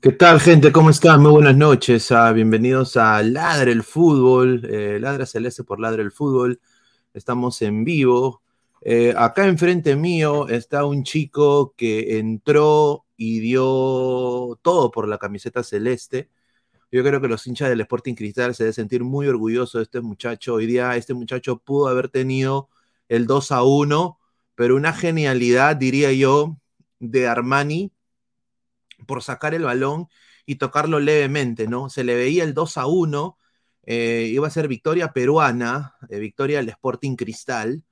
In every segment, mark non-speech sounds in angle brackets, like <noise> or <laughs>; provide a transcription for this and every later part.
¿Qué tal, gente? ¿Cómo están? Muy buenas noches. Ah, bienvenidos a Ladre el Fútbol. Eh, Ladra Celeste por Ladre el Fútbol. Estamos en vivo. Eh, acá enfrente mío está un chico que entró y dio todo por la camiseta celeste. Yo creo que los hinchas del Sporting Cristal se deben sentir muy orgullosos de este muchacho. Hoy día este muchacho pudo haber tenido el 2 a 1, pero una genialidad, diría yo, de Armani por sacar el balón y tocarlo levemente, ¿no? Se le veía el 2 a 1, eh, iba a ser victoria peruana, eh, victoria del Sporting Cristal,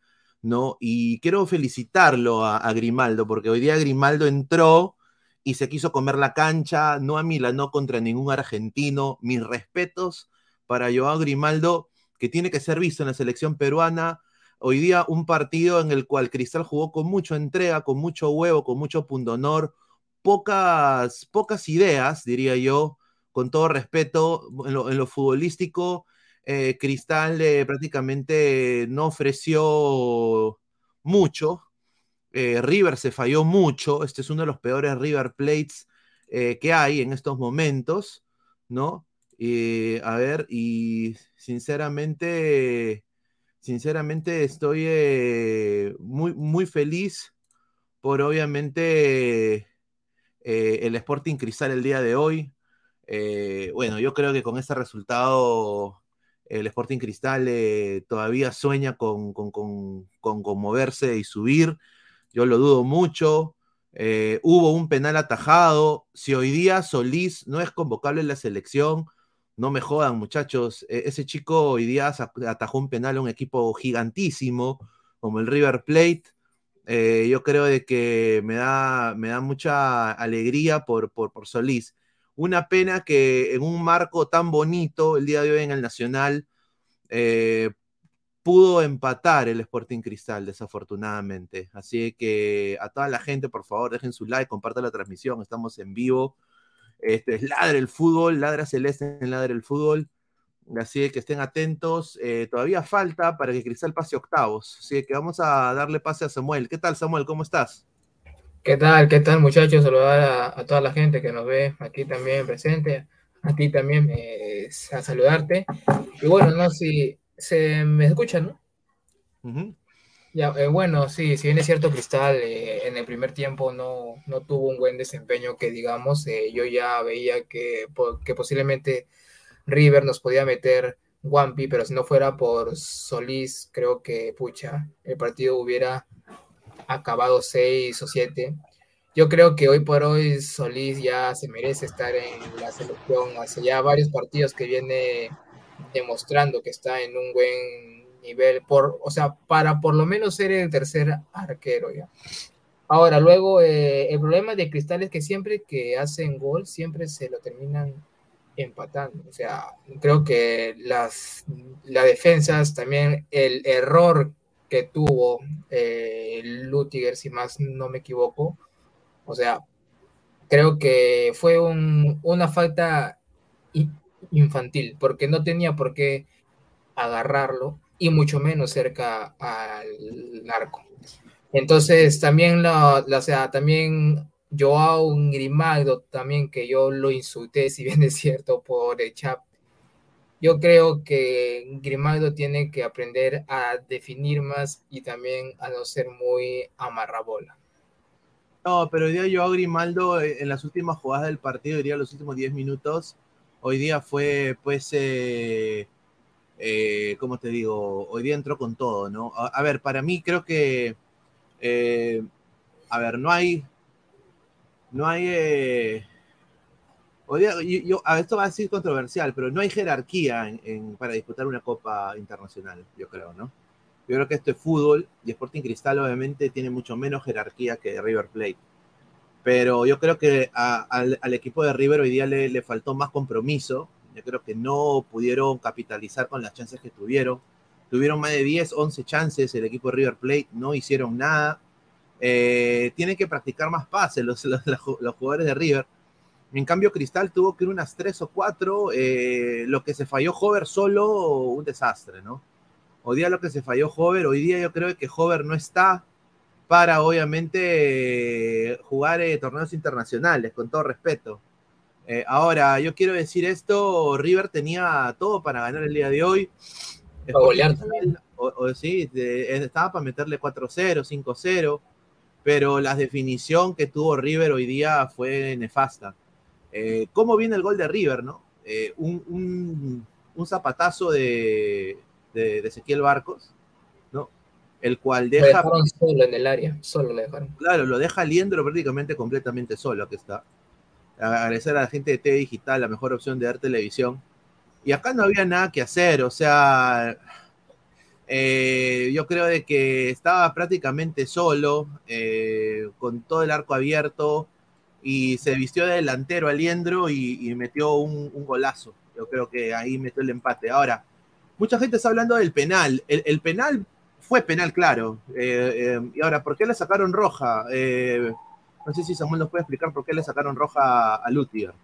¿no? Y quiero felicitarlo a, Grimaldo, porque hoy día Grimaldo entró y se quiso comer la cancha, no a Milano contra ningún argentino. Mis respetos para Joao Grimaldo, que tiene que ser visto en la selección peruana. Hoy día un partido en el cual Cristal jugó con mucha entrega, con mucho huevo, con mucho pundonor, pocas, pocas ideas, diría yo, con todo respeto, en lo, en lo futbolístico, eh, Cristal eh, prácticamente no ofreció mucho. Eh, River se falló mucho. Este es uno de los peores River Plates que hay en estos momentos, ¿no? a ver, y sinceramente, sinceramente estoy eh, muy, muy feliz por obviamente el Sporting Cristal el día de hoy. bueno, yo creo que con este resultado el Sporting Cristal eh, todavía sueña con, con, con, con, moverse y subir. Yo lo dudo mucho. Eh, hubo un penal atajado. Si hoy día Solís no es convocable en la selección, no me jodan, muchachos. E ese chico hoy día atajó un penal a un equipo gigantísimo como el River Plate. Eh, yo creo de que me da, me da mucha alegría por, por, por Solís. Una pena que en un marco tan bonito el día de hoy en el Nacional eh, pudo empatar el Sporting Cristal, desafortunadamente. Así que a toda la gente, por favor, dejen su like, compartan la transmisión, estamos en vivo. Este es Ladre el Fútbol, Ladra Celeste en Ladre el Fútbol. Así que estén atentos. Eh, todavía falta para que Cristal pase octavos. Así que vamos a darle pase a Samuel. ¿Qué tal, Samuel? ¿Cómo estás? ¿Qué tal? ¿Qué tal, muchachos? Saludar a, a, toda la gente que nos ve aquí también presente. A ti también, eh, a saludarte. Y bueno, no si se me escuchan, ¿no? Uh -huh. Ya, eh, bueno, sí, si bien es cierto, Cristal eh, en el primer tiempo no, no, tuvo un buen desempeño, que digamos, eh, yo ya veía que, que posiblemente River nos podía meter Wampi, pero si no fuera por Solís, creo que, pucha, el partido hubiera acabado 6 o 7. Yo creo que hoy por hoy Solís ya se merece estar en la selección. Hace ya varios partidos que viene demostrando que está en un buen nivel, por, o sea, para por lo menos ser el tercer arquero ya. Ahora, luego, eh, el problema de Cristal es que siempre que hacen gol, siempre se lo terminan empatando. O sea, creo que las, las defensas, también el error que tuvo eh, Lutiger, si más no me equivoco. O sea, creo que fue un, una falta infantil, porque no tenía por qué agarrarlo y mucho menos cerca al arco. Entonces, también, la, la, o sea, también Joao Grimaldo, también que yo lo insulté, <laughs> si bien es cierto, por el yo creo que Grimaldo tiene que aprender a definir más y también a no ser muy amarrabola. No, pero hoy día yo a Grimaldo eh, en las últimas jugadas del partido, diría los últimos 10 minutos, hoy día fue, pues, eh, eh, ¿cómo te digo? Hoy día entró con todo, ¿no? A, ver, para mí creo que, eh, a ver, no hay, no hay, eh, Oye, yo, yo, a esto va a ser controversial, pero no hay jerarquía para disputar una Copa Internacional, yo creo, ¿no? Yo creo que esto es fútbol y Sporting Cristal obviamente tiene mucho menos jerarquía que River Plate. Pero yo creo que al, al, equipo de River hoy día le, le, faltó más compromiso. Yo creo que no pudieron capitalizar con las chances que tuvieron. Tuvieron más de 10, 11 chances el equipo de River Plate, no hicieron nada. Eh, tienen que practicar más pases los, los, jugadores de River en cambio, Cristal tuvo que ir unas tres o cuatro. Eh, lo que se falló Hover solo, un desastre, ¿no? Hoy día lo que se falló Hover, hoy día yo creo que Hover no está. para obviamente jugar torneos internacionales, con todo respeto. Ahora, yo quiero decir esto, River tenía todo para ganar el día de hoy. Para O, sí, estaba para meterle 4-0, 5-0, pero la definición que tuvo River hoy día fue nefasta. ¿Cómo viene el gol de River, no? un, un zapatazo de, de, Ezequiel Barcos, ¿no? El cual deja. Lo solo en el área, solo lo dejaron. Claro, lo deja Liendro prácticamente completamente solo, aquí está. Agradecer a la gente de T Digital, la mejor opción de dar televisión. Y acá no había nada que hacer, o sea. Eh, yo creo de que estaba prácticamente solo, eh, con todo el arco abierto, y se vistió de delantero Aliendro y, y metió un, golazo. Yo creo que ahí metió el empate. Ahora, mucha gente está hablando del penal. El, penal fue penal, claro. Eh, y ahora, ¿por qué le sacaron roja? Eh, no sé si Samuel nos puede explicar por qué le sacaron roja a Lutiger.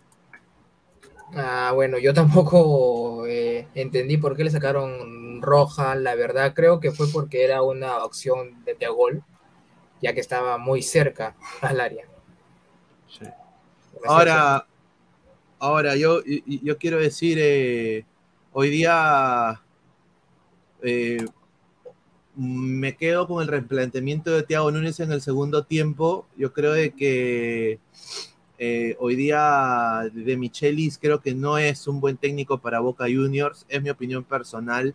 Ah, bueno, yo tampoco entendí por qué le sacaron roja. La verdad, creo que fue porque era una opción de, gol, ya que estaba muy cerca al área. Ahora, Ahora, yo, yo quiero decir, eh, hoy día eh, me quedo con el replanteamiento de Thiago Núñez en el segundo tiempo. Yo creo de que eh, hoy día de Michelis creo que no es un buen técnico para Boca Juniors, es mi opinión personal.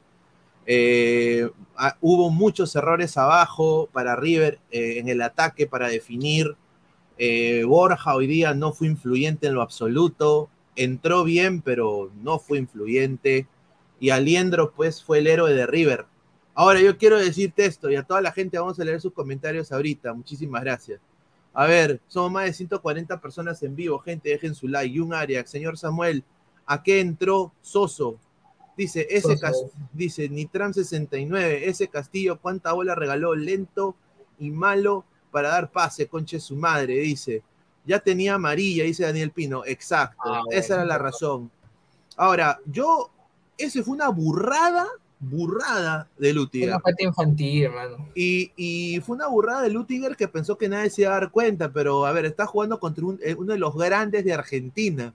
hubo muchos errores abajo para River en el ataque para definir. Borja hoy día no fue influyente en lo absoluto entró bien, pero no fue influyente. Y Aliendro, pues, fue el héroe de River. Ahora, yo quiero decirte esto, y a toda la gente vamos a leer sus comentarios ahorita. Muchísimas gracias. A ver, somos más de 140 personas en vivo. Gente, dejen su like. Y un área, señor Samuel, ¿a qué entró Soso? Dice, ese dice Nitram 69, ese Castillo, ¿cuánta bola regaló? Lento y malo para dar pase, conche su madre, dice ya tenía amarilla, dice Daniel Pino. Exacto, ah, esa era la razón. Ahora, yo, ese fue una burrada, burrada de Lutiger. Una infantil, hermano. Y, fue una burrada de Lutiger que pensó que nadie se iba a dar cuenta, pero a ver, está jugando contra eh, uno de los grandes de Argentina.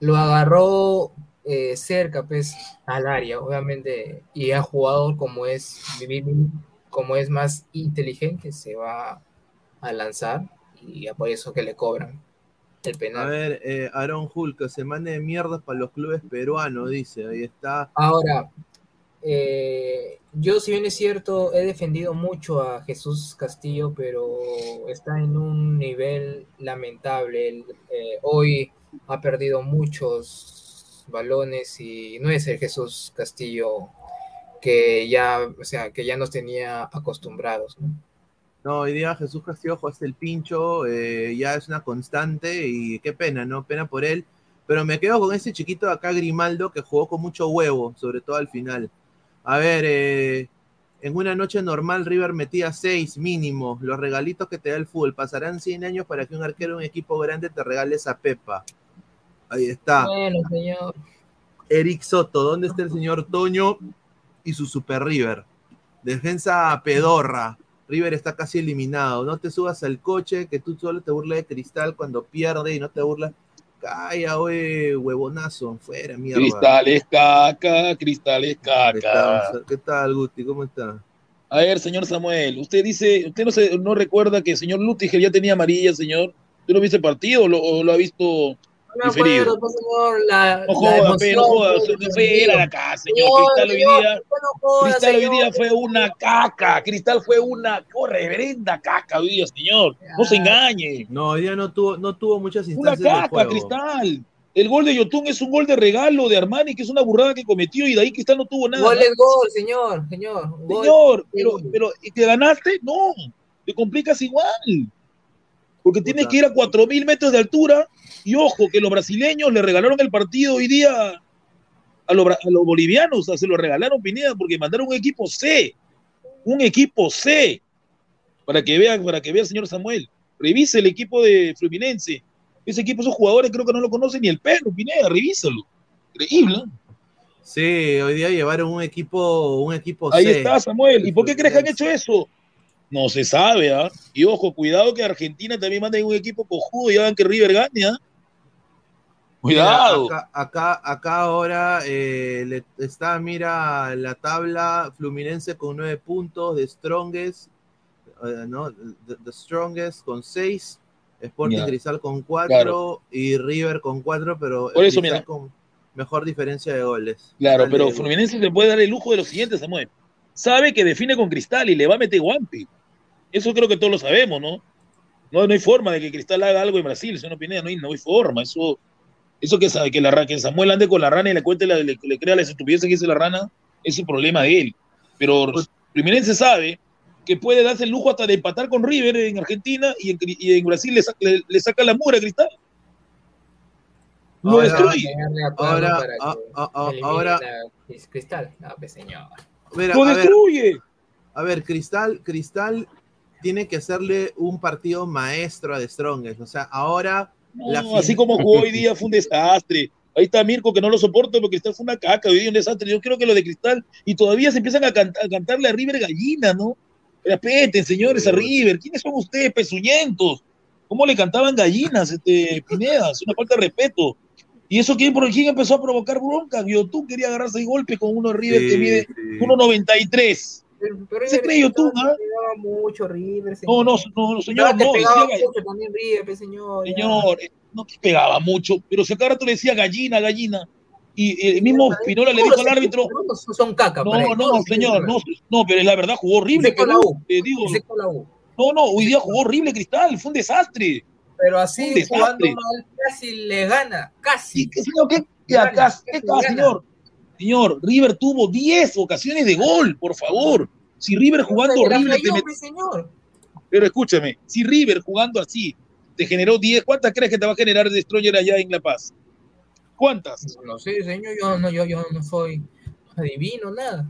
Lo agarró eh, cerca, pues, al área, obviamente, y a jugador como es, como es más inteligente, se va a lanzar y por eso que le cobran el penal. A ver, eh, Aaron Hulk, se mande de mierda para los clubes peruanos, dice, ahí está. Ahora, eh, yo si bien es cierto, he defendido mucho a Jesús Castillo, pero está en un nivel lamentable. Eh, hoy ha perdido muchos balones y no es el Jesús Castillo que ya, o sea, que ya nos tenía acostumbrados, ¿no? No, hoy día Jesús Castillo hasta el pincho, eh, ya es una constante y qué pena, ¿no? Pena por él. Pero me quedo con ese chiquito de acá, Grimaldo, que jugó con mucho huevo, sobre todo al final. A ver, eh, en una noche normal River metía seis mínimo. Los regalitos que te da el fútbol. Pasarán 100 años para que un arquero de un equipo grande te regale esa pepa. Ahí está. Bueno, señor. Eric Soto, ¿dónde está el señor Toño y su Super River? Defensa pedorra. River está casi eliminado. No te subas al coche, que tú solo te burlas de cristal cuando pierde y no te burlas. Calla, oye, huevonazo, fuera, mierda. Cristal es caca, cristal es caca. ¿Qué tal, Guti? ¿Cómo está? A ver, señor Samuel, usted dice, usted no, se, no recuerda que el señor Lutiger ya tenía amarilla, señor. ¿Usted no viste partido o lo ha visto no diferido. Acuerdo, señor, la, no jodas, no jodas, era acá, señor. Cristal hoy día, Cristal hoy día fue una caca. Cristal fue una oh, reverenda caca hoy día, señor. No se engañe. No, hoy día no tuvo, no tuvo muchas instancias. Una caca, Cristal. El gol de Yotun es un gol de regalo de Armani, que es una burrada que cometió y de ahí Cristal no tuvo nada. Gol es gol, señor, señor. Señor, pero, pero ¿te ganaste? No, te complicas igual. Porque tienes que ir a 4.000 metros de altura y ojo, que los brasileños le regalaron el partido hoy día a los, bolivianos, o sea, se lo regalaron Pineda porque mandaron un equipo C, un equipo C, para que vea, para que vea, señor Samuel. Revise el equipo de Fluminense. Ese equipo, esos jugadores creo que no lo conocen ni el perro, Pineda, revísalo. Increíble. Sí, hoy día llevaron un equipo, un equipo Ahí está, Samuel. ¿Y por qué crees que han hecho eso? No se sabe, ¿ah? Y ojo, cuidado que Argentina también mande un equipo cojudo y hagan que River gane, ¿ah? Cuidado. Mira, acá, acá, acá ahora eh, le- está, mira, la tabla Fluminense con nueve puntos, de Strongest, eh, ¿no? The, the Strongest con seis, Sporting. Cristal con cuatro Claro. y River con cuatro, pero Por eso, mira. con mejor diferencia de goles. Claro, Dale, pero. Fluminense se puede dar el lujo de lo siguiente, Samuel. Sabe que define con Cristal y le va a meter Guampi. Eso creo que todos lo sabemos, ¿no? No, no hay forma de que Cristal haga algo en Brasil, no Pineda, no hay, no hay forma. Eso, eso que sabe que, la, que Samuel ande con la rana y le cuente, la- le, le crea las estupideces que dice la rana, es el problema de él. Pero Fluminense sabe que puede darse el lujo hasta de empatar con River en Argentina y en, Cri- y en Brasil le, sa- le- le saca la mura a Cristal. Lo Ahora- destruye. A Ahora, ah, ah, ah, elimine ahora- la Cristal. No, pues señor. Mira, Lo a ver, destruye. a ver, Cristal, Cristal tiene que hacerle un partido maestro a The Strongest, o sea, ahora La No, así como jugó hoy día fue un desastre. Ahí está Mirko que no lo soporto porque Cristal fue una caca, hoy día un desastre. Yo creo que lo de Cristal y todavía se empiezan a, cant- a cantarle a River gallina, ¿no? Respeten, señores, a River. ¿Quiénes son ustedes, pezuñentos? ¿Cómo le cantaban gallinas, este, Pineda? Es una falta de respeto. ¿Y eso quién, por quién empezó a provocar bronca? tú quería agarrarse de golpe con uno de River que mide sí. 1.93. Pero, pero ¿Se cree YouTube, no ah? pegaba mucho River, No, señor. no, no, no, señor, no. pegaba decía- mucho también River, pues, señor. ya. Señor, eh, no te pegaba mucho, pero si a cada rato le decía gallina, gallina, y eh, el mismo Spinola le dijo al árbitro, son caca. no, no, todos señor, no, no, pero la verdad jugó horrible, U. te digo, no, no, hoy día jugó horrible Cristal, fue un desastre. Pero así jugando mal, casi le gana. Casi. ¿Y qué, señor, qué, qué acá, acá, señor? Señor, River tuvo 10 ocasiones de gol, por favor. Si River jugando horrible, te falló, met- señor. pero escúchame, si River jugando así te generó 10, ¿cuántas crees que te va a generar Destroyer allá en La Paz? ¿Cuántas? No sé, señor, yo no, yo, yo no soy adivino, nada.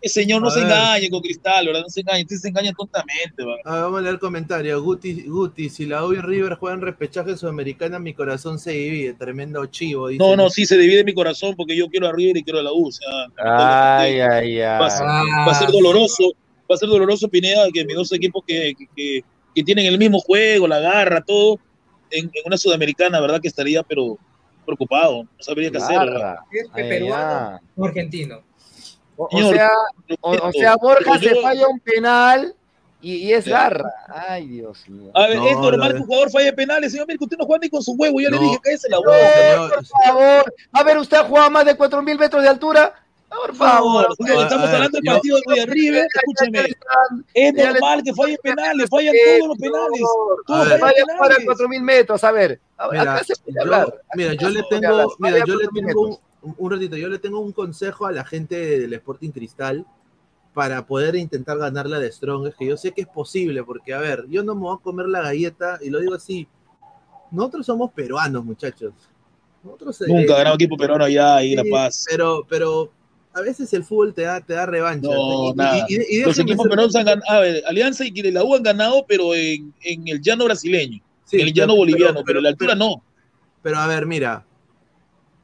Eh, Señor, no A se ver. engañe con Cristal, ¿verdad? No se engañe, usted se engaña tontamente, ¿verdad? Vamos a leer comentarios. Guti, Guti, si la U y River juegan repechaje sudamericana, mi corazón se divide. Tremendo chivo. dice. No, no, sí se divide mi corazón porque yo quiero a River y quiero a la U. O sea, Ay, ay, va, a ser, ay. va a ser doloroso, va a ser doloroso, Pineda, que mis dos equipos que, que- que- que tienen el mismo juego, la garra, todo, en, en una sudamericana, ¿verdad? Que estaría, pero preocupado, no sabría qué hacer. ¿verdad? ¿Es Ay, peruano ay. o argentino? O, sea, o, sea, Borja se yo- falla un penal y, y es garra. Ay, Dios mío. A ver, No, es normal que un jugador falle penales, señor Mirko, usted no juega ni con su huevo, ya le No. dije, cállese la No, boca. señor. por favor. A ver, ¿usted ha jugado a más de 4.000 metros de altura? Por favor. Por favor, estamos ver, hablando del yo- partido de River, escúchame, es normal que falle penales, fallan todos los penales, todos ver. fallan penales. 4.000 metros, a ver. A- Mira, acá se puede yo, hablar. mira, yo le tengo, mira, yo le 4.000 tengo. Un, un ratito, yo le tengo un consejo a la gente del Sporting Cristal para poder intentar ganarle a The Strong, es que yo sé que es posible, porque a ver, yo no me voy a comer la galleta, y lo digo así, nosotros somos peruanos, muchachos. Nosotros, eh, Nunca ha ganado equipo peruano allá ahí La Paz. Pero, pero a veces el fútbol te da, te da revancha. No, Y- nada. y- y- Los equipos peruanos han ganado, a ver, Alianza y la U han ganado, pero en, en el llano brasileño, sí, en el llano pero- boliviano, pero, en la altura no. Pero a ver, mira,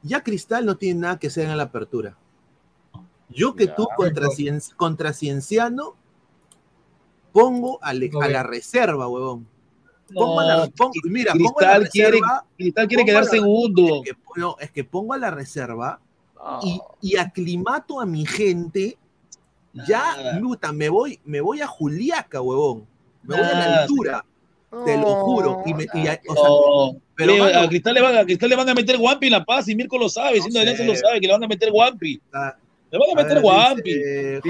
ya Cristal no tiene nada que hacer en la apertura. Yo que Ya. tú contra, Cien- contra Cienciano pongo a, le- a la reserva, huevón. Pongo a la- pongo- mira, pongo a la Cristal quiere, reserva. Cristal quiere quedar la- segundo. Es que, no, es que pongo a la reserva No. y, y aclimato a mi gente. Ya, puta, me voy, me voy a Juliaca, huevón. Me voy a la altura, te lo juro. Y me- y a- o sea, No, pero, le- mano, a, Cristal le van, a Cristal le van a meter Guampi en La Paz y Mirko lo sabe, siendo. Alianza lo sabe, que le van a meter Guampi. ah, Le van a a meter ver, Guampi. dice,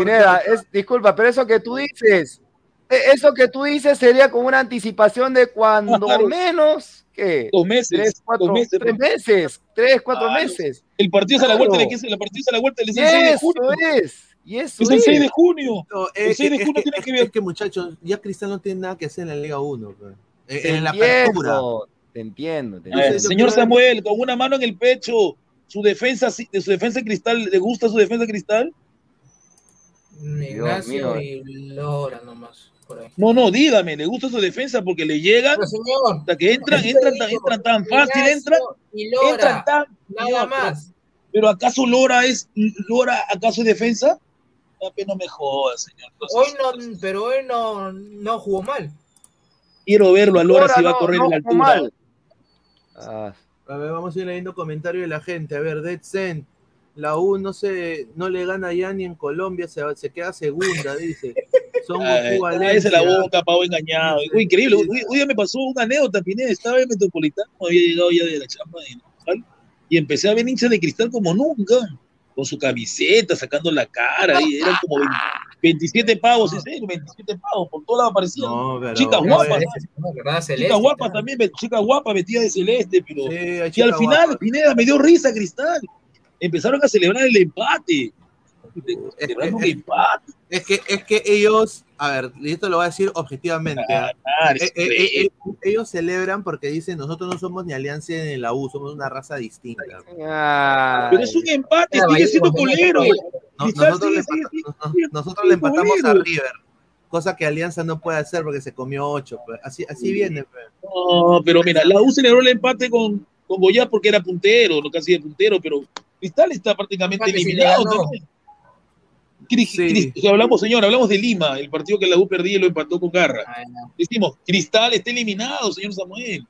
es, disculpa, pero eso que tú dices, e- eso que tú dices sería con una anticipación de cuando <laughs> Claro. menos, ¿qué? Dos meses, Tres, cuatro, dos meses. tres meses, tres, cuatro Claro. meses. El partido es a la vuelta de que el partido es a la vuelta del Y 6 de junio. es, y eso Es el es. 6 de junio. No, El es, 6 de que- es junio que, tiene es que que- ver. es que, muchachos, ya Cristal no tiene nada que hacer en la Liga 1. pues. En, Te en la apertura. Entiendo, te entiendo, te ver, entiendo. señor Samuel, con una mano en el pecho, su defensa, sí- de su defensa cristal, ¿le gusta su defensa cristal? Ignacio mío. y Lora nomás. Por ahí. No, no, dígame, ¿le gusta su defensa? Porque le llegan, señor, hasta que entran, entran, digo, tan, entran tan fácil, entran, y Lora, entran tan, nada señor, más. Pero ¿acaso Lora es, Lora acaso es defensa? Ya, pe, no me jodas, señor. Entonces, Hoy no, pero hoy no, no jugó mal. quiero verlo a Lora si va a correr no en la altura. mal. Ah, A ver, vamos a ir leyendo comentarios de la gente. A ver, Dead Zen. La U no se, no le gana ya ni en Colombia, se, se queda segunda, dice. Son Ay, Goku la Valencia. boca, pavo engañado. Uy, increíble. Hoy, hoy día me pasó una anécdota, Pineda. Estaba en Metropolitano, había llegado ya de la chamba de y empecé a ver hinchas de cristal como nunca, con su camiseta, sacando la cara. Y eran como 20 27 pavos, en serio, 27 pavos, por todos lados aparecían. No. Chicas guapas, No, ¿verdad? Celeste, Chica guapa claro. también, ve- chica guapa vestida de celeste, pero. Sí, Y al chicas final, guapas. Pineda, me dio risa, Cristal. Empezaron a celebrar el empate. Celebrando un empate. Es que, es que ellos, a ver, y esto lo voy a decir objetivamente. ¿ah? Ah, Eh, eh, eh, eh, ellos celebran porque dicen nosotros no somos ni Alianza ni la U, somos una raza distinta. ay. Pero es un empate, sigue siendo. No- Cristal nosotros le, nosotros empatamos a. River, cosa que Alianza no puede hacer porque se comió ocho. pues. Así, así viene. pues. No, pero mira, la U celebró el empate con, con Goya porque era puntero, no casi de puntero, pero Cristal está prácticamente Empate si le eliminado ganó. También. Cris- Sí. Cris- si hablamos, señor, hablamos de Lima, el partido que la U perdía y lo empató con Garra. Ay, no. Decimos, Cristal está eliminado, señor Samuel.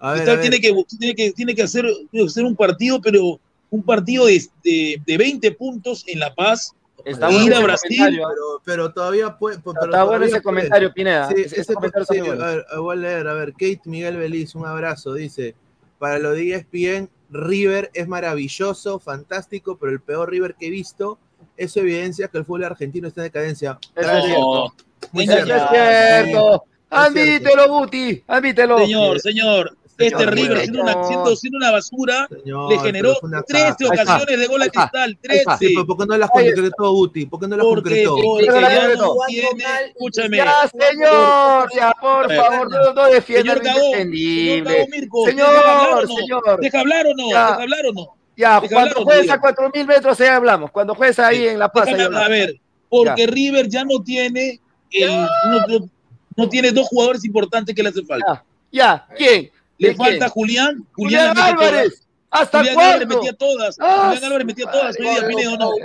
Ver, Cristal tiene que, tiene que, tiene que hacer, tiene que hacer un partido, pero un partido de, de, de 20 puntos en La Paz. Está Ir a Brasil, ¿ah? pero, pero todavía puede. pero Está bueno ese puede. comentario, Pineda. Sí, ese, ese- comentario está sí, muy bueno. a ver, voy a leer, a ver, Kate Miguel Beliz, un abrazo, dice, para lo de ESPN, River es maravilloso, fantástico, pero el peor River que he visto, eso evidencia que el fútbol argentino está en decadencia. Eso es cierto. Muy es cierto. Admítelo, Guti. Admítelo. señor, señor, este River siendo una, siendo, siendo una basura, Señor, le generó fue una 13 caja. Ahí está. ocasiones de gol a. Cristal, Ahí está. 13. Sí, pero ¿por qué no las concretó, Guti? ¿Por qué no las Porque, concretó? porque ya no tiene, escúchame, Ya, señor, ya, por favor, no, no defienda señor señor Mirko, Señor, ¿deja hablar o no? señor. ¿Deja hablar o no? Ya. ¿Deja hablar o no? Ya, cuando hablar, juegues a 4000 metros, ahí hablamos. Cuando juegues ahí en La Paz, a hablamos. ver, porque River ya no tiene el, no, no- no tiene dos jugadores importantes que le hacen falta. Ya, ¿quién? Le ¿De falta quién? Julián, Julián, Julián Álvarez. ¿Hasta. Julián Álvarez cuándo? metía todas. Ah, Julián Álvarez metía todas. Hoy día, no. por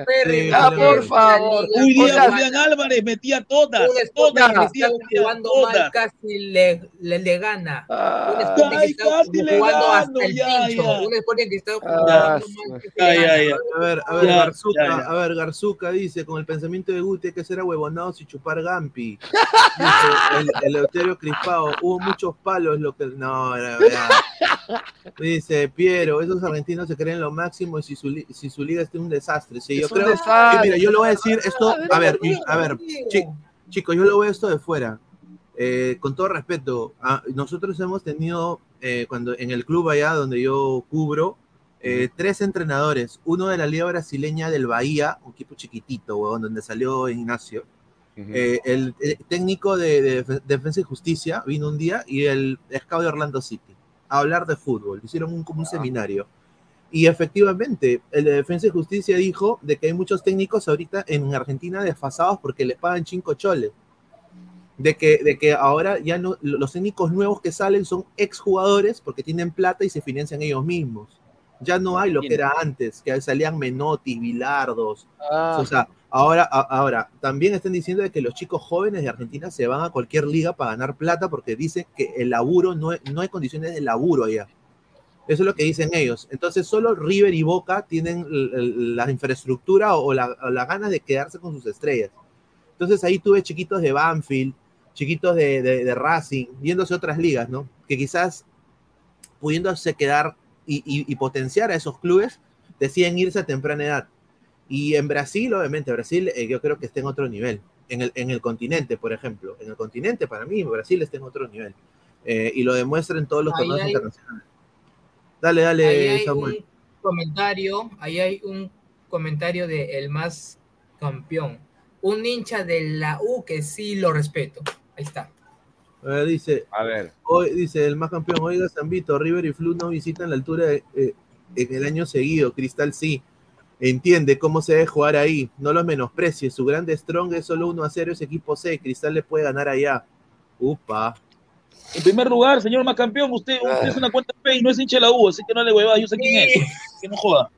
Álvarez. favor. Hoy día Julián Álvarez metía todas. Un Sporting Todas, metía, jugando mal todas. casi le, le, le gana. Un Ah, Sporting Ay, casi le jugando gano, hasta el ya, pincho. ya. Un Sporting Cristal Ah, jugando mal Ya, ya, gana. ya. A ver, a ver, Ya, Garzuca, ya, ya. a ver, Garzuca dice, con el pensamiento de Guti hay que ser ahuevonados y chupar Gampi. <laughs> Dice, el, el Eleuterio Crispado, hubo muchos palos, lo que... No, era verdad. <laughs> Dice, Piero, esos argentinos se creen lo máximo y si su, si su liga está en un desastre. Sí, yo es creo... desastre. mira, yo le voy a decir esto, a ver, a ver, chi- chicos, yo lo veo esto de fuera. Eh, con todo respeto, a- nosotros hemos tenido, eh, cuando en el club allá donde yo cubro, eh, tres entrenadores, uno de la Liga Brasileña del Bahía, un equipo chiquitito, huevón, donde salió Ignacio, eh, el, eh, técnico de, de Def- Defensa y Justicia vino un día y el scout de Orlando City a hablar de fútbol, hicieron un, como un seminario. Y efectivamente, el de Defensa y Justicia dijo de que hay muchos técnicos ahorita en Argentina desfasados porque les pagan cinco choles. De que, de que ahora ya no, los técnicos nuevos que salen son exjugadores porque tienen plata y se financian ellos mismos. Ya no hay lo que era antes, que salían Menotti, Bilardos. Ah, O sea, ahora, ahora, también están diciendo de que los chicos jóvenes de Argentina se van a cualquier liga para ganar plata porque dicen que el laburo, no, no hay condiciones de laburo allá. Eso es lo que dicen ellos. Entonces, solo River y Boca tienen la infraestructura o la, ganas de quedarse con sus estrellas. Entonces, ahí tuve chiquitos de Banfield, chiquitos de, Racing, viéndose otras ligas, ¿no? Que quizás pudiéndose quedar y potenciar a esos clubes, deciden irse a temprana edad. Y en Brasil, obviamente, Brasil eh, yo creo que está en otro nivel. En el, en el continente, por ejemplo. En el continente, para mí, Brasil está en otro nivel. Eh, y lo demuestra en todos los Ahí torneos hay- internacionales. Dale, Ahí dale, hay Samuel. un comentario, ahí hay un comentario de el más campeón. Un hincha de la U que sí lo respeto. Ahí está. A ver, dice, a ver. hoy, dice el más campeón, oiga, Zambito, River y Flu no visitan la altura de- eh, en el año seguido, Cristal sí. Entiende cómo se debe jugar ahí, no los menosprecies. Su grande strong es solo 1 a 0, ese equipo C, Cristal le puede ganar allá. Upa. En primer lugar, señor más campeón, usted, usted es una cuenta P y no es hincha de la U, así que no le huevas, yo sé quién es. Que no joda.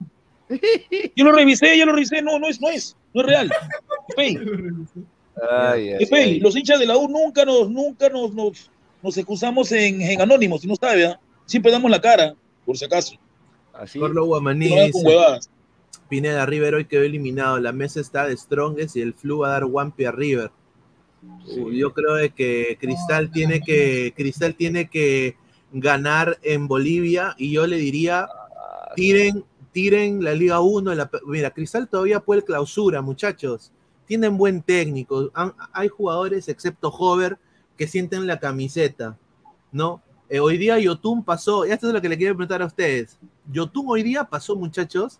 Yo lo revisé, yo lo revisé, no, no es, no es, no es real. <laughs> Fey. Ay, ay, Es Fey. ay. Los hinchas de la U nunca nos, nunca nos, nos, nos excusamos en, en anónimos, si no sabe, ¿ah? Siempre damos la cara, por si acaso. Así. Carlos Guamaní No Pineda River hoy quedó eliminado. La mesa está de Strongest y el Flu va a dar Wampi a River. Yo creo de que Cristal tiene que Cristal tiene que ganar en Bolivia y yo le diría tiren tiren la Liga 1 en la- mira Cristal todavía puede clausura muchachos tienen buen técnico Han- hay jugadores excepto Hover que sienten la camiseta no Eh, hoy día Yotun pasó y esto es lo que le quiero preguntar a ustedes Yotun hoy día pasó muchachos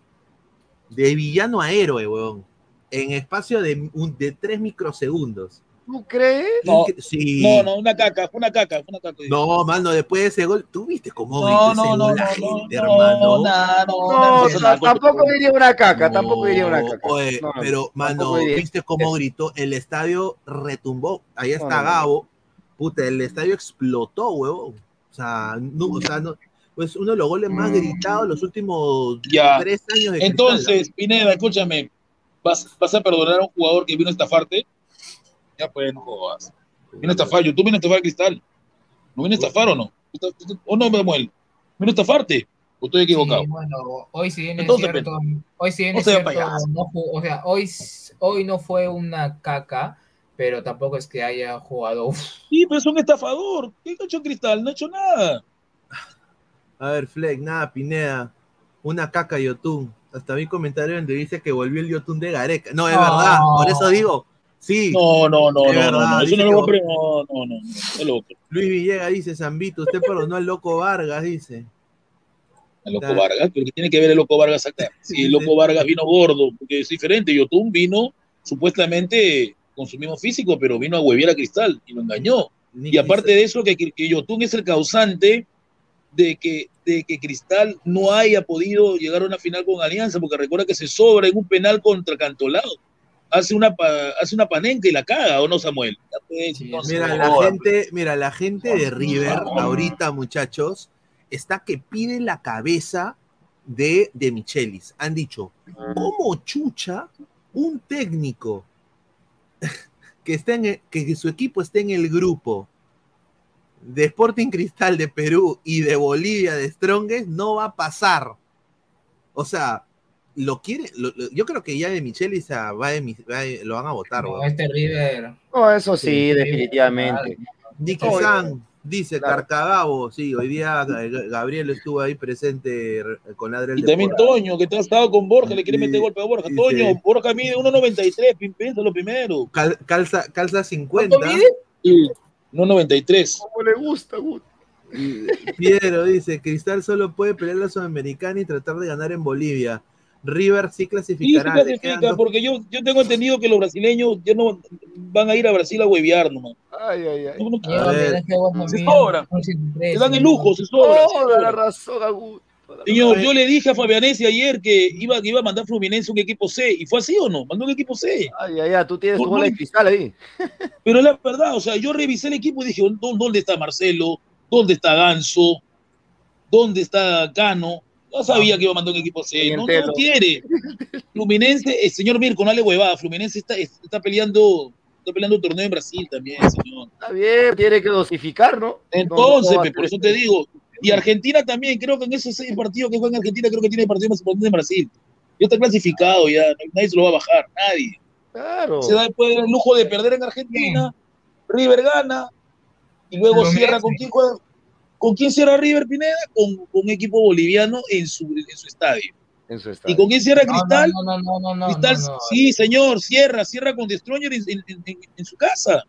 de villano a héroe weón en espacio de, un- de tres microsegundos ¿Tú crees? No, sí. No, no, una caca, fue una caca, fue una caca. No, mano, después de ese gol, ¿tú viste cómo no, gritó no, ese no, gol la no, gente, no, hermano? no, no, tampoco diría una caca, No, tampoco diría una caca. oye, No, no, pero, mano. ¿viste cómo gritó? El estadio retumbó. Ahí está No, no, no. Gabo. Puta, el estadio explotó, huevón. O sea, no, o sea, no, pues uno de los goles más gritados los últimos Ya. tres años de Cristal. Entonces, Pineda, escúchame, ¿vas, ¿vas a perdonar a un jugador que vino a estafarte? Ya pues, no jodas. Vino a estafar, YouTube vino a estafar a Cristal. ¿No vino a estafar o no? ¿O no, Manuel? ¿Vino a estafarte? ¿O estoy equivocado? Sí, bueno, hoy sí es Entonces, cierto, hoy sí bien no es sea cierto, no o sea, hoy, hoy no fue una caca, pero tampoco es que haya jugado uf, Sí, pero es un estafador. ¿Qué ha hecho Cristal? No ha hecho nada. A ver, Fleck, nada, Pineda. Una caca Yotun. Hasta mi comentario donde dice que volvió el Yotun de Gareca. No, es verdad, por eso digo. Sí, No, no, no, Es no, verdad, no, no. Eso lo compré. No, no, no. Está loco. Luis Villegas dice, Zambito, usted perdonó al loco Vargas, dice. El Loco Claro. Vargas, pero ¿qué tiene que ver el Loco Vargas acá? <laughs> Si el Loco Vargas vino gordo, porque es diferente. Yotun vino supuestamente con su mismo físico, pero vino a hueviar a Cristal y lo engañó. Ni Y aparte de eso, que, que Yotun es el causante de que, de que Cristal no haya podido llegar a una final con Alianza, porque recuerda que se sobra en un penal contra Cantolao. Hace una, pa- hace una panenca y la caga, ¿o no, Samuel? Pues, Sí, Mira, la gente, mira, la gente de River, ahorita, muchachos, está que pide la cabeza de, de Michelis. Han dicho, ¿cómo chucha un técnico <laughs> que, está en el- que su equipo esté en el grupo de Sporting Cristal de Perú y de Bolivia de Strongest no va a pasar? O sea, lo quiere, lo- lo- yo creo que ya de Michelis va de, mi- va de- lo van a votar. no, este River. No, eso sí, Sí, definitivamente. Nicky San dice claro. Carcagabo, sí, hoy día Gabriel estuvo ahí presente con Adriel Y también. Toño, que te ha estado con Borja, le quiere meter golpe a Borja. Toño. Borja mide 1.93, pim, piénsalo primero. Cal- calza, calza 50. ¿Cuánto mide? Sí, 1.93. ¿Cómo le gusta, Gut? Piero dice, Cristal solo puede pelear la Sudamericana y tratar de ganar en Bolivia. River sí Sí, se clasificará. quedan clasifica, dos- porque yo, yo tengo entendido que los brasileños ya no van a ir a Brasil a huevear nomás. Ay, ay, ay. No, se sobra. un 103, se dan el sí. lujo, se sobra. se Toda la razón. Señor, yo le dije a Fabianesi ayer que iba, que iba a mandar Fluminense un equipo C, y fue así o no, mandó un equipo C. Ay, ay, ay, tú tienes tu bola de cristal ahí. <laughs> Pero es la verdad, o sea, yo revisé el equipo y dije, ¿dó- ¿dónde está Marcelo? ¿Dónde está Ganso? ¿Dónde está Cano? No sabía que iba a mandar un equipo C, no, no quiere. <laughs> Fluminense, el señor Mirko, no le huevada, Fluminense está, está peleando, está peleando un torneo en Brasil también, señor. Está bien, tiene que dosificar, ¿no? Entonces, No, no, pe, por eso te digo, y Argentina también, creo que en esos seis partidos que juega en Argentina, creo que tiene partido más importante en Brasil. Ya está clasificado, ya, nadie se lo va a bajar, nadie. Claro. se da dar el lujo de perder en Argentina, River gana, y luego cierra con quién juega. ¿Con quién cierra River Pineda? Con, con un equipo boliviano en su, en su estadio. En su ¿Y con quién cierra No, Cristal? No, no, no, no, no, Cristal, no, no. sí, señor, cierra, cierra con Destroyer en, en- en- en su casa.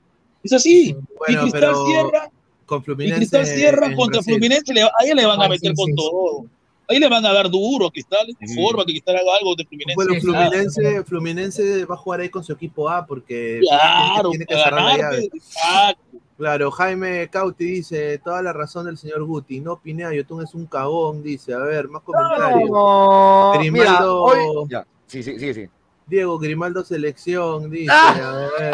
Es así. Bueno, y Cristal pero cierra, con y Fluminense. Cristal cierra en contra Brasil. Fluminense, le- ahí le van a meter sí, con sí, todo. Ahí le van a dar duro a Cristal, Sí. forma que Cristal haga algo de Fluminense. Bueno, Fluminense, Fluminense va a jugar ahí con su equipo A porque Claro, tiene que cerrar la llave. Exacto. Claro, Jaime Cauti dice, toda la razón del señor Guti, no Pineda, Yotun es un cagón, dice, a ver, más comentarios. No, mira, Grimaldo- hoy- ya, sí, sí, sí, sí. Diego Grimaldo Selección, dice, Ah. a ver.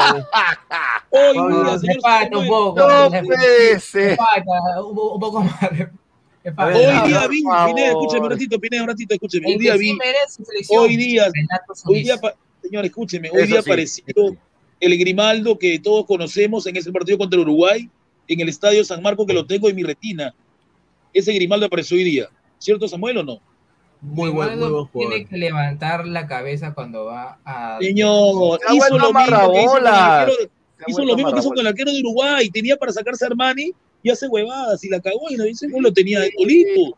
Un poco. No un, un más. Ver, Hoy día vi. Pineda, escúchame un ratito, Pineda, un ratito, escúchame. El Hoy día sí vi, hoy día, hoy día, Señor, escúcheme, hoy Eso día sí, apareció sí. el Grimaldo que todos conocemos en ese partido contra Uruguay, en el Estadio San Marco, que lo tengo en mi retina. Ese Grimaldo apareció hoy día. ¿Cierto, Samuel, o no? Muy buen, muy buen jugador. Tiene que levantar la cabeza cuando va a. Señor, hizo lo mismo que hizo con hizo lo mismo que hizo con el arquero de Uruguay. Tenía para sacarse a Armani y hace huevadas y la cagó y no dice lo tenía de solito.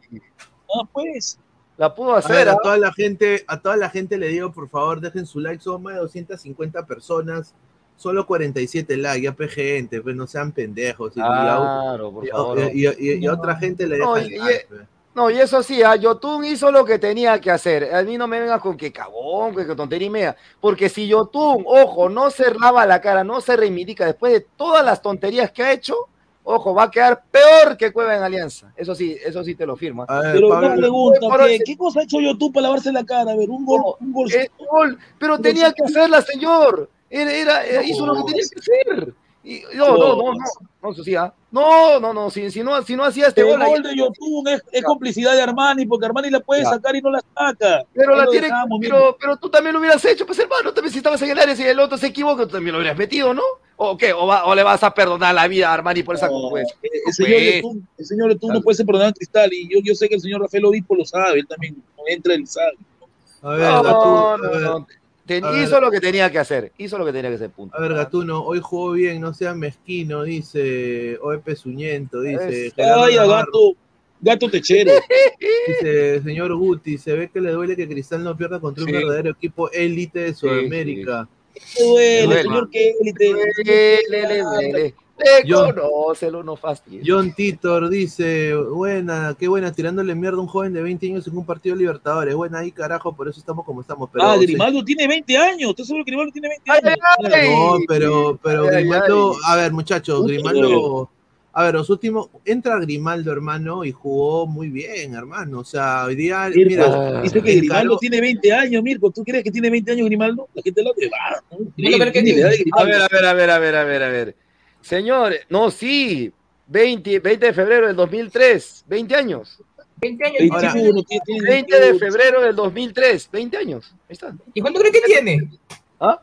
Ah, pues. La pudo A hacer. ver, a ¿ah? toda la gente, a toda la gente le digo, por favor, dejen su like, son más de 250 personas, solo 47 likes, ya pe gente, pues no sean pendejos. Y, y a- Claro, por y- favor. y- y- y a otra gente le No, dejan y- like, pues. No, y eso sí, a Yotun hizo lo que tenía que hacer. A mí no me vengas con que cagón, que, que tontería y media. Porque si Yotun, ojo, no se lava la cara, no se reivindica después de todas las tonterías que ha hecho, ojo, va a quedar peor que Cueva en Alianza. Eso sí, eso sí te lo firma. Pero una Pablo, pregunta, Pero ¿qué, ese- qué cosa ha hecho yo tú para lavarse la cara? A ver, un gol, No, un gol. Es gol, pero tenía que hacerla, señor. Era, era, era- hizo lo que tenía que hacer. Y- no, no, no, no, no, sí, ¿ah? no, no, no, si, si no, si no hacía este El gol, de Yotun es, es complicidad de Armani, porque Armani la puede Ya. sacar y no la saca. Pero la tiene, dejamos, pero, pero tú también lo hubieras hecho, pues hermano, también si estabas en el área, si el otro se equivoca, tú también lo hubieras metido, ¿no? ¿O qué? ¿O, va- o le vas a perdonar la vida a Armani por esa No, pues? eh, el señor pues. Yotun, el señor Yotun no puede ser perdonado en cristal y yo, yo sé que el señor Rafael Obispo lo sabe, él también no entra, él sabe. a ver, No, Gatu- a no, ver, no. Ten- a ver. hizo lo que tenía que hacer, hizo lo que tenía que hacer, punto. A ver, Gatuno, hoy jugó bien, no sea mezquino, dice OEP Suñento, dice Ay, gato, gato techero. dice señor Guti, se ve que le duele que Cristal no pierda contra un Sí. verdadero equipo élite de Sudamérica. ¿Qué duele, Duele. señor Kelly? Le, le, le, le, Le Yo- conócelo, no fastidies. John Titor dice, buena, qué buena, tirándole mierda a un joven de 20 años en un partido de Libertadores. Buena ahí, carajo, por eso estamos como estamos. Pero, Ah, sí. Grimaldo tiene 20 años. ¿Estás seguro que Grimaldo tiene 20 Ay, años? ay, No, pero, pero Ay, ay, Grimaldo, ay. a ver, muchachos, Grimaldo, a ver, los últimos, entra Grimaldo, hermano, y jugó muy bien, hermano. O sea, hoy día, Mirko, mira, dice que Grimaldo caro- tiene 20 años, Mirko. ¿Tú crees que tiene 20 años Grimaldo? La gente lo va. ¿no? Que la edad de sí. A ver, a ver, a ver, a ver, a ver, a ver. Señores, no, sí, 20, 20 de febrero del 2003, 20 años. 20 años. 21, tiene. tiene- tiene 20 de 21. febrero del 2003, 20 años. Ahí está. ¿Y cuánto crees que tiene? ¿Ah?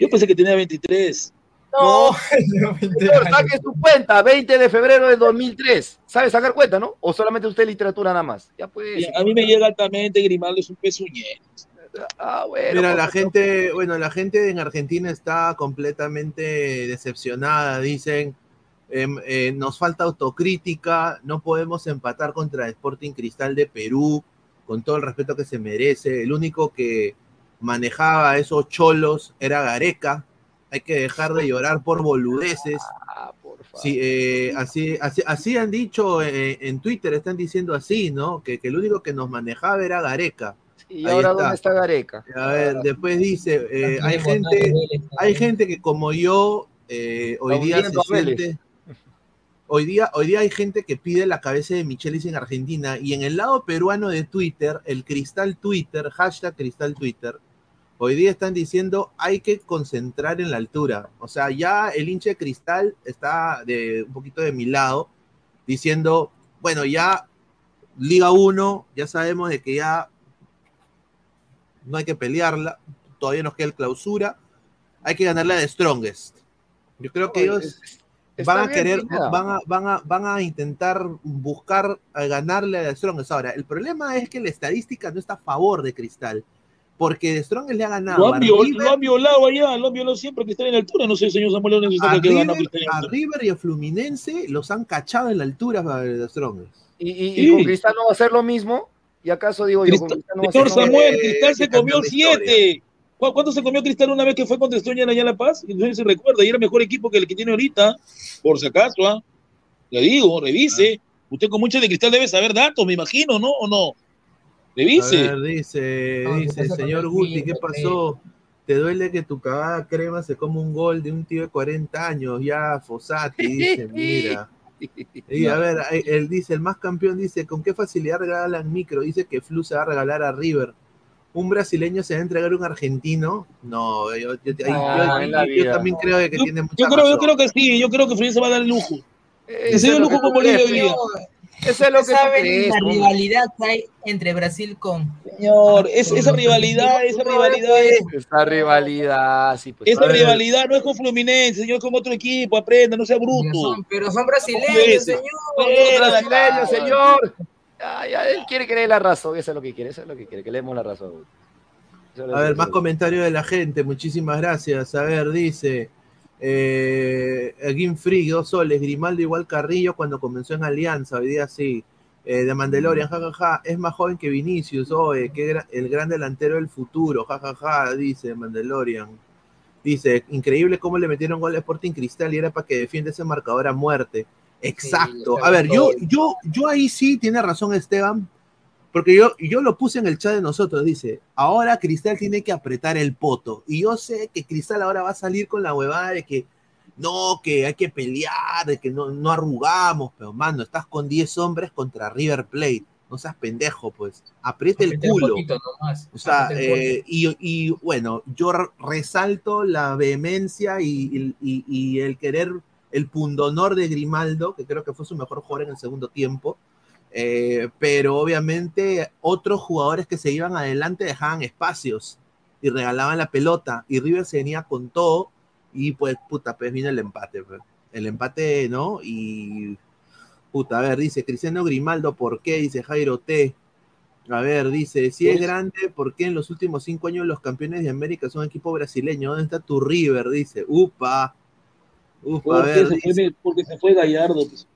Yo pensé que tenía 23. No, no, <laughs> 20 Señor, saque su cuenta, 20 de febrero del 2003. ¿Sabe sacar cuenta, no? ¿O solamente usted literatura nada más? Ya pues. A mí me llega altamente Grimaldo, es un pezuñero. Ah, bueno. Mira, pues, la gente, bueno, la gente en Argentina está completamente decepcionada. Dicen, em, eh, nos falta autocrítica, no podemos empatar contra Sporting Cristal de Perú, con todo el respeto que se merece. El único que manejaba esos cholos era Gareca. Hay que dejar de llorar por boludeces. Ah, por favor. Sí, eh, así, así, así han dicho eh, en Twitter, están diciendo así, ¿no? Que, que el único que nos manejaba era Gareca. ¿Y ahí ahora está. dónde está Gareca? A ver, después dice, eh, hay gente, hay gente que como yo eh, hoy día se siente. Hoy día, hoy día hay gente que pide la cabeza de Michelis en Argentina y en el lado peruano de Twitter, el Cristal Twitter, hashtag Cristal Twitter, hoy día están diciendo hay que concentrar en la altura. O sea, ya el hincha de Cristal está de un poquito de mi lado diciendo, bueno, ya Liga 1, ya sabemos de que ya no hay que pelearla, todavía nos queda el clausura, hay que ganarla de Strongest. Yo creo que ellos es- van a querer, van a, van a, van a intentar buscar a ganarle a The Strongest. Ahora, el problema es que la estadística no está a favor de Cristal, porque The Strongest le ha ganado Lo a han, viol- River, lo han violado allá, lo han violado siempre que está en la altura. No sé, señor Samuel León, a que River, a. River y a Fluminense los han cachado en la altura para The Strongest. ¿Y, y- y Sí. con Cristal no va a ser lo mismo? ¿Y acaso digo yo, mismo? Samuel, Cristal se comió siete. ¿Cu- ¿Cuánto se comió Cristal una vez que fue contra Estoña allá en La Paz? No sé si se recuerda, y era mejor equipo que el que tiene ahorita, por si acaso, ¿ah? Le digo, revise. Usted con mucho de Cristal debe saber datos, me imagino, ¿no? ¿O no? A Revise. ver, dice, No, ¿qué dice, señor Guti, ¿qué pasó? ¿Te duele que tu cagada crema se come un gol de un tío de 40 años? Ya, Fosati, dice, mira. <laughs> Y a ver, ahí- él dice, el más campeón dice, ¿con qué facilidad regalan micro? Dice que Flu se va a regalar a River. ¿Un brasileño se va a entregar a un argentino? No, yo, vida. también creo que Yo, tiene mucha yo creo, yo creo que sí, yo creo que Fluminense va a dar el lujo. Que se dio lujo con Bolivia hoy día. Eso es lo que saben la rivalidad que hay entre Brasil con Señor, es, esa rivalidad, esa rivalidad es, Esa rivalidad, sí, pues. esa rivalidad no es con Fluminense, señor, es con otro equipo, aprenda, no sea bruto. son, pero son brasileños, señor. Fuera de brasileño, acá. señor. Ya, ya, él quiere que le dé la razón, eso es lo que quiere, eso es lo que quiere, que le demos la razón. Es A ver, más comentarios de la gente, muchísimas gracias. A ver, dice eh, Game Free, dos soles, Grimaldo igual Carrillo cuando comenzó en Alianza, hoy día sí. Eh, de Mandalorian, jajaja, es más joven que Vinicius, oye, que gra- el gran delantero del futuro, jajaja, dice Mandalorian. Dice, increíble cómo le metieron gol a Sporting Cristal y era para que defienda ese marcador a muerte. Exacto. a ver, yo, yo, yo ahí sí tiene razón Esteban, porque yo, yo lo puse en el chat de nosotros, dice, ahora Cristal tiene que apretar el poto. Y yo sé que Cristal ahora va a salir con la huevada de que no, que hay que pelear, de que no, no arrugamos, pero mano, estás con 10 hombres contra River Plate. No seas pendejo, pues. Aprieta el culo. poquito nomás, O sea, eh, y, y, bueno, yo resalto la vehemencia y, y- y el querer, el pundonor de Grimaldo, que creo que fue su mejor jugador en el segundo tiempo, eh, pero obviamente otros jugadores que se iban adelante dejaban espacios y regalaban la pelota, y River se venía con todo, y pues, puta, pues vino el empate, pues. el empate, ¿no? Y, puta, a ver, dice Cristiano Grimaldo, ¿por qué? Dice Jairo T. A ver, dice, si es grande, ¿por qué en los últimos cinco años los campeones de América son equipo brasileño? ¿Dónde está tu River? Dice, upa. Upa, a Porque ver, se, dice, fue, porque se fue Gallardo. pues.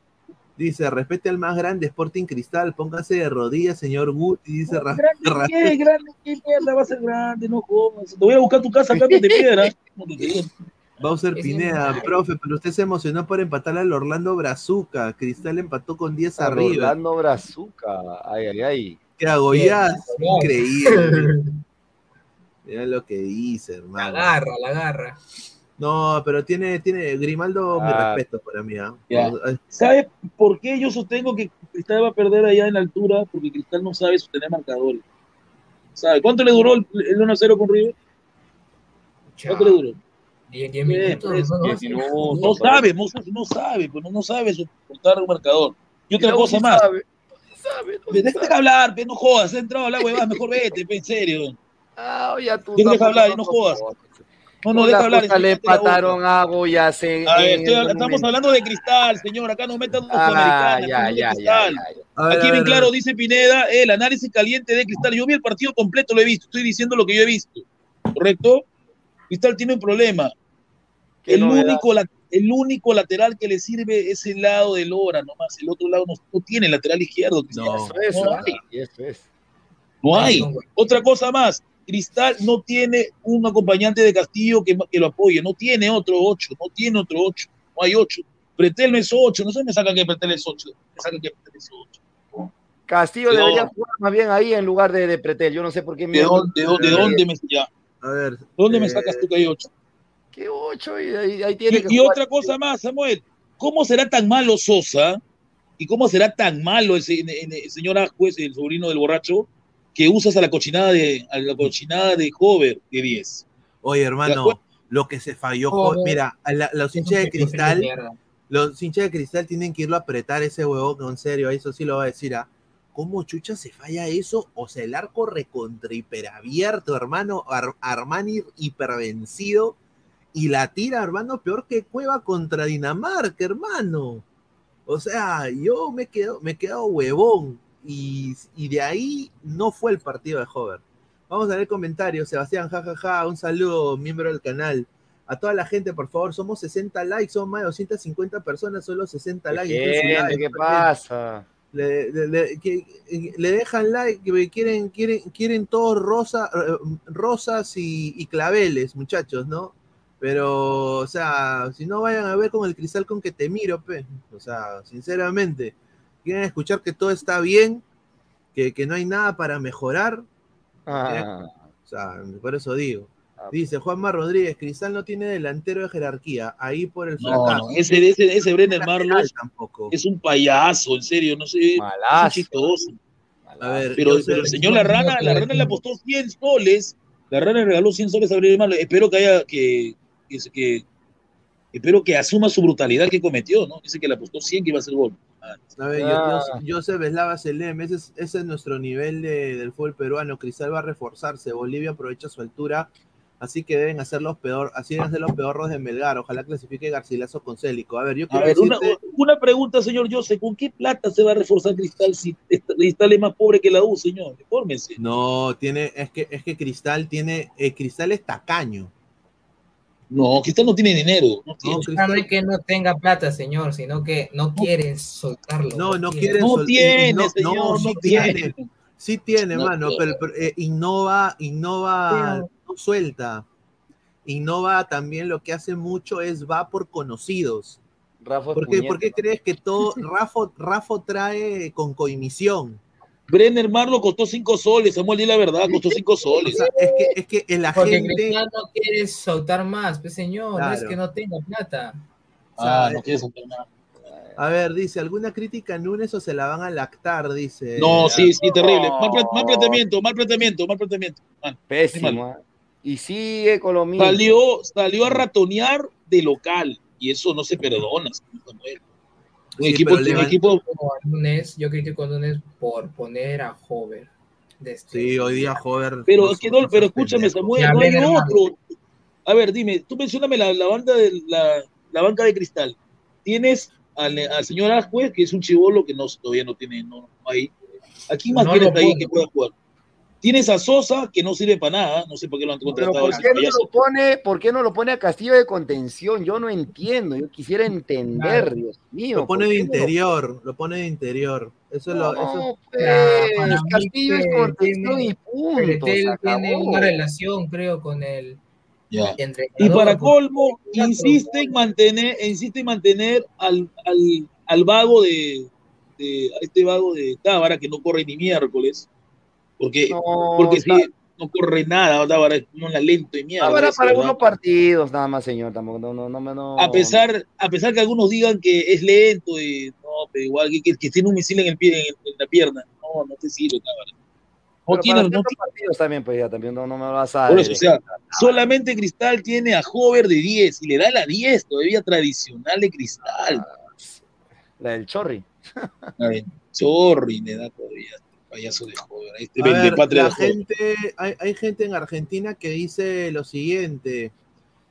Dice, respete al más grande Sporting Cristal, póngase de rodillas, señor Guti, dice Ra- Grande, Ra- ¿qué? Grande, ¿qué mierda va a ser grande? No jodas. Te voy a buscar tu casa acá de piedra. Bowser Es Pineda, profe, pero usted se emocionó por empatarle al Orlando Brazuca. Cristal empató con 10 Al arriba. Orlando Brazuca, ay, ay, ay. Que agollás, Bien, increíble. <laughs> Mira lo que dice, La hermano. garra, la garra. No, pero tiene, tiene Grimaldo, mi Ah. respeto para mí. ¿ah? Ya. Eh, ¿Sabe por qué yo sostengo que Cristal va a perder allá en la altura? Porque Cristal no sabe sostener marcadores. ¿Sabe? ¿Cuánto le duró el, el 1-0 con River? ¿Cuánto le duró? 10 10 Bien, minutos. pues, no, no, no, no, no sabe, no, no sabe, pues no, no sabe soportar un marcador. Y otra cosa sí más, sabe, sabe, no déjate sabe. hablar, pe, no jodas, has entrado a la huevada, mejor vete, pe, en serio. Ah, oye, tú Deja tampoco, hablar y no jodas. No, no, deja hablar. le empataron a Goyas en, A ver, en estoy- el estamos hablando de cristal, señor, acá no metan los Ah, ya, ya, ya, Aquí bien claro dice Pineda, el análisis caliente de Cristal. Yo vi el partido completo, lo he visto. Estoy diciendo lo que yo he visto. ¿Correcto? Cristal tiene un problema. El único, la- el único lateral que le sirve es el lado de Lora nomás. El otro lado no, no tiene lateral izquierdo. Cristal. No. Eso es, No hay. eso es. No hay. Otra cosa más. Cristal no tiene un acompañante de Castillo que, que lo apoye. No tiene otro ocho. No tiene otro ocho. No hay ocho. Pretel no es ocho. No sé, me sacan que Pretel es ocho. Me sacan que Pretel es ocho. Castillo No. debería jugar más bien ahí en lugar de, de Pretel. Yo no sé por qué. ¿De dónde, de de me, ya, a ver, ¿de dónde me eh, sacas tú que hay ocho? ¿Qué ocho? Y ahí, ahí tiene que Y, jugar. otra cosa más, Samuel, ¿cómo será tan malo Sosa y cómo será tan malo el, se- el- el señor Ajuez, el sobrino del borracho, que usas a la cochinada de a la cochinada de Hover de 10? Oye, ¿De hermano, lo que se falló, mira, a la- los hinchas de cristal, los hinchas de cristal tienen que irlo a apretar ese huevón, en serio, eso sí lo va a decir, ¿ah? ¿Cómo chucha se falla eso? O sea, el arco recontra hiperabierto, hermano, Ar- Armani hipervencido, y la tira, hermano, peor que Cueva contra Dinamarca, hermano. O sea, yo me quedo, me he quedado huevón, y, y de ahí no fue el partido de Hover. Vamos a ver comentarios, Sebastián, jajaja, un saludo, miembro del canal. A toda la gente, por favor, somos 60 likes, son más de 250 personas, solo 60 likes. ¿Qué pasa? Le, le- le- que- le dejan like, quieren, quieren, quieren todos rosa, rosas y, y claveles, muchachos, ¿no? Pero, o sea, si no vayan a ver con el cristal con que te miro, pe. O sea, sinceramente, quieren escuchar que todo está bien, que, que no hay nada para mejorar, Ah, o sea, por eso digo. Ah. Dice Juanma Rodríguez, Cristal no tiene delantero de jerarquía, ahí por el No, fracaso. no, ese, ese, ese Brenner Marlos tampoco. es un payaso, en serio, no sé, es malazo. chistoso. A ver, Pero, yo sé- pero el señor La Rana, La Rana le apostó 100 soles, La Rana le regaló 100 soles a Brenner Marlos. Espero que haya, que, que, que- espero que asuma su brutalidad que cometió, ¿no? Dice que le apostó 100 que iba a ser gol. A ver, Joseph Eslava Selem, ese es, ese es nuestro nivel de, del fútbol peruano. Cristal va a reforzarse. Bolivia aprovecha su altura Así que deben hacer los peor, así deben ser los peorros de Melgar. Ojalá clasifique Garcilaso con Célico. A ver, yo quiero decirte... una, pregunta, señor Jose, ¿con qué plata se va a reforzar Cristal si Cristal es más pobre que la U, señor? Infórmese. No, tiene, es que, es que Cristal tiene, eh, Cristal es tacaño. No, Cristal no tiene dinero. No, no es que no tenga plata, señor, sino que no quieren soltarlo. No, no, quieren No tiene, señor, no, sí tiene. Sí tiene, mano, pero, eh, innova, innova suelta. Innova también lo que hace mucho es va por conocidos. Rafa ¿Por, qué, ¿Por qué crees que todo <laughs> Rafa, Rafa trae con coimisión? Brenner Marlo costó cinco soles, Samuel, di la verdad, costó cinco <laughs> soles. es que, es que el agente... Porque no quiere soltar más, pues señor, no es que no tenga plata. Ah, no quiere soltar más. A ver, dice, ¿alguna crítica a Nunes o se la van a lactar? Dice. No, sí, sí, terrible. Mal, mal planteamiento, mal planteamiento, mal planteamiento. Pésimo. Y sigue con lo mismo. Salió, salió a ratonear de local y eso no se perdona. Un equipo, un equipo... yo critico a Nunes por poner a Hover. Este sí, hoy día Hover. Pero, es que no, pero escúchame, Samuel, no hay otro. A ver, dime, tú mencioname la, la banda de la, la, banca de cristal. Tienes al, al señor Ascuez, que es un chivolo que no, todavía no tiene, no, ahí. Aquí más no tienes ahí que pueda jugar. Tienes a Sosa, que no sirve para nada, no sé por qué lo han contratado. ¿por, qué no lo pone, ¿Por qué no lo pone a Castillo de contención? Yo no entiendo, yo quisiera entender, Dios mío. Lo pone de interior, lo pone de interior. Eso es lo. Eso... Pues, Castillo es contención y punto. tiene una relación, creo, con él. Y para colmo, insiste en mantener, insiste en mantener al, al, al vago de, de, a este vago de Tábara que no corre ni miércoles porque, porque si no corre nada, ahora es como una lento y mierda. Ahora para algunos partidos, nada más, señor, tampoco, no, no, no, A pesar, a pesar que algunos digan que es lento y no, pero igual que, que, tiene un misil en el pie, en, la pierna. No, no te sirve, cabrón. No tiene, no partidos también, pues ya también no, me lo vas a. o sea, solamente Cristal tiene a Hover de 10 y le da la 10 todavía tradicional de Cristal. Ah, la del Chorri. La del Chorri le da todavía payaso de joder. Este gente, hay, hay, gente en Argentina que dice lo siguiente.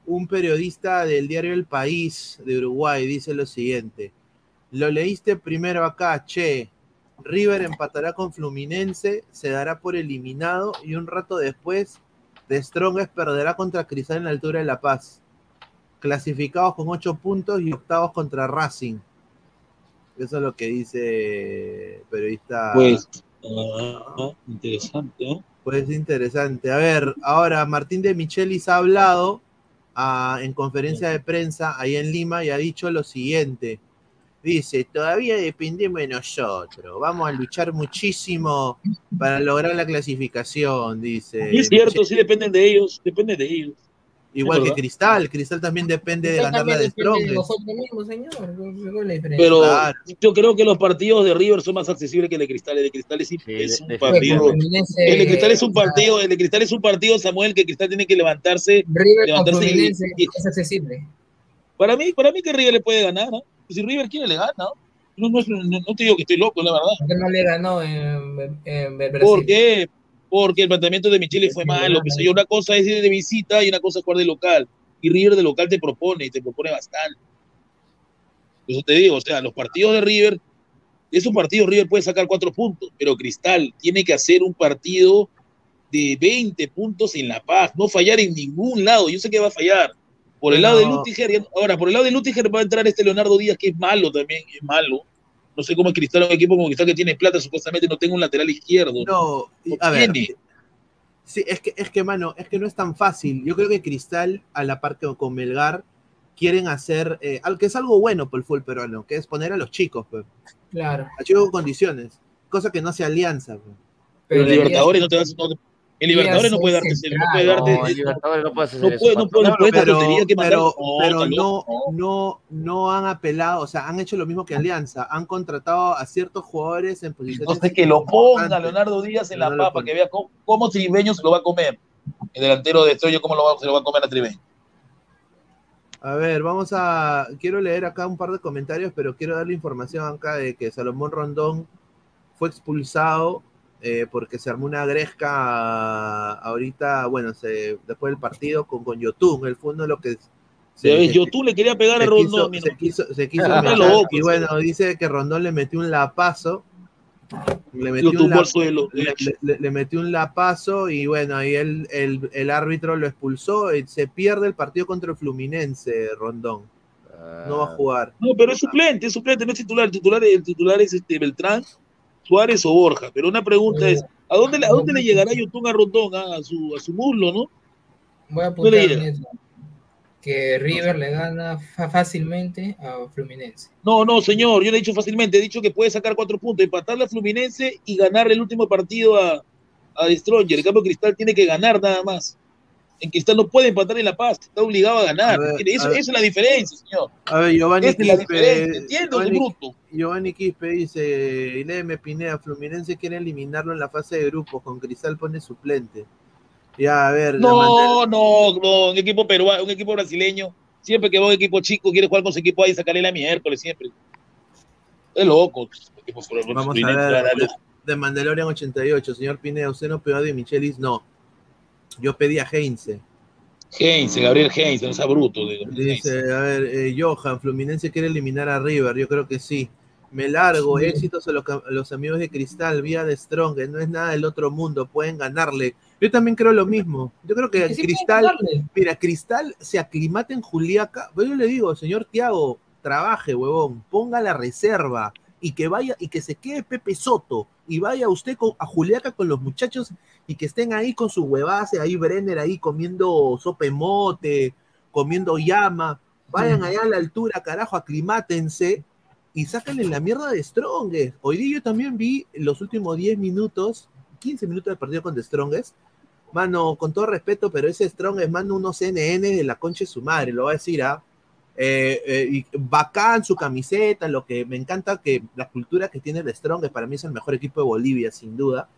Un periodista del diario El País de Uruguay dice lo siguiente. Lo leíste primero acá, che. River empatará con Fluminense, se dará por eliminado y un rato después de Strongest perderá contra Cristal en la altura de La Paz. Clasificados con ocho puntos y octavos contra Racing. Eso es lo que dice periodista. Pues Ah, interesante, Pues interesante. A ver, ahora Martín de Michelis ha hablado ah, en conferencia de prensa ahí en Lima y ha dicho lo siguiente. Dice, todavía dependemos de nosotros, vamos a luchar muchísimo para lograr la clasificación, dice. Y es cierto, sí dependen de ellos, depende de ellos. Igual que Cristal, Cristal también depende de ganarla de Strong. Pero yo creo que los partidos de River son más accesibles que el de Cristal. El de Cristal es, un partido. El de Cristal es un partido, el de Cristal es un partido, Samuel, que Cristal tiene que levantarse. River levantarse y, es accesible. Para mí, para mí que River le puede ganar, ¿no? Si River quiere le gana, ¿no? No, no, no, te digo que estoy loco, la verdad. ¿Por qué no le ganó en, en Brasil? ¿Por qué? Porque el planteamiento de Michele fue malo. Pues, una cosa es ir de visita y una cosa es jugar de local. Y River de local te propone y te propone bastante. Eso te digo, o sea, los partidos de River, es un partido, River puede sacar cuatro puntos, pero Cristal tiene que hacer un partido de 20 puntos en La Paz, no fallar en ningún lado. Yo sé que va a fallar. Por el lado de Lutiger, ahora, por el lado de Lutiger va a entrar este Leonardo Díaz, que es malo también, es malo no sé cómo es Cristal, un equipo como Cristal que tiene plata, supuestamente no tengo un lateral izquierdo. No, a ver. Sí, es que, es que, mano, es que no es tan fácil. Yo creo que Cristal, a la par que con Melgar, quieren hacer, eh, que es algo bueno por el fútbol peruano, que es poner a los chicos, pues. Claro. A chicos con condiciones, cosa que no se alianza. Pues. Pero, Libertadores no te vas, no, el Libertadores no puede darte, no puede darte, no, Libertadores no puede hacer no puede, no puede, no puede pero, que pero, pero no, no, no han apelado, o sea, han hecho lo mismo que Alianza, han contratado a ciertos jugadores en posiciones. Entonces que lo ponga Leonardo Díaz en la papa, que vea cómo, cómo Tribeño se lo va a comer. El delantero de Estrello, cómo lo va, se lo va a comer a Tribeño. A ver, vamos a. Quiero leer acá un par de comentarios, pero quiero darle información acá de que Salomón Rondón fue expulsado eh, porque se armó una gresca ahorita, bueno, se, después del partido con, con Yotun. El fue uno de lo que. Se, Yotun le quería pegar a Rondón. se quiso, se <laughs> quiso meter, y bueno, dice que Rondón le metió un lapazo. Le metió, un, lap, le, le, le metió un lapazo y bueno, ahí el, el, el, árbitro lo expulsó y se pierde el partido contra el Fluminense, Rondón. No va a jugar. No, pero es suplente, es suplente, no es titular. El titular, el titular es este Beltrán, Suárez o Borja. Pero una pregunta es, ¿a dónde, a dónde le llegará Yotun a Rondón? Ah, a, su, a su muslo, ¿no? Voy a apuntar que River le gana fácilmente a Fluminense. No, no, señor, yo le he dicho fácilmente, he dicho que puede sacar cuatro puntos, empatarle a Fluminense y ganar el último partido a, a Stronger. El cambio Cristal tiene que ganar nada más. En Cristal no puede empatar en La Paz, está obligado a ganar. A ver, eso, a eso, es la diferencia, señor. A ver, Giovanni Quispe, es entiendo Giovanni, bruto. Giovanni Quispe dice, Ileme Pineda, Fluminense quiere eliminarlo en la fase de grupos, con Cristal pone suplente. Ya, a ver. No, no, no, un equipo peruano, un equipo brasileño, siempre que va un equipo chico, quiere jugar con su equipo ahí y sacarle la miércoles, siempre. Es loco. Vamos a ver, de, de, Mandalorian 88, señor Pineda, ¿usted no pegó de Michelis? No. Yo pedí a Heinze. Heinze, Gabriel Heinze, no sea bruto. Dice, a ver, eh, Johan, Fluminense quiere eliminar a River, yo creo que sí. Me largo, sí. éxitos a los, a los, amigos de Cristal, vía de Strong, no es nada del otro mundo, pueden ganarle. Yo también creo lo mismo. Yo creo que sí Cristal, mira, Cristal se aclimata en Juliaca. Yo le digo, señor Tiago, trabaje, huevón, ponga la reserva y que vaya y que se quede Pepe Soto y vaya usted con, a Juliaca con los muchachos y que estén ahí con su huevase, ahí Brenner ahí comiendo sope mote, comiendo llama. Vayan allá a la altura, carajo, aclimátense y sáquenle la mierda de Strongest. Hoy día yo también vi los últimos 10 minutos, 15 minutos del partido con The Strongest. Mano, con todo respeto, pero ese Strongest manda unos CNN de la concha de su madre, lo va a decir, ¿ah? Eh, eh, bacán su camiseta, lo que me encanta que la cultura que tiene el Strongest, para mí es el mejor equipo de Bolivia, sin duda.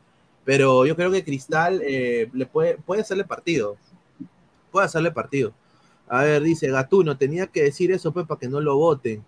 Pero yo creo que Cristal eh, le puede, puede hacerle partido. Puede hacerle partido. A ver, dice Gatuno, tenía que decir eso pues para que no lo voten.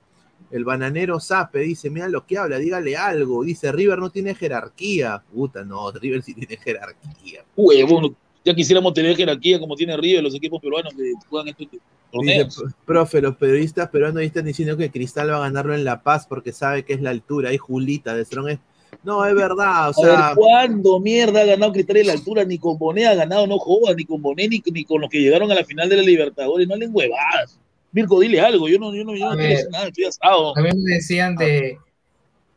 El bananero Zape dice, mira lo que habla, dígale algo. Dice, River no tiene jerarquía. Puta, no, River sí tiene jerarquía. Huevón, ya quisiéramos tener jerarquía como tiene River los equipos peruanos que juegan estos torneos. Dice, profe, los periodistas peruanos están diciendo que Cristal va a ganarlo en La Paz porque sabe que es la altura. Hay Julita de Strong es no, es verdad, o sea. A ver, ¿cuándo mierda ha ganado Cristal en la altura? Ni con Bonet ha ganado, no jodas, ni con Bonet, ni, ni, con los que llegaron a la final de la Libertadores, no le huevadas. Mirko, dile algo, yo no, yo no, yo no decir nada, estoy asado. A mí me decían de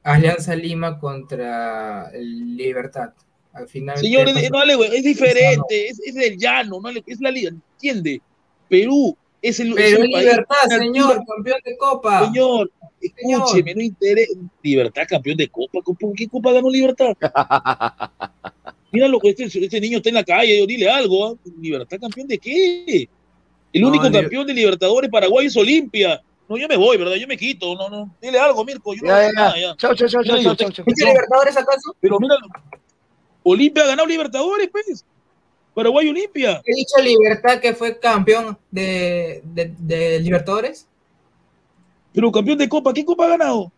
Alianza Lima contra Libertad. Al final. Señor, es, no, es diferente, es, es del llano, no, es la liga, entiende. Perú es el. Pero es el Libertad, país, señor, campeón de Copa. Señor, escúcheme, no interesa. Libertad, campeón de Copa. ¿Por qué Copa ganó Libertad? <laughs> Mira lo que este, este, niño está en la calle, yo dile algo. ¿eh? ¿Libertad, campeón de qué? El no, único campeón de Libertadores Paraguay es Olimpia. No, yo me voy, ¿verdad? Yo me quito. No, no. Dile algo, Mirko. Yo ya, no ya, nada, ya. Chao, chao, chao, chao, chao, chao, chao. Libertadores acaso? Pero mira, Olimpia ha ganado Libertadores, pues. Paraguay Olimpia. He dicho Libertad que fue campeón de, de, de, Libertadores. Pero campeón de Copa, ¿qué Copa ha ganado?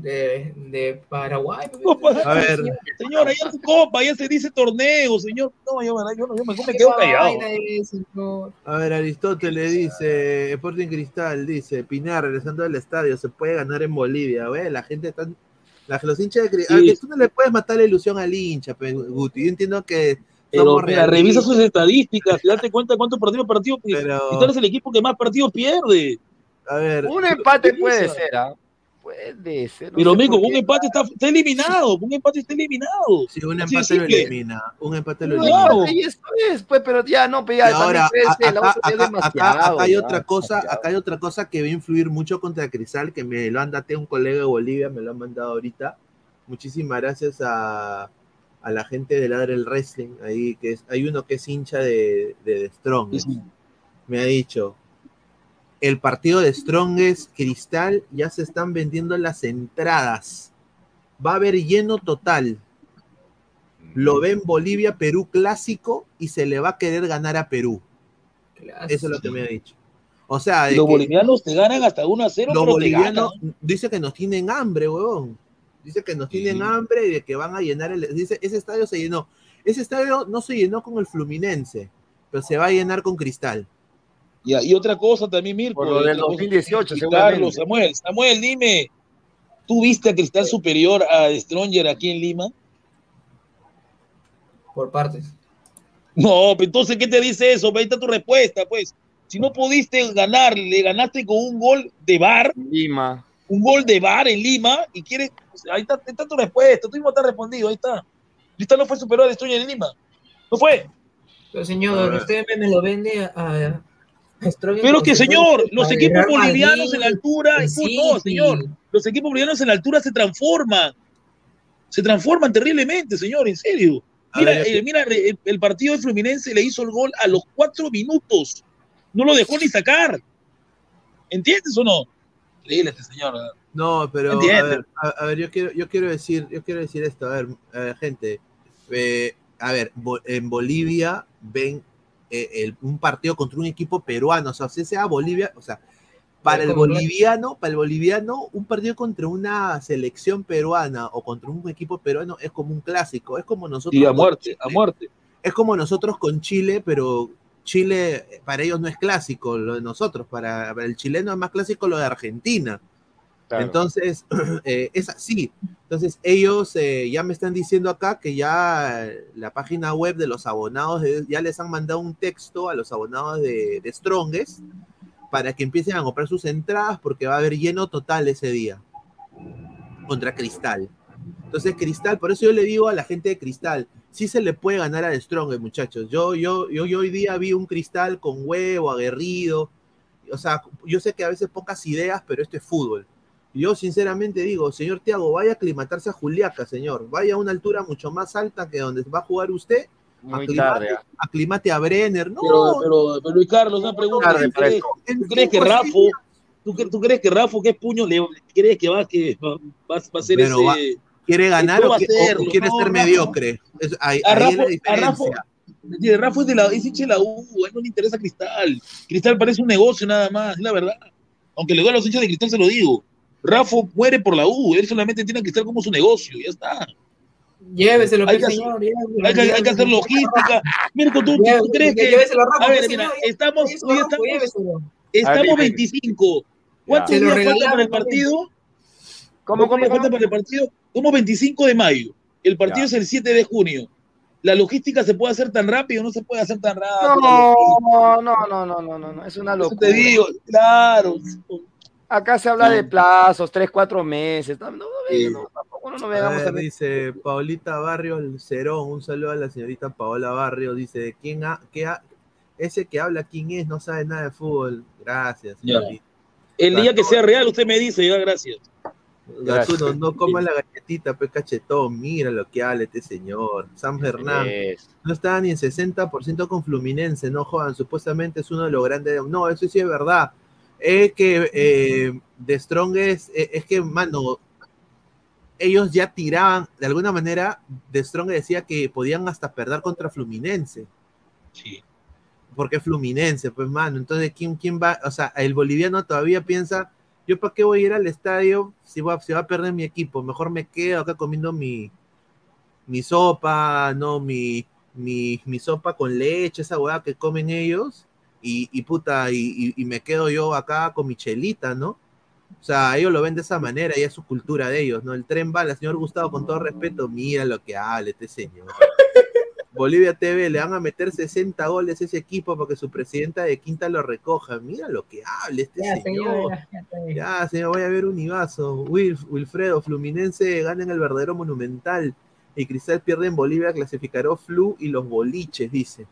De, de Paraguay. Copa, a ver. Señor, allá es Copa, allá se dice torneo, señor. No, yo, yo, yo, yo me, me quedo callado. A ver, Aristóteles dice, Sporting Cristal dice, Pinar, regresando al estadio, se puede ganar en Bolivia. Ve, la gente está... La, los hinchas de sí. tú no le puedes matar la ilusión al hincha, Guti. Yo entiendo que pero, mira, revisa sus estadísticas y date cuenta cuántos partidos partidos pero... y tú eres el equipo que más partidos pierde. A ver, un empate puede ser, ¿ah? ¿eh? Puede ser. No pero, amigo, un empate está, está, eliminado. Un empate está eliminado. Sí, un empate lo elimina. Un empate lo claro. elimina. Y eso es, pues, pero ya no, pues ya. ahora, acá, acá, acá, acá, hay otra cosa, acá hay otra cosa que va a influir mucho contra Cristal, que me lo han dateado un colega de Bolivia, me lo han mandado ahorita. Muchísimas gracias a, a la gente de Ladre el Wrestling, ahí que es, hay uno que es hincha de, de, de Strong, sí. me ha dicho, el partido de Strongest Cristal ya se están vendiendo las entradas, va a haber lleno total, lo ven Bolivia, Perú clásico y se le va a querer ganar a Perú. Clásico. Eso es lo que me ha dicho. O sea, de Los que bolivianos te ganan hasta 1 a 0, los bolivianos dice que nos tienen hambre, huevón. Dice que nos tienen Sí. hambre y de que van a llenar el. Dice, ese estadio se llenó. Ese estadio no se llenó con el Fluminense, pero se va a llenar con cristal. Ya, y otra cosa también, Mirko. Por lo del otra cosa- 2018, y seguramente. Carlos, Samuel, Samuel, dime, ¿tú viste a Cristal Superior a Stronger aquí en Lima? Por partes. No, pues entonces, ¿qué te dice eso? Ahí está tu respuesta, pues. Si no pudiste ganar, le ganaste con un gol de bar, Lima. un gol de bar en Lima, y quieres, pues, ahí está, ahí está tu respuesta, tú mismo te has respondido, ahí está. Cristal no fue superior a Stronger en Lima. No fue. Pero señor, usted me, lo vende a, Pero que, señor, los equipos bolivianos en la altura, el fu- no, señor, los equipos bolivianos en la altura se transforman. Se transforman terriblemente, señor, en serio. Mira, ver, eh, mira el, el partido de Fluminense le hizo el gol a los cuatro minutos. No lo dejó ni sacar. ¿Entiendes o no? Increíble este señor. No, pero a ver, a, a ver, yo quiero, yo quiero decir, yo quiero decir esto, a ver, a ver, gente, eh, a ver, Bo- en Bolivia ven eh, el- un partido contra un equipo peruano, o sea, si sea Bolivia, o sea, para el boliviano, para el boliviano, un partido contra una selección peruana o contra un equipo peruano es como un clásico, es como nosotros Y a muerte, a muerte. es como nosotros con Chile, pero Chile para ellos no es clásico, lo de nosotros, para, para el chileno es más clásico lo de Argentina. Entonces, <clears throat> eh, es así. Entonces, ellos eh, ya me están diciendo acá que ya la página web de los abonados, ya les han mandado un texto a los abonados de, de Strongest para que empiecen a comprar sus entradas porque va a haber lleno total ese día contra Cristal. Entonces, Cristal, por eso yo le digo a la gente de Cristal, sí se le puede ganar a Strongest, muchachos. Yo, yo, yo, yo hoy día vi un Cristal con huevo, aguerrido. O sea, yo sé que a veces pocas ideas, pero esto es fútbol. Yo sinceramente digo, señor Tiago, vaya a aclimatarse a Juliaca, señor. Vaya a una altura mucho más alta que donde va a jugar usted. Muy aclimate, tarde. ah. aclimate a Brenner. No, Pero, pero, pero Luis Carlos, una pregunta. Tarde ¿Tú crees, tú crees que Rafa, tú, tú crees que Rafa, que es puño, le, crees que va, que va, va- va a ser Pero va- ese... ¿Quiere ganar o, qui- o- quiere no, ser Rafa. mediocre? Es- ahí, A ahí Rafa, es la a diferencia. Rafa, es de la, es de la U, a él no le interesa Cristal. Cristal parece un negocio nada más, es la verdad. Aunque le doy a los hinchas de Cristal, se lo digo. Rafa muere por la U, él solamente tiene a Cristal como su negocio, ya está. Lléveselo, Hay pues, que- señor. lléveselo, Hay que, hay que hacer logística. Mirko, ¿tú, tú crees que...? lléveselo, Rafa, A ver, pues, mira, señor. estamos, Lléveselo, hoy Rafa, estamos, lléveselo. estamos dime. 25. ¿Cuántos días regalamos para el también. partido? ¿Cómo, ¿Cuántos cómo, cómo? para el partido? Como 25 de mayo. El partido Ya. es el 7 de junio. ¿La logística se puede hacer tan rápido? No se puede hacer tan rápido. No, no, no, no, no, no, no, es una Eso locura. te digo, claro. Acá se habla de plazos, tres, cuatro meses. No, no, no, Sí. no, tampoco no nos A vengamos ver, a dice Paulita Barrios Cerón, un saludo a la señorita Paola Barrios, dice, ¿quién ha, qué ha- ese que habla quién es? No sabe nada de fútbol. Gracias, señorita. El día que sea real, usted me dice, ya, gracias. Gatuno, no coma la galletita, pe cachetón, mira lo que habla este señor. Sam Hernán, Es. no estaba ni en 60% con Fluminense, no jodan, supuestamente es uno de los grandes. No, eso sí es verdad. Es que eh, de Strongest, eh, es que, mano, ellos ya tiraban, de alguna manera, de Strongest decía que podían hasta perder contra Fluminense, Sí. porque es Fluminense, pues, mano. Entonces, ¿quién, quién va? O sea, el boliviano todavía piensa, ¿yo para qué voy a ir al estadio si va, si va a perder mi equipo? Mejor me quedo acá comiendo mi, mi sopa, no, mi, mi, mi sopa con leche, esa hueá que comen ellos, y, y puta, y, y- y me quedo yo acá con mi chelita, ¿no? O sea, ellos lo ven de esa manera y es su cultura de ellos, ¿no? El tren bala, señor Gustavo, con todo respeto, mira lo que habla este señor. Bolivia TV, le van a meter 60 goles a ese equipo para que su presidenta de Quinta lo recoja. Mira lo que habla este Ya, señor. señor, ya, señor, voy a ver un Ibazo. Wilf, Wilfredo, Fluminense gana en el verdadero monumental. Y Cristal pierde en Bolivia, clasificará Flu y los boliches, dice.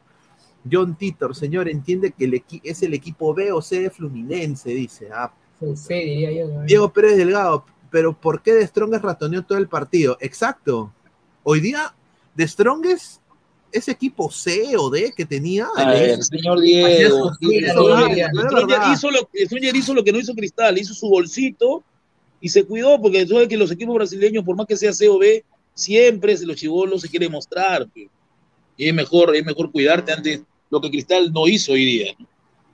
John Titor, señor, entiende que el es el equipo B o C de Fluminense, dice. Ah, Sí, sí, diría yo. ¿no? Diego Pérez Delgado, pero ¿por qué De Strongest ratoneó todo el partido? Exacto. Hoy día, De Strongest, ese equipo C o D que tenía. A ver, hizo- señor Diego. Stronger- hizo lo, que no hizo Cristal, hizo su bolsito y se cuidó porque sabe que los equipos brasileños, por más que sea C o B, siempre se los chivolos se quieren mostrar. pe. Y es mejor, es mejor cuidarte antes lo que Cristal no hizo hoy día. ¿no?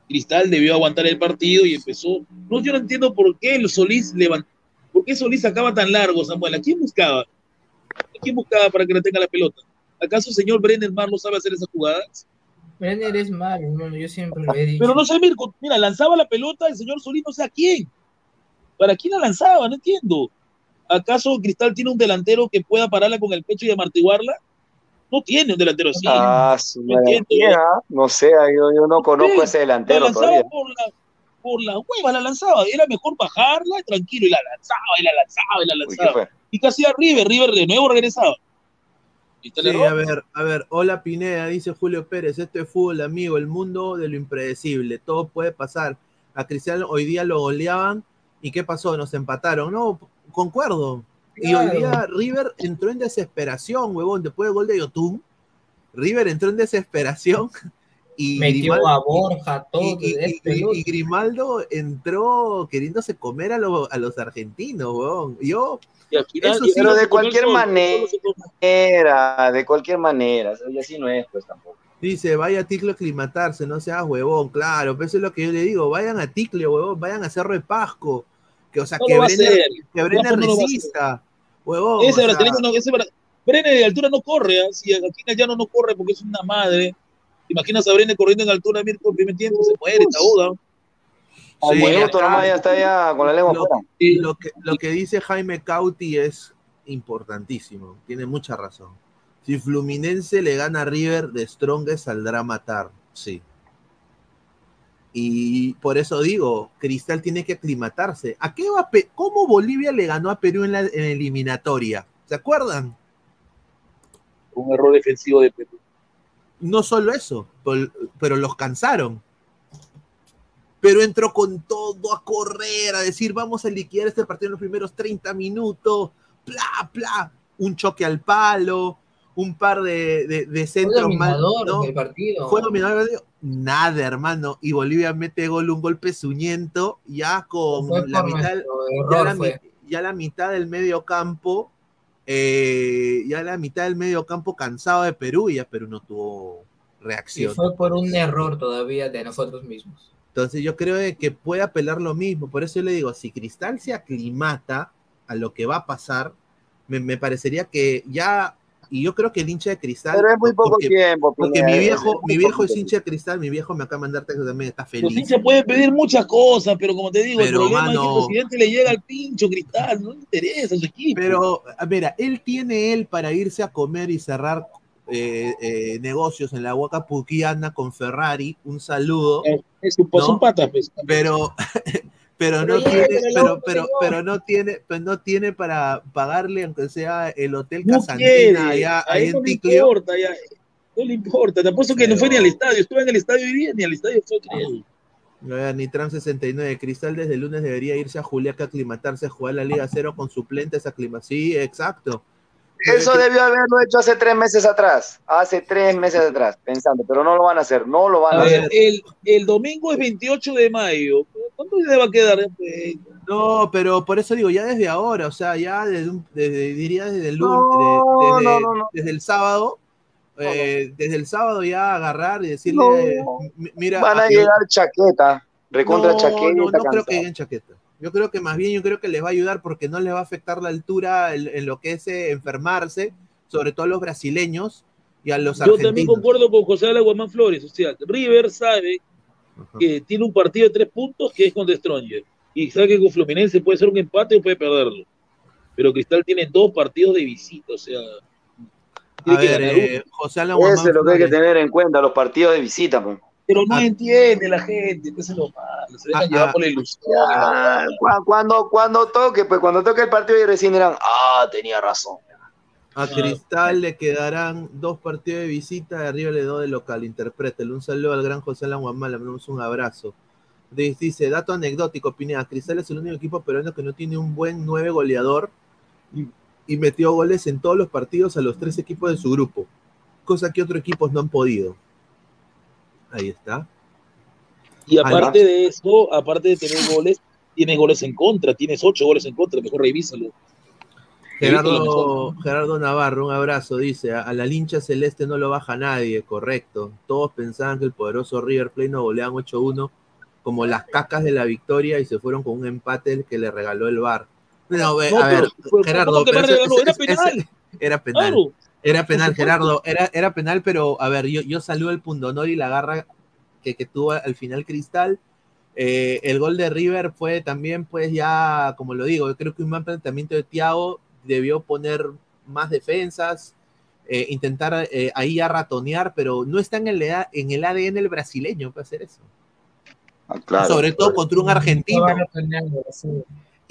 Cristal debió aguantar el partido y empezó. No, yo no entiendo por qué el Solís levantó. ¿Por qué Solís acaba tan largo, Samuel? ¿A quién buscaba? ¿A quién buscaba para que le tenga la pelota? ¿Acaso el señor Brenner Mar no sabe hacer esas jugadas? Brenner es malo, hermano, yo siempre lo he dicho. Pero no sé, Mirko, mira, lanzaba la pelota el señor Solís, no sé a quién. ¿Para quién la lanzaba? No entiendo. ¿Acaso Cristal tiene un delantero que pueda pararla con el pecho y amortiguarla? No tiene un delantero así. Ah, su No sé, yo, yo no conozco a ese La delantero lanzaba todavía. por la, por la hueva, la lanzaba. Era mejor bajarla tranquilo y la lanzaba y la lanzaba y la Uy, ¿qué lanzaba. ¿Y qué hacía River? River de nuevo regresaba. Sí, a ver, a ver, hola Pineda, dice Julio Pérez, esto es fútbol, amigo, el mundo de lo impredecible, todo puede pasar. A Cristiano hoy día lo goleaban y ¿qué pasó? Nos empataron. No, concuerdo. Y hoy día River entró en desesperación, huevón, después del gol de Yotun. River entró en desesperación <laughs> y Metió Grimaldo- a Borja, todo. y, y- este, y- y Grimaldo entró queriéndose comer a, lo- a los argentinos, huevón. Yo, final Eso sí, pero de cualquier manera. de cualquier manera, y así no es, pues tampoco. Dice, vaya a Ticlo a aclimatarse, no seas huevón, claro, pero eso es lo que yo le digo, vayan a Ticlo, huevón, vayan a Cerro de Pasco, que, o sea, No que Brenner, que Brenner resista, huevón. Ese sea, brasileño no, ese bra- Brenner de altura no corre, ¿ah? si aquí en el llano no corre porque es una madre. ¿Te imaginas a Brenner corriendo en altura, Mirko, el primer tiempo se muere, está. Al Sí, minuto acá- nomás ya está ya con la lengua Lo- fuera. Lo, que, lo que dice Jaime Cauti es importantísimo, tiene mucha razón. Si Fluminense le gana a River, de Strongest saldrá a matar, sí. Y por eso digo, Cristal tiene que aclimatarse. ¿A qué va Pe- ¿Cómo Bolivia le ganó a Perú en la en eliminatoria? ¿Se acuerdan? Un error defensivo de Perú. No solo eso, pero los cansaron. Pero entró con todo a correr, a decir, vamos a liquidar este partido en los primeros 30 minutos, bla, bla, un choque al palo, un par de, de, de Fue centros mal, dominador ¿no? del partido. Fue dominador del partido. Nada, hermano. Y Bolivia mete gol, un golpe suñento, ya con Fue la mitad, ya la, fue. ya la mitad del medio campo, eh, ya la mitad del medio campo cansado de Perú, y ya Perú no tuvo Y reacción. fue por un error todavía de nosotros mismos. Entonces yo creo que puede apelar lo mismo. Por eso yo le digo, si Cristal se aclimata a lo que va a pasar, me, me parecería que ya, y yo creo que el hincha de Cristal, Pero es muy poco porque, tiempo. porque Pineda, mi es viejo, mi viejo es hincha de Cristal, mi viejo me acaba de mandar texto también, está feliz. hinchas pueden pedir muchas cosas, pero como te digo, el problema es que el presidente le llega al pincho cristal, no le interesa a su equipo. Pero, a- mira, él tiene él para irse a comer y cerrar eh, eh, negocios en la Huaca Puquiana con Ferrari, un saludo, Es un- pues, patas, pues. pero, <laughs> pero no tiene, pero pero, no, pero, no tiene, pero no tiene para pagarle, aunque sea el hotel No Casantina allá, a ahí él no en le importa, ya. No le importa, te apuesto que no fue ni al estadio, estuve en el estadio hoy día, ni al estadio fue, creo. A ver, Nitram 69, Cristal desde el lunes debería irse a Juliaca a aclimatarse, a jugar la Liga Cero con suplentes, aclimatar. Sí, exacto. Eso debió haberlo hecho hace tres meses atrás. Hace tres meses atrás, pensando, pero no lo van a hacer, no lo van a, A hacer. el, el domingo es 28 de mayo. ¿Cuánto le va a quedar? Pues, No, pero por eso digo, ya desde ahora, o sea, ya desde, un- desde- diría desde el lunes, No, de- desde, no, no, no. desde el sábado, eh, desde el sábado ya agarrar y decirle, No. "Mi- mira, Van a llegar chaqueta, recontra no, chaqueta. no, no creo que lleguen chaqueta. Yo creo que más bien yo creo que les va a ayudar porque no les va a afectar la altura en, en lo que es eh, enfermarse, sobre todo a los brasileños y a los yo también argentinos. concuerdo con José Alaguamán Flores. O sea, River sabe Ajá. que tiene un partido de tres puntos que es contra Stronger. Y sabe que con Fluminense puede ser un empate o puede perderlo. Pero Cristal tiene dos partidos de visita, o sea. A ver, eh. José Alan Guamán Eso es lo que hay que tener en cuenta, los partidos de visita. pues. Pero no ah. entiende la gente, eso es lo malo. Se dejan Ah, llevar ah. por la ilusión. Ah, cu- cuando, cuando toque, pues cuando toque el partido y recién dirán, ah, tenía razón. A Cristal le quedarán dos partidos de visita, de arriba le doy de local, interprételo. Un saludo al gran José Alan Guamán, le mandamos un abrazo. Dice, dice, dato anecdótico, Pineda, Cristal es el único equipo peruano que no tiene un buen nueve goleador y, y metió goles en todos los partidos a los tres equipos de su grupo, cosa que otros equipos no han podido. Ahí está. Y Además- aparte de eso, aparte de tener goles, tienes goles en contra, tienes ocho goles en contra, mejor revísalo. Gerardo. Gerardo Navarro, un abrazo, dice, a, a la lincha celeste no lo baja nadie, correcto. Todos pensaban que el poderoso River Plate nos goleaban 8-1 como las cacas de la victoria y se fueron con un empate que le regaló el VAR. No, a ver, No, pero- pero Gerardo. Era ese- penal. ese- era penal. Claro. Era penal. Gerardo, era, era penal, pero a ver, yo, yo saludo el pundonor y la garra que, que tuvo al final Cristal. Eh, el gol de River fue también, pues ya, como lo digo, yo creo que un mal planteamiento de Thiago debió poner más defensas, eh, intentar eh, ahí ya ratonear, pero no está en el, EA en el ADN el brasileño para hacer eso. Ah, claro. Sobre todo contra un argentino. No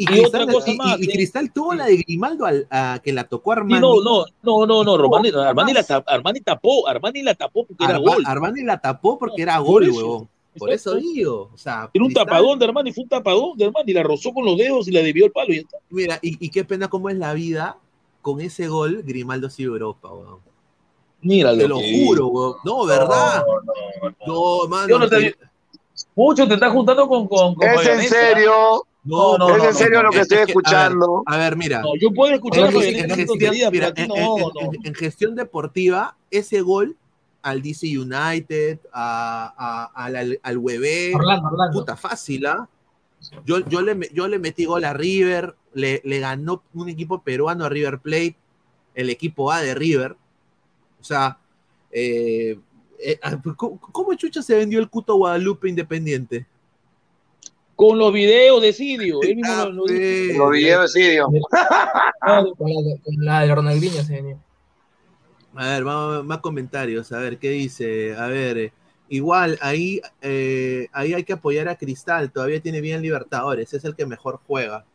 sí. Y, Y Cristal, otra cosa y- más, y ¿sí? Cristal tuvo la de Grimaldo al- a- que la tocó Armani. Sí, no, no, no, no, no, Armani, Armani, la, Armani tapó, Armani la tapó porque era gol. Armani la tapó porque era gol, huevón. Por eso digo. O sea, Era un Cristal- tapadón de Armani, fue un tapadón de Armani, la rozó con los dedos y la debió el palo y ya está. Mira, y, y qué pena cómo es la vida. Con ese gol, Grimaldo sigue Europa, weón. Mira, Te lo juro, weón. No, ¿verdad? No, mano. Yo no te- te- Mucho te estás juntando con, con, con ¿Es en serio? No, no, ¿Es en serio lo que es estoy que, a ver, escuchando? A ver, mira. No, yo puedo escuchar en, gestión, deportiva, ese gol al DC United, a, a- al, al, al Webé, Orlando, Orlando. puta fácil, ¿ah? Yo, yo, le, yo le metí gol a River, le, le ganó un equipo peruano a River Plate, el equipo A de River. O sea, eh, eh, ¿cómo, cómo chucha se vendió el Cuto Guadalupe Independiente? Con los videos de Sidio, él mismo Ah, lo, lo dijo. fe, Los videos de Sidio. Con la, de- Ronaldinho se venía. A ver, vamos, más comentarios, a ver, ¿qué dice? A ver, eh, igual, ahí, eh, ahí hay que apoyar a Cristal, todavía tiene bien Libertadores, es el que mejor juega.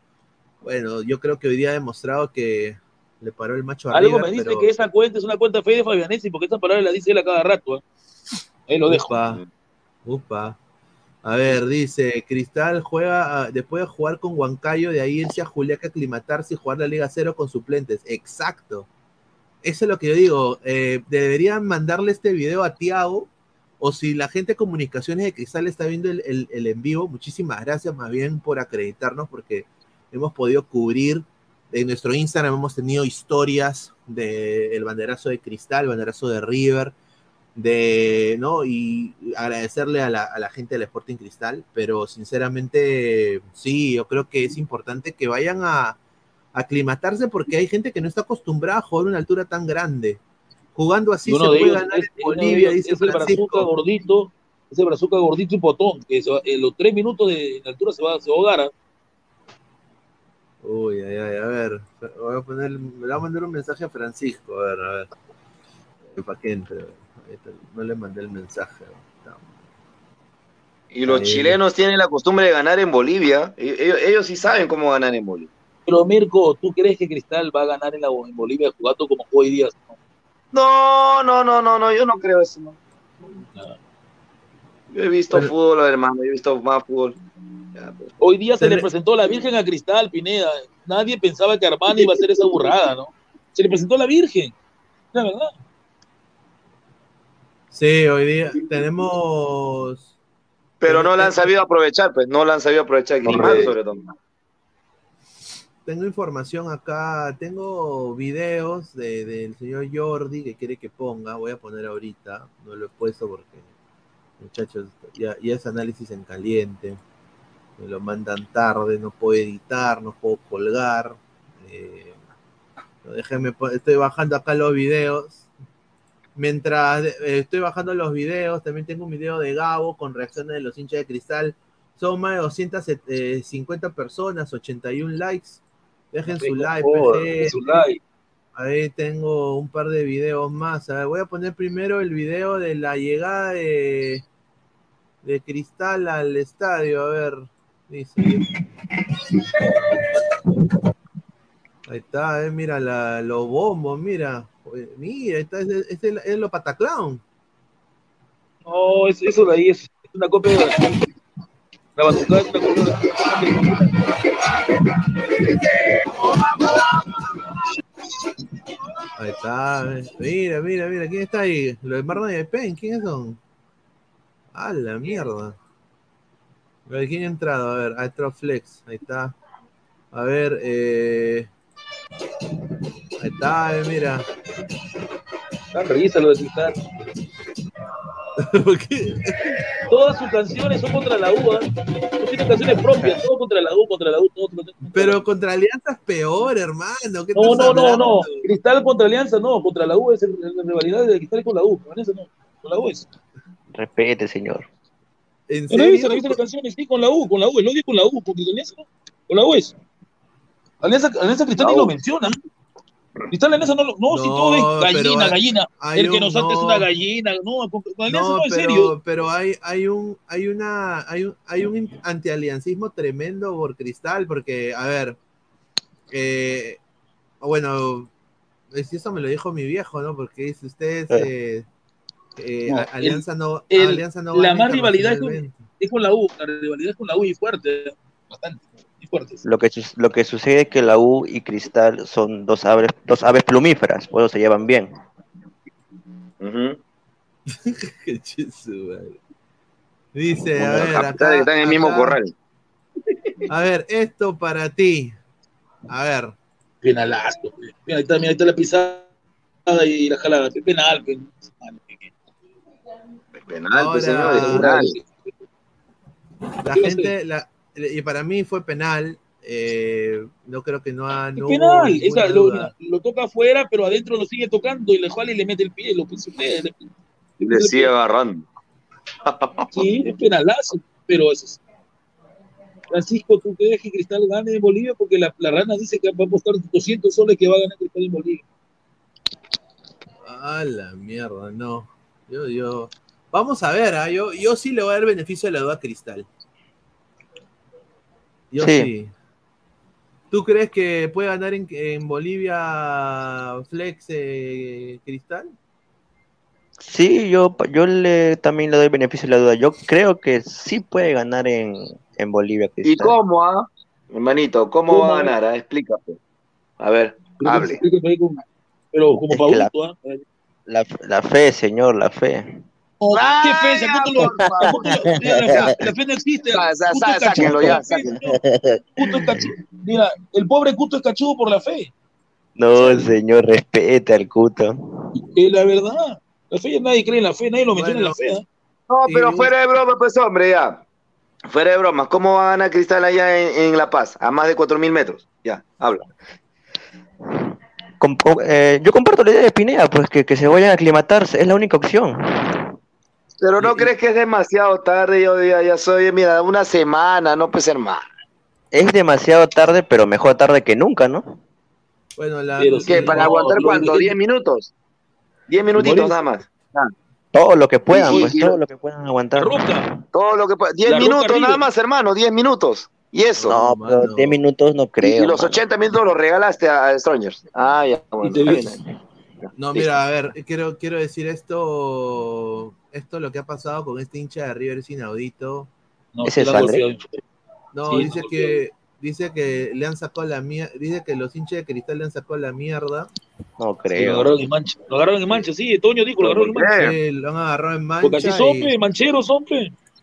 Bueno, yo creo que hoy día ha demostrado que le paró el macho a Algo River, me dice pero- que esa cuenta es una cuenta fe de Fabianesi, porque esa palabra la dice él a cada rato. ¿eh? Ahí lo dejo. Upa, upa. A ver, dice, Cristal juega, ah, después de jugar con Huancayo, de ahí irse a Juliaca aclimatarse y jugar la Liga Cero con suplentes. Exacto. Eso es lo que yo digo. eh, deberían mandarle este video a Tiago, o si la gente de comunicaciones de Cristal está viendo el, el- el en vivo, muchísimas gracias más bien por acreditarnos, porque hemos podido cubrir en nuestro Instagram, hemos tenido historias del banderazo de Cristal, banderazo de River, de, ¿no? Y agradecerle a la, a la gente del Sporting Cristal, pero sinceramente, sí, yo creo que es importante que vayan a, aclimatarse porque hay gente que no está acostumbrada a jugar a una altura tan grande. Jugando así se puede ellos ganar es, en Bolivia, dice es el brazuca Francisco. gordito, ese brazuca gordito y potón, que se va- en los tres minutos de, altura se va, se va a ahogar. ¿ah? Uy, ay, ay, a ver, voy a poner, me voy a mandar un mensaje a Francisco, a ver, a ver. ¿Para qué entre? No le mandé el mensaje. Y los Ahí. chilenos tienen la costumbre de ganar en Bolivia. E- Ellos, ellos sí saben cómo ganar en Bolivia. Pero Mirko, ¿tú crees que Cristal va a ganar en, la, en Bolivia jugando como hoy día? No, no, no, no, no, yo no creo eso. no. No. Yo he visto Pero- fútbol, hermano, yo he visto más fútbol. Ya, pues. Hoy día se Se le le- presentó la Virgen a Cristal, Pineda. Nadie pensaba que Armani iba a hacer esa burrada, ¿no? Se le presentó la Virgen. La verdad. Sí, hoy día tenemos Pero no la han sabido aprovechar, pues no la han sabido aprovechar. Sobre todo. tengo información acá, tengo videos de- del señor Jordi que quiere que ponga, voy a poner ahorita, no lo he puesto porque, muchachos, ya, ya es análisis en caliente, me lo mandan tarde, no puedo editar, no puedo colgar, eh, déjenme, estoy bajando acá los videos, mientras eh, estoy bajando los videos, también tengo un video de Gabo con reacciones de los hinchas de cristal, son más de 250 personas, 81 likes. Dejen like, su like. Ahí tengo un par de videos más. A ver, voy a poner primero el video de la llegada de, de Cristal al estadio. A ver. Dice. Ahí está, eh, mira la- los bombos, mira. Mira, está, es, es, el- es lo Pataclown. No, es- eso de ahí es, es una copia de <laughs> la batucada es una copia de Ahí está, mira, mira, mira, ¿quién está ahí? Los de Marlon y de Pen, ¿quiénes son? A la mierda. A ver, ¿quién ha entrado? A ver, Astroflex, ahí está. A ver, eh... Ahí está, eh, mira. Ah, revisa lo de Cristal. <laughs> ¿Por qué? Todas sus canciones son contra la U. ¿ah? No tiene canciones propias, todo contra la U, contra la U, todo contra la U. Pero contra Alianza es peor, hermano. ¿qué No, estás no, no, no. Cristal contra Alianza, no. Contra la U es la rivalidad de Cristal con la U. Con Alianza no. Con la U es. Respete, señor. ¿En Yo revisa, revisa las canciones, sí, con la U, con la U. El odio con la U, porque con Alianza no. Con la U es. Alianza, Alianza Cristal ni lo menciona. Cristal Alianza no lo. No, si No, todo es gallina, hay- gallina. hay El que un- nos salta es no. una gallina. No, con, con Alianza no, No, en pero, serio. pero hay, hay un, hay una, hay un, hay un antialiancismo tremendo por Cristal, porque, a ver, eh, bueno, es- eso me lo dijo mi viejo, ¿no? Porque dice ustedes, eh, eh, No, Alianza no, el- Alianza no la más rivalidad es con-. Es con la U. La rivalidad es con la U y fuerte. Bastante. Lo que, lo que sucede es que la U y Cristal son dos aves, dos aves plumíferas, por eso se llevan bien. <laughs> Chizo, madre. Dice, a ver, capitanes acá- que están en el mismo acá- corral. A ver, esto para ti. A ver, Penalazo. pe. Mira, ahí está, mira, ahí está la pisada y la jalada. Qué penal. pe. Penal, pues, Ahora- señores, penal. la ¿Qué va a gente, la, y para mí fue penal. eh, no creo que no ha. Es no penal. Esa, lo, toca afuera, pero adentro lo sigue tocando y le jala y le mete el pie. Lo que sucede. Le- Y le sigue agarrando. Sí, es penalazo, pero eso es. Francisco, ¿tú crees que Cristal gane en Bolivia? Porque la, la rana dice que va a apostar 200 soles que va a ganar Cristal en Bolivia. A la mierda, no. Yo, yo. Vamos a ver, ¿ah? yo, yo sí le voy a dar beneficio de la duda a Cristal. Yo sí. Sí. ¿Tú crees que puede ganar en, en Bolivia Flex eh, Cristal? Sí, yo, yo le, también le doy beneficio de la duda. Yo creo que sí puede ganar en, en Bolivia ¿Y Cristal. cómo, ah? Hermanito, ¿cómo, ¿Cómo? va a ganar? ah? Explícate. A ver, Creo que hable. con- Pero como Es que la- Paulito, ¿ah? La, la fe, señor, la fe. No, ¿Qué fe? La, fe, la fe no existe. Sáquenlo ya. Mira, el pobre Cuto es cachudo por la fe. No, señor, respete al cuto. Es la verdad. La fe ya nadie cree en la fe, nadie lo menciona Bueno. en la fe. ¿ah? No, pero Y- fuera de broma, pues, hombre, ya. Fuera de bromas, ¿cómo va a ganar Cristal allá en, en La Paz? A más de 4.000 metros. Ya, habla. Com- eh, yo comparto la idea de Pineda, pues que, que se vayan a aclimatarse, es la única opción. Pero ¿no Y- crees que es demasiado tarde? Yo ya, ya soy, mira, una semana, no puede ser más. Es demasiado tarde, pero mejor tarde que nunca, ¿no? Bueno, la. Sí, ¿Para no, aguantar cuánto? que- ¿10 minutos? 10 minutitos Morir. nada más. Todo lo que puedan, Y- pues todo lo que puedan aguantar. roca. Todo lo que pueda. 10 La Roca minutos nada más, hermano, 10 minutos. Y eso. No, mano. pero 10 minutos no creo. y los mano. 80 minutos los regalaste a, a Strangers. Ah, ya, bueno. No, mira, a ver, quiero, quiero decir esto, esto lo que ha pasado con este hincha de River es inaudito. No, Ese. No, Sí, dice no, que dice que le han sacado la mierda, dice que los hinchas de Cristal le han sacado la mierda, No Sí, lo creo. agarraron en mancha. Lo agarraron en mancha, sí. Toño dijo, lo agarraron en mancha. Sí, lo han agarrado en Porque así mancha son, y, mancheros son,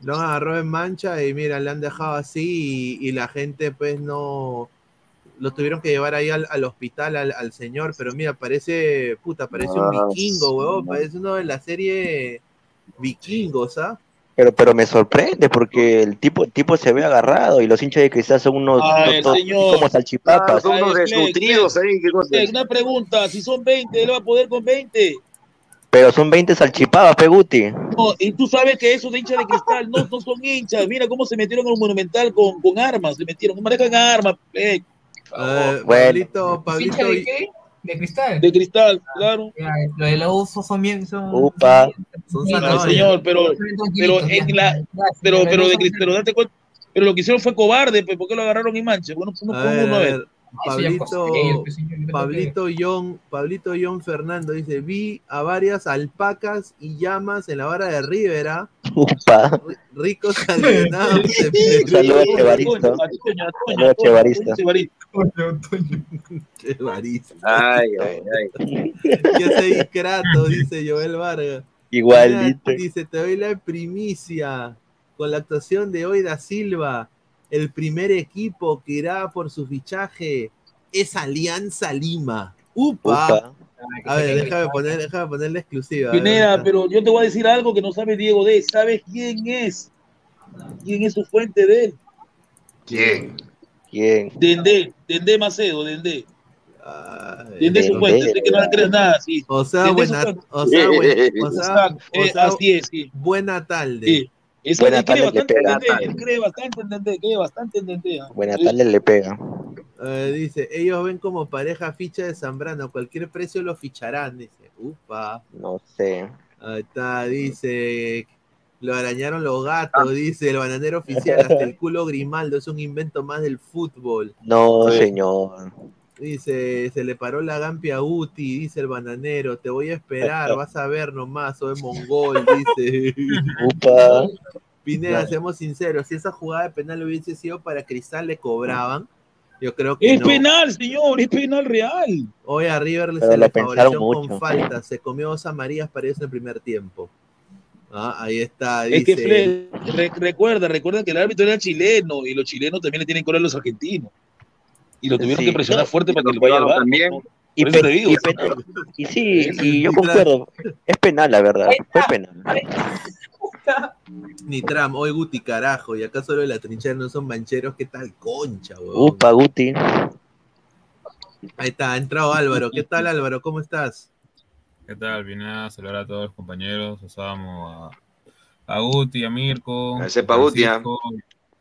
lo han agarrado en mancha y mira, le han dejado así y, y la gente pues no lo tuvieron que llevar ahí al, al hospital al, al señor, pero mira, parece, puta, parece un Ah, vikingo, sí. parece uno de la serie vikingos, ¿ah? Pero, pero me sorprende porque el tipo, el tipo se ve agarrado y los hinchas de cristal son unos Ay, todos señor. como Ah, salchipapas. son unos desnutridos. Eh, Una pregunta, si son 20, él va a poder con 20. Pero son 20 salchipapas, Peguti. No, y tú sabes que esos de hinchas de cristal no, no son hinchas. Mira cómo se metieron en un monumental con, con armas. Se metieron, manejan armas pe, Eh, Bueno. Pablito, Pablito, ¿Hincha de qué? ¿De cristal? de cristal, claro. Ya, Lo de la uso son bien. Son, Upa. son Sí, No, zanahorias. señor, pero, pero la- pero, pero, de, uso Cris- son- pero date cuenta. Pero lo que hicieron fue cobarde, pe, ¿por qué lo agarraron en mancha? Bueno, uno con ver, uno, a a ver. Pablito, yo Pablito John, Pablito John Fernando dice, vi a varias alpacas y llamas en la vara de Rivera, Upa. ricos alienados de <laughs> Un saludo Perú. a Chevaristo. Toño, a Toño, a Toño, Saludo a a Toño, Chevaristo. Chevaristo. Chevaristo. Ay, ay, ay. <laughs> ¿Qué hace Icrato? Dice Joel Vargas. Igualito. Dice, te doy la primicia con la actuación de hoy da Silva. El primer equipo que irá por su fichaje es Alianza Lima. ¡Upa! Upa. A ver, déjame poner, déjame poner la exclusiva. Pineda, pero yo te voy a decir algo que no sabe Diego D. ¿Sabes quién es? ¿Quién es su fuente de él? ¿Quién? ¿Quién? Dendé, Dendé Macedo. Ay, Dendé es su fuente, sé que no le crees nada, sí. O sea, buena, o sea, buen- o sea, Exacto, o eh, sea, así es, sí. buena tarde. sí. Eso Buena él cree tarde, le pega. Cree bastante en Dendé, cree bastante en Dendé. ¿ah? Buena Sí. tarde le pega. Dice, ellos ven como pareja ficha de Zambrano, cualquier precio lo ficharán, dice. Upa. No sé. Ahí está, dice. Lo arañaron los gatos, dice el bananero oficial, hasta el culo Grimaldo, es un invento más del fútbol. No, Sí. señor. Dice, se le paró la gampia a Uti, dice el bananero, te voy a esperar, vas a ver nomás, soy mongol, dice. <laughs> Upa. Pineda, seamos sinceros, si esa jugada de penal hubiese sido para Cristal, le cobraban. Yo creo que Es no. penal, señor, es penal real. Hoy a River Pero se le favoreció con mucho. falta, se comió dos amarillas para eso en el primer tiempo. Ah, ahí está, Es que dice. Fred, re- recuerda, recuerda que el árbitro era chileno y los chilenos también le tienen cola a los argentinos. Y lo tuvieron Sí. que presionar fuerte para que lo vaya a llevar. también. Y, pe- digo. y sí, y yo concuerdo. Es penal, la verdad. Fue penal. Ni Tram, hoy Guti, carajo, y acá solo de la trinchera no son mancheros, ¿qué tal concha, weón? Upa, Guti. Ahí está, ha entrado Álvaro. ¿Qué tal, Álvaro? ¿Cómo estás? ¿Qué tal? Vine a saludar a todos los compañeros, a Samo, a, a Guti, a Mirko, A Guti,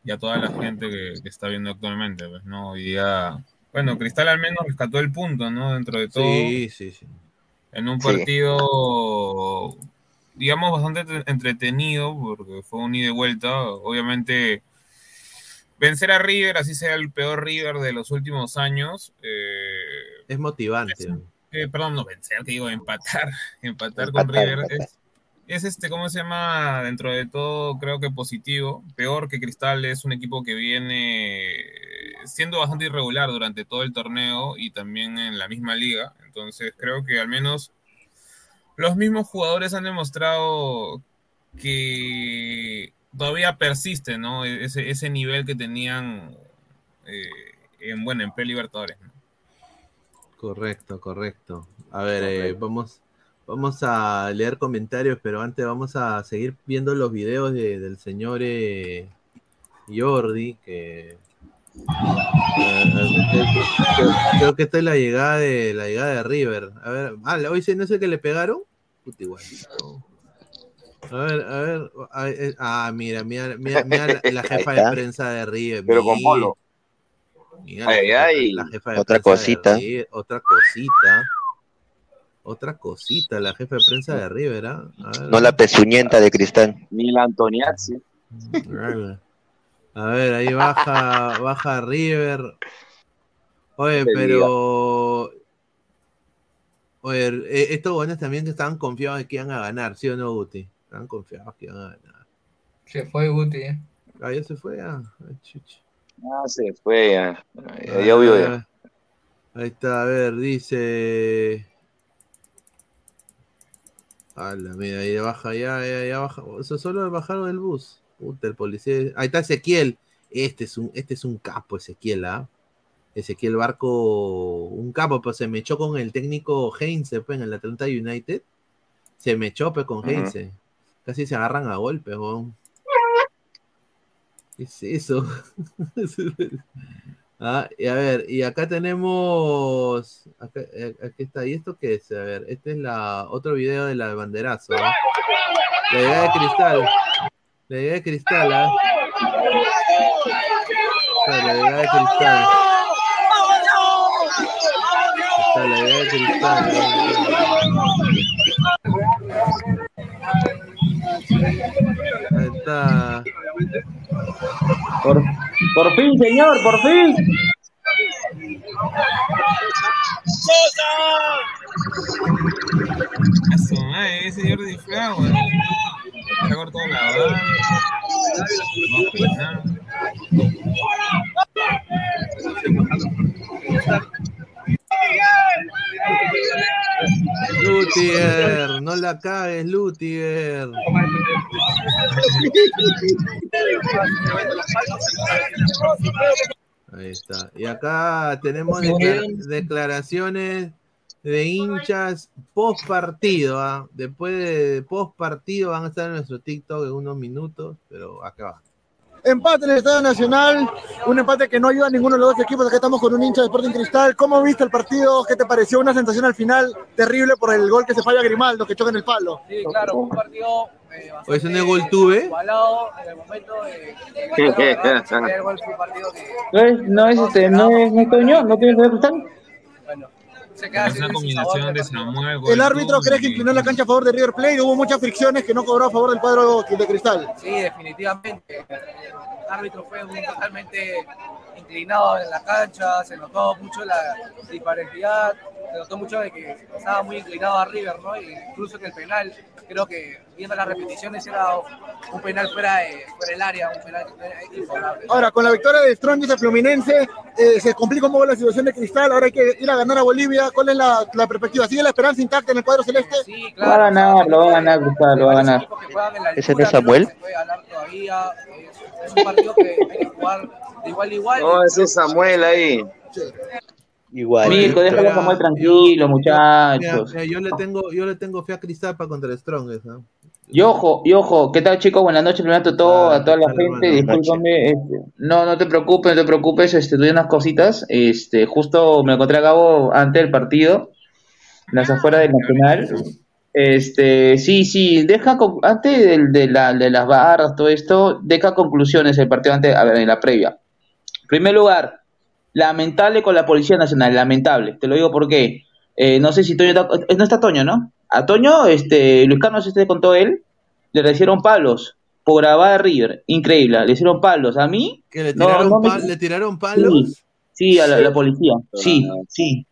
y a toda la gente que, que está viendo actualmente. Pues, ¿no? Hoy día, bueno, Cristal al menos rescató el punto, ¿no? Dentro de todo, Sí, sí, sí. en un Sí. partido, digamos, bastante te- entretenido, porque fue un ida y vuelta. Obviamente, vencer a River, así sea el peor River de los últimos años, eh, Es motivante. eh, perdón, no vencer, que digo, empatar, <laughs> empatar con Empatar, River empatar. es, es este, ¿cómo se llama? Dentro de todo, creo que positivo. Peor que Cristal es un equipo que viene siendo bastante irregular durante todo el torneo y también en la misma liga. Entonces, creo que al menos los mismos jugadores han demostrado que todavía persiste, ¿no? Ese, ese nivel que tenían eh, en, bueno, en pre-Libertadores, ¿no? Correcto, correcto. A ver, eh, vamos, vamos a leer comentarios, pero antes vamos a seguir viendo los videos de- del señor eh, Jordi, que eh, creo, creo que esta es la llegada de la llegada de River. A ver, ah, hoy sí no es el que le pegaron. Puta, igualito. A ver, a ver, a ver, ah, mira, mira, mira, mira la, la <laughs> jefa de prensa de River. Pero con polo. Mira, Ay, ay. la jefa de Otra prensa de cosita. River, otra cosita. Otra cosita, la jefa de prensa de River, ¿ah? Ver, No la pezuñenta de Cristal. Ni la Antoniazzi. A ver, ahí baja, <laughs> baja River. Oye, pero. Oye, eh, estos buenos también que estaban confiados de que iban a ganar, ¿sí o no, Guti? Estaban confiados que iban a ganar. Se fue Guti, ¿eh? Ah, ya se fue, ah. Ah, se fue. Ya, ya, ya vio ya. Ah, Ahí está, a ver, dice. Ala, mira, ahí baja, ya, ya, ya baja. O sea, solo bajaron del bus. Puta, el policía. Ahí está Ezequiel. Este es un, este es un capo, Ezequiel, ¿ah? Ezequiel Barco, un capo, pues se me echó con el técnico Heinze, pues, en el Atlanta United. Se me echó, pues, con Ujú. Heinze. Casi se agarran a golpes, weón. ¿Qué es eso? <laughs> Ah, y a ver, y acá tenemos. Acá, eh, aquí está. ¿Y esto qué es? A ver, este es la otro video de la banderazo. ¿ah? La idea de cristal. La idea de cristal. Está La idea de cristal. Está la idea de cristal. Ahí está. Por, por fin, señor, por fin. Eso, madre, ese Jordi Flower. Se ha cortado la banda. No, Lutier, no la cagues, Lutier. Ahí está. Y acá tenemos declara- declaraciones de hinchas post partido. ¿ah? Después de post partido van a estar en nuestro TikTok en unos minutos, pero acá va. Empate en el Estadio Nacional, un empate que no ayuda a ninguno de los dos equipos. Acá estamos con un hincha de Sporting Cristal. ¿Cómo viste el partido? ¿Qué te pareció? Una sensación al final terrible por el gol que se falla a Grimaldo, que choca en el palo. Sí, claro, un partido eh, Hoy es un gol tuve. igualado en el gol que, No es, no es este, no es, no es Toño, no tiene que ver Cristal. bueno, Es una combinación de. ¿El árbitro crees que inclinó la cancha a favor de River Plate? Hubo muchas fricciones que no cobró a favor del cuadro de Cristal. Sí, definitivamente. El árbitro fue muy totalmente inclinado en la cancha, se notó mucho la disparidad, se notó mucho de que estaba muy inclinado a River, ¿no? Y incluso que el penal, creo que viendo las repeticiones era un penal fuera, de, fuera del área, un penal. Ahora, con la victoria de Strong y de Fluminense, eh, se complica un poco la situación de Cristal. Ahora hay que ir a ganar a Bolivia. ¿Cuál es la, la perspectiva? ¿Sigue la esperanza intacta en el cuadro celeste? Sí, Lo va a ganar, lo va a ganar Cristal, lo va a ganar. ¿Ese es Samuel? Se puede ganar todavía, es, un partido que hay que jugar de igual a igual. No, ese es Samuel ahí. Igual. Mirko, déjalo a Samuel tranquilo, muchachos. mira, yo le tengo, yo le tengo fe a Cristal para contra el Strongest, ¿no? Y ojo, y ojo, ¿qué tal chicos? Buenas noches, primero a todo, Ah, a toda la ¿qué tal, gente, discúlpame, este, no, no te preocupes, no te preocupes, este, tuve unas cositas, este, justo me encontré a Gabo antes del partido, en las afueras del Nacional, este, sí, sí, deja, con- antes del- de, la, de las barras, todo esto, deja conclusiones el partido antes, a ver, en la previa. En primer lugar, lamentable con la Policía Nacional, lamentable, te lo digo porque, eh, no sé si Toño, está- no está Toño, ¿no? A Toño, este, Luis Carlos este contó él, le hicieron palos por grabar a River, increíble, le hicieron palos. A mí, ¿Que le No, tiraron, no me- ¿le tiraron palos? sí, sí, a la, la policía, sí, sí.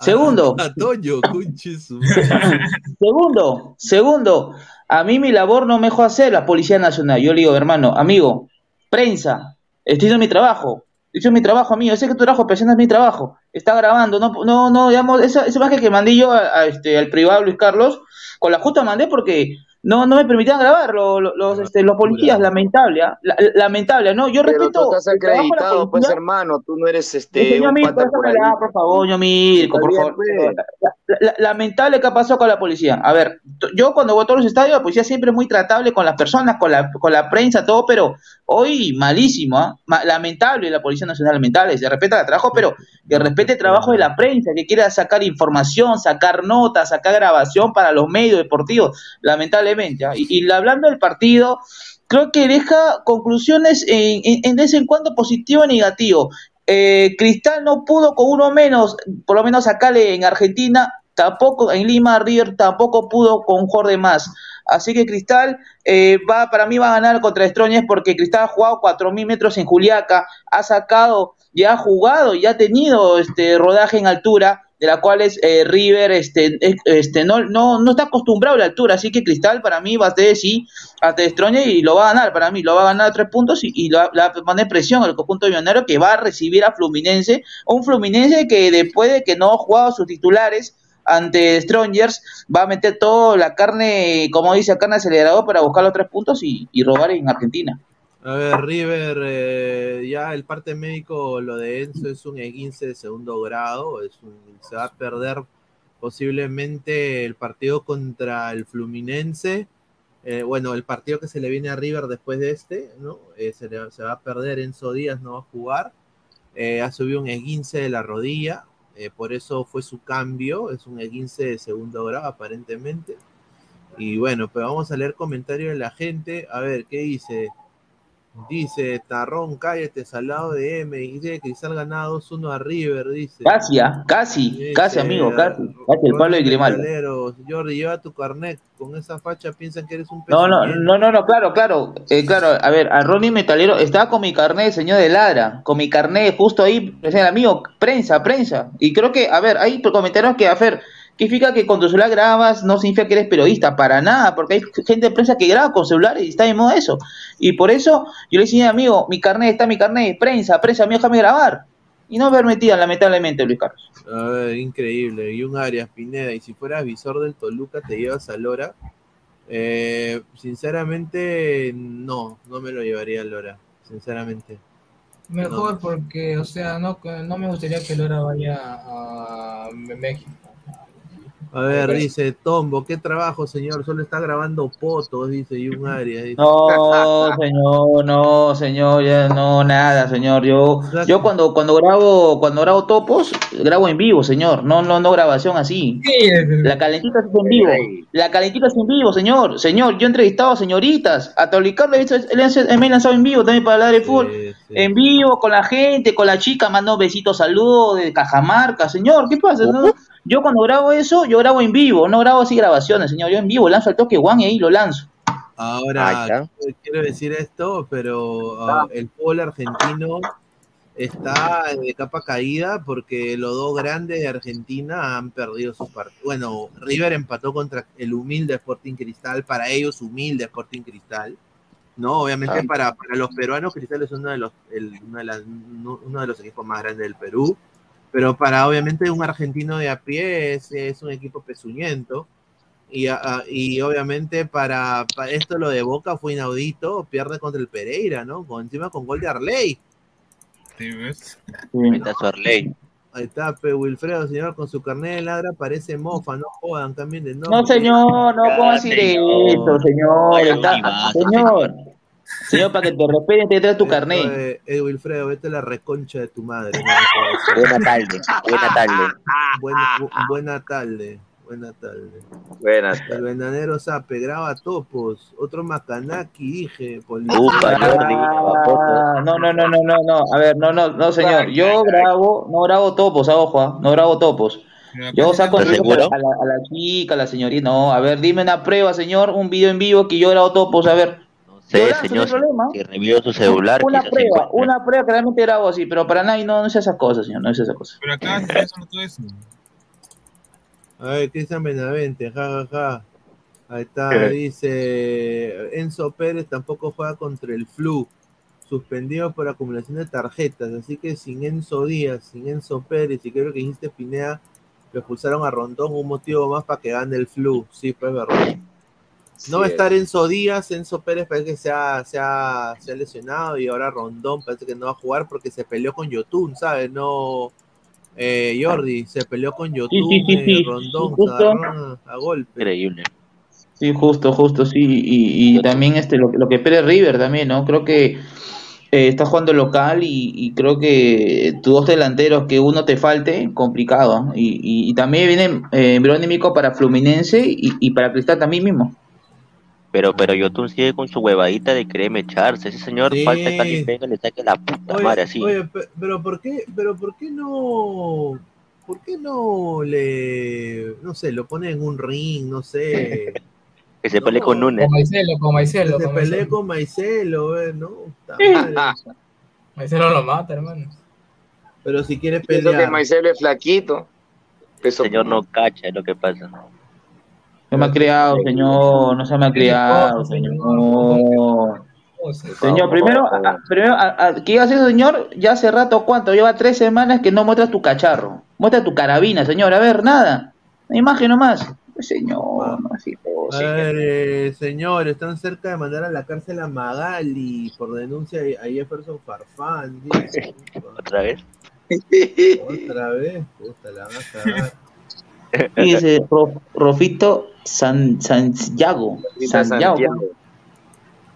Segundo, A Toño, <laughs> Segundo, segundo, a mí mi labor no me dejó hacer la Policía Nacional. Yo le digo, hermano, amigo, prensa, estoy haciendo mi trabajo. Estoy haciendo mi trabajo, amigo. Sé que tu trabajo, pero es mi trabajo. Está grabando, no, no, no, digamos, esa, esa imagen que mandé yo a, este, al privado Luis Carlos, con la justa mandé porque no, no me permitían grabar lo- lo- los, este, los policías, lamentable, ¿ah? La- lamentable, ¿no? Yo Pero respeto. tú estás acreditado, pues hermano, tú no eres este Señor un Mirko, pata por ahí. por favor, Mirko, por pues. La- la- lamentable que ha pasado con la policía. A ver, yo cuando voy a todos los estadios, la policía siempre es muy tratable con las personas, con la, con la prensa, todo, pero hoy malísimo, ¿ah? Lamentable la Policía Nacional, lamentable. Se respeta el trabajo, pero que respete el trabajo de la prensa, que quiera sacar información, sacar notas, sacar grabación para los medios deportivos, lamentablemente. ¿Ah? Y, hablando del partido, creo que deja conclusiones en, en, en vez en cuando positivo y negativo. Eh, Cristal no pudo con uno menos, por lo menos acá en Argentina, tampoco en Lima, River tampoco pudo con un jugador de más. Así que Cristal eh, va, para mí va a ganar contra Estroñez porque Cristal ha jugado 4.000 metros en Juliaca, ha sacado, ya ha jugado, ya ha tenido este rodaje en altura, de la cual es eh, River este, es- este, no, no, no está acostumbrado a la altura, así que Cristal para mí va a ser sí ante Estroñez y lo va a ganar, para mí lo va a ganar a tres puntos y, y lo va- le va a poner presión al conjunto millonario que va a recibir a Fluminense, un Fluminense que después de que no ha jugado sus titulares ante Strongers, va a meter toda la carne, como dice, carne acelerador para buscar los tres puntos y robar en Argentina. A ver, River, eh, ya el parte médico, lo de Enzo es un E15 de segundo grado, se va a perder posiblemente el partido contra el Fluminense, eh, bueno, el partido que se le viene a River después de este, ¿no? Eh, se, le- se va a perder, Enzo Díaz no va a jugar, eh, ha subido un E15 de la rodilla, por eso fue su cambio, es un E15 de segundo grado aparentemente. Y bueno, pero vamos a leer comentarios de la gente. A ver, ¿qué dice? Dice Tarrón, cállate, salado de M. Dice Cristal ganado 2-1 a River, dice. Casi, ¿ah? casi, Dice, casi amigo, casi, casi el palo de Grimaldo. Jordi, lleva tu carnet. Con esa facha piensan que eres un No, no, no, no, no, claro, claro, eh, claro, a ver, a Ronnie Metalero, estaba con mi carnet, señor de Ladra, con mi carnet justo ahí, decía, amigo, prensa, prensa, y creo que, a ver, hay comentarios que, a ver, ¿qué significa que con tu celular grabas? No significa que eres periodista, para nada, porque hay gente de prensa que graba con celular y está de moda eso, y por eso yo le decía, amigo, mi carnet está mi carnet, prensa, prensa, amigo, déjame grabar, y no me permitían, lamentablemente, Luis Carlos. A ver, increíble. Y un Arias Pineda. Y si fueras visor del Toluca, te llevas a Lora. Eh, sinceramente, no, no me lo llevaría a Lora. Sinceramente. Mejor porque, o sea, no, no me gustaría que Lora vaya a México. A ver, dice Tombo, qué trabajo, señor. Solo está grabando fotos, dice y un <laughs> área. dice. No, señor, no, señor, ya no, nada, señor. Yo, yo cuando, cuando grabo, cuando grabo topos, grabo en vivo, señor. No, no, no grabación así. La calentita es en vivo. La calentita es en vivo, señor. Señor, yo he entrevistado a señoritas. A Tolicar le he visto, él ha- me he lanzado en vivo también para hablar de fútbol. En vivo, con la gente, con la chica, mando besitos, saludos de Cajamarca. Señor, ¿qué pasa? No, Yo cuando grabo eso, yo grabo en vivo, no grabo así grabaciones, señor. Yo en vivo lanzo el toque one y ahí lo lanzo. Ahora, quiero decir esto, pero ah, el fútbol argentino está de capa caída porque los dos grandes de Argentina han perdido sus partidos. Bueno, River empató contra el humilde Sporting Cristal, para ellos humilde Sporting Cristal. No, obviamente Ah. para, para los peruanos Cristal es uno de los, el- uno, de las- uno- uno de los equipos más grandes del Perú, pero para obviamente un argentino de a pie es, es un equipo pezuñento. Y, ah, y obviamente para, para esto lo de Boca fue inaudito, pierde contra el Pereira, ¿no? Con, encima con gol de Arley. ¿Sí ves? Arley. Ahí está, Pe Wilfredo, señor, con su carnet de ladra parece mofa, no jodan, cambien de nombre. No, señor, no puedo decir eso, señor. Está- señor, señor, para que te respeten, te traes tu carnet. Eh, eh, Wilfredo, vete a la reconcha de tu madre. <laughs> Buena tarde, buena tarde. Buena, bu- buena tarde, buena tarde. Buenas. El venanero Sape, graba topos. Otro Macanaki, dije. Ah, no, no, no, no, no, no. A ver, no, no, no, señor. Yo grabo, no grabo topos, ah, ojo, ah, no grabo topos. Yo saco ¿Estás videos seguro? a la, a la chica, a la señorita. No, a ver, dime una prueba, señor, un video en vivo que yo grabo topos, a ver. Sí, no señor, hay problema. si revió su celular, Una prueba, una prueba que realmente grabo así, pero para nadie no, no es esas cosas, señor, no es esas cosas. Pero acá se está usando todo eso. A ver, Cristian Benavente, ja, ja, ja. Ahí está, ¿Qué? dice Enzo Pérez tampoco juega contra el flu, suspendido por acumulación de tarjetas, así que sin Enzo Díaz, sin Enzo Pérez, y creo que dijiste Pinea, lo expulsaron a Rondón, un motivo más para que gane el flu, sí, pues verdad. No va a estar Enzo Díaz, Enzo Pérez parece que se ha, se, ha, se ha lesionado y ahora Rondón parece que no va a jugar porque se peleó con Yotun, ¿sabes? No, eh, Jordi, se peleó con Yotun, sí, sí, eh, sí, Rondón, a, a golpe. Increíble. Sí, justo, justo, sí. Y, y también este, lo, lo que Pérez River también, ¿no? Creo que eh, está jugando local y, y creo que tus dos delanteros que uno te falte, complicado. Y, y- y también viene eh, para Fluminense y, y para Cristal también mismo. Pero, pero Yotun sigue con su huevadita de quererme echarse. Ese señor Sí. falta que alguien venga y le saque la puta Oye, madre así. oye, pero ¿por qué, pero por qué no, por qué no le, no sé, lo pone en un ring, no sé, <laughs> Que se pelee con Nunes. Con Maicelo, con Maicelo. que se con pelee Maicelo. con Maicelo, eh, ¿no? <laughs> Maicelo lo mata, hermano. Pero si quiere Pienso que pelear, Maicelo es flaquito. El señor no cacha, es lo que pasa. Se me ha criado, señor, no se me ha criado, señor. Señor, primero, a- primero a- a- eso, señor, ya hace rato, ¿cuánto? Lleva tres semanas que no muestras tu cacharro. Muestra tu carabina, señor, a ver, nada. Una imagen nomás. Señor, no así, ver, eh, señor, están cerca de mandar a la cárcel a Magali por denuncia a Jefferson Farfán. <laughs> ¿Otra vez? otra vez, puta, la vas a cagar. <laughs> Ro- Rofito San, Santiago. Santiago. Santiago.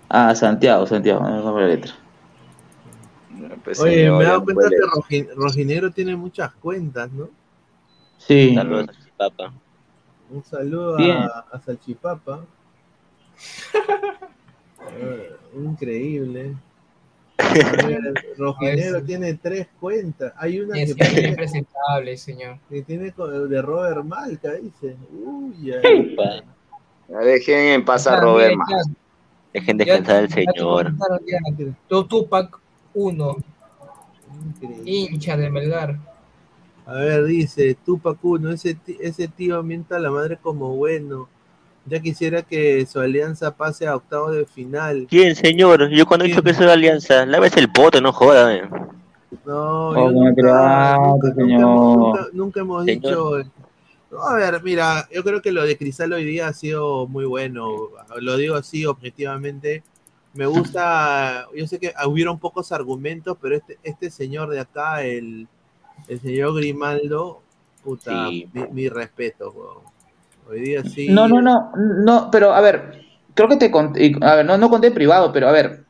Ah, Santiago, Santiago, no la letra. Pues, Oye, señor, me he dado cuenta que Roji- Rojinegro tiene muchas cuentas, ¿no? Sí. Saludos a Chipapa. Un saludo a, a Salchipapa. Eh, <laughs> increíble. Rojinegro tiene tres cuentas. Hay una Es que, que es tiene, impresentable, señor. que tiene de Robert Malca, dice. Uy, ay. Ya Dejen en paz a Robert, ya- Dejen descansar al señor. Tupac 1, hincha de Melgar. A ver, dice Tupac Uno, ese, ti- ese tío mienta a la madre como bueno. Ya quisiera que su alianza pase a octavos de final. ¿Quién, señor? Yo cuando he dicho que soy alianza, lávese el poto, no joda. eh. No, Oh, nunca, señor. hemos- nunca- nunca hemos Señor. dicho. No, a ver, mira, yo creo que lo de Cristal hoy día ha sido muy bueno. Lo digo así objetivamente. Me gusta, yo sé que hubieron pocos argumentos, pero este, este señor de acá, el, el señor Grimaldo, puta, Sí. mi, mi respeto, weón. Hoy día sí. No, no, no, no, pero a ver, creo que te conté, a ver, no, no conté privado, pero a ver.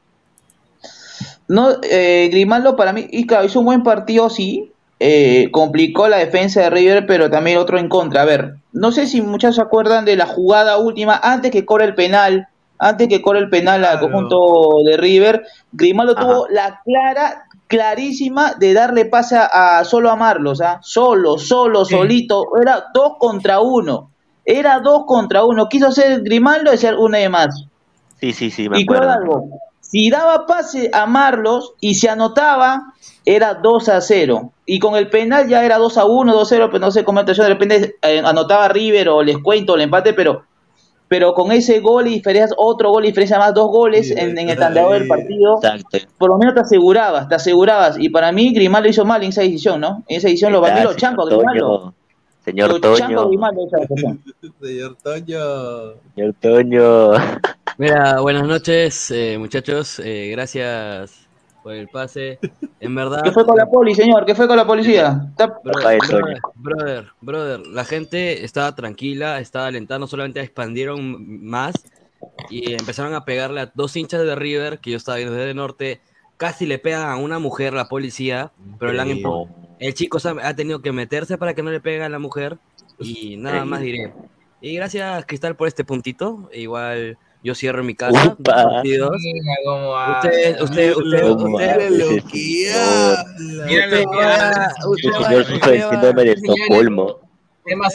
No, eh, Grimaldo para mí, y claro, hizo un buen partido, sí, eh, complicó la defensa de River, pero también otro en contra. A ver, no sé si muchos se acuerdan de la jugada última, antes que corre el penal, antes que corre el penal al conjunto de River, Grimaldo tuvo la clara, clarísima de darle pase a, a- solo a Marlos, ¿ah? solo, solo, solito, era dos contra uno, era dos contra uno, quiso hacer Grimaldo y hacer una de más. Sí, sí, sí, me Y acuerdo. algo, si daba pase a Marlos y se anotaba, era 2 a 0. Y con el penal ya era 2 a 1, 2 a 0, pero no sé cómo yo de repente eh, anotaba River o les cuento el empate, pero pero con ese gol y diferencia, otro gol y diferencia más, dos goles en, en el <laughs> tanteador del partido, por lo menos te asegurabas, te asegurabas. Y para mí Grimaldo hizo mal en esa decisión, ¿no? En esa decisión lo Está, bandió chanco señor Grimaldo. Señor Lo Toño. <laughs> Señor Toño. Señor Toño. Mira, buenas noches, eh, muchachos. eh, gracias por el pase. En verdad. ¿Qué fue con la poli, señor? ¿Qué fue con la policía? Está- Brother, brother, brother, brother, la gente estaba tranquila, estaba alentando, solamente expandieron más y empezaron a pegarle a dos hinchas de River, que yo estaba viendo desde el norte, casi le pegan a una mujer la policía, pero la han empu- el chico ha tenido que meterse para que no le peguen a la mujer y nada más diré. Y gracias Cristal por este puntito, igual yo cierro mi casa. dos partidos. Mira cómo va. Usted, usted, usted, usted, Mira Usted lo que usted El señor sufre el síndrome de Estocolmo. Temas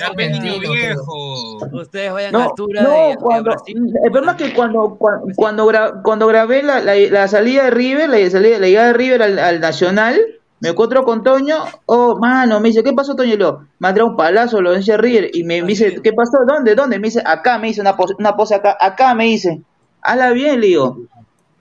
viejo. Ustedes vayan No, a altura no, de, de cuando, el problema es que cuando, cuando, cuando, gra- cuando grabé la, la, la salida de River, la, salida, la llegada de River al, al Nacional, me encuentro con Toño, oh, mano, me dice, ¿qué pasó, Toño? Y yo, me un palazo, lo decía River, y me, me dice, ¿qué pasó? ¿Dónde? ¿Dónde? Me dice, acá, me dice, una pose, una pose acá, acá, me dice, hala bien, le digo.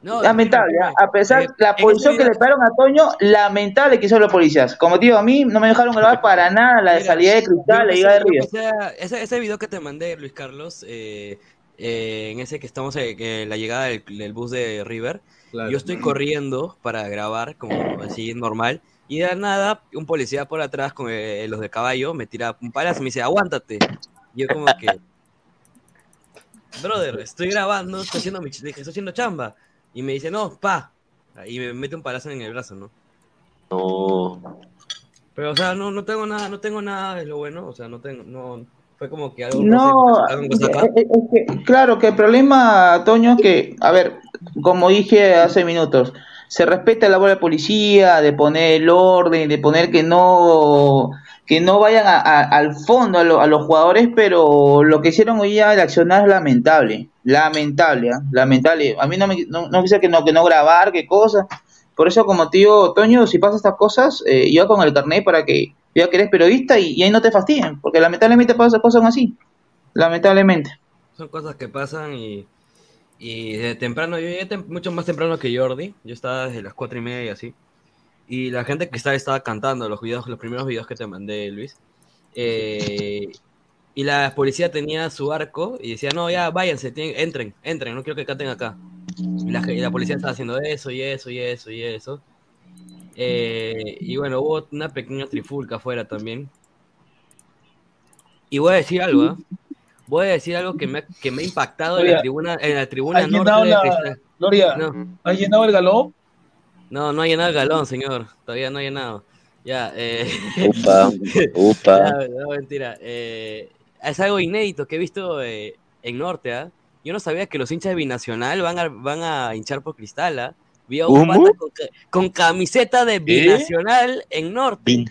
lamentable, a pesar, la posición que le pegaron a Toño, lamentable que hicieron los policías. Como te digo, a mí no me dejaron grabar <laughs> para nada la de salida de Cristal, la llegada de a- ese, ese video que te mandé, Luis Carlos, eh, eh, en ese que estamos eh, que la llegada del, del bus de River, Claro. yo estoy corriendo para grabar como así normal y de nada un policía por atrás con eh, los de caballo me tira un palazo y me dice aguántate. Y yo como que, brother, estoy grabando, estoy haciendo, mi, ch- estoy haciendo chamba y me dice no, pa, y me mete un palazo en el brazo, ¿no? No. Pero, o sea, no, no tengo nada, no tengo nada de lo bueno, o sea, no tengo, no, fue como que algo No, algo en Cosaca. es- que, claro que el problema, Toño, que, a ver, como dije hace minutos, se respeta la labor de policía, de poner el orden, de poner que no que no vayan a- al fondo a, lo- a los jugadores, pero lo que hicieron hoy día el accionar es lamentable, lamentable, ¿ah? lamentable. A mí no me no, no que no que no grabar, qué cosa. Por eso, como digo, Toño, si pasa estas cosas, eh, yo con el carnet para que ya que eres periodista y, y ahí no te fastidien, porque lamentablemente pasan cosas así. Lamentablemente. Son cosas que pasan y, y de temprano, yo llegué tem- mucho más temprano que Jordi, yo estaba desde las cuatro y media y así. Y la gente que estaba, estaba cantando los videos, los primeros videos que te mandé, Luis. eh, y la policía tenía su arco y decía, no, ya váyanse, tienen- entren, entren, no quiero que canten acá. Y la, y la policía estaba haciendo eso y eso y eso y eso. Eh, y bueno, hubo una pequeña trifulca afuera también. Y voy a decir algo, ¿ah? Voy a decir algo que me ha, que me ha impactado en la tribuna, en la tribuna ¿Has norte llenado de la- Cristal. Gloria, No. ¿has llenado el galón? No, no ha llenado el galón, señor. Todavía no ha llenado. Ya, eh. Upa, <laughs> upa. Ya, no, mentira. Eh, es algo inédito que he visto eh, en Norte, ¿ah? Yo no sabía que los hinchas de Binacional van a, van a hinchar por Cristal, ¿ah? Vi a un pata con, ca- con camiseta de Binacional en Norte. No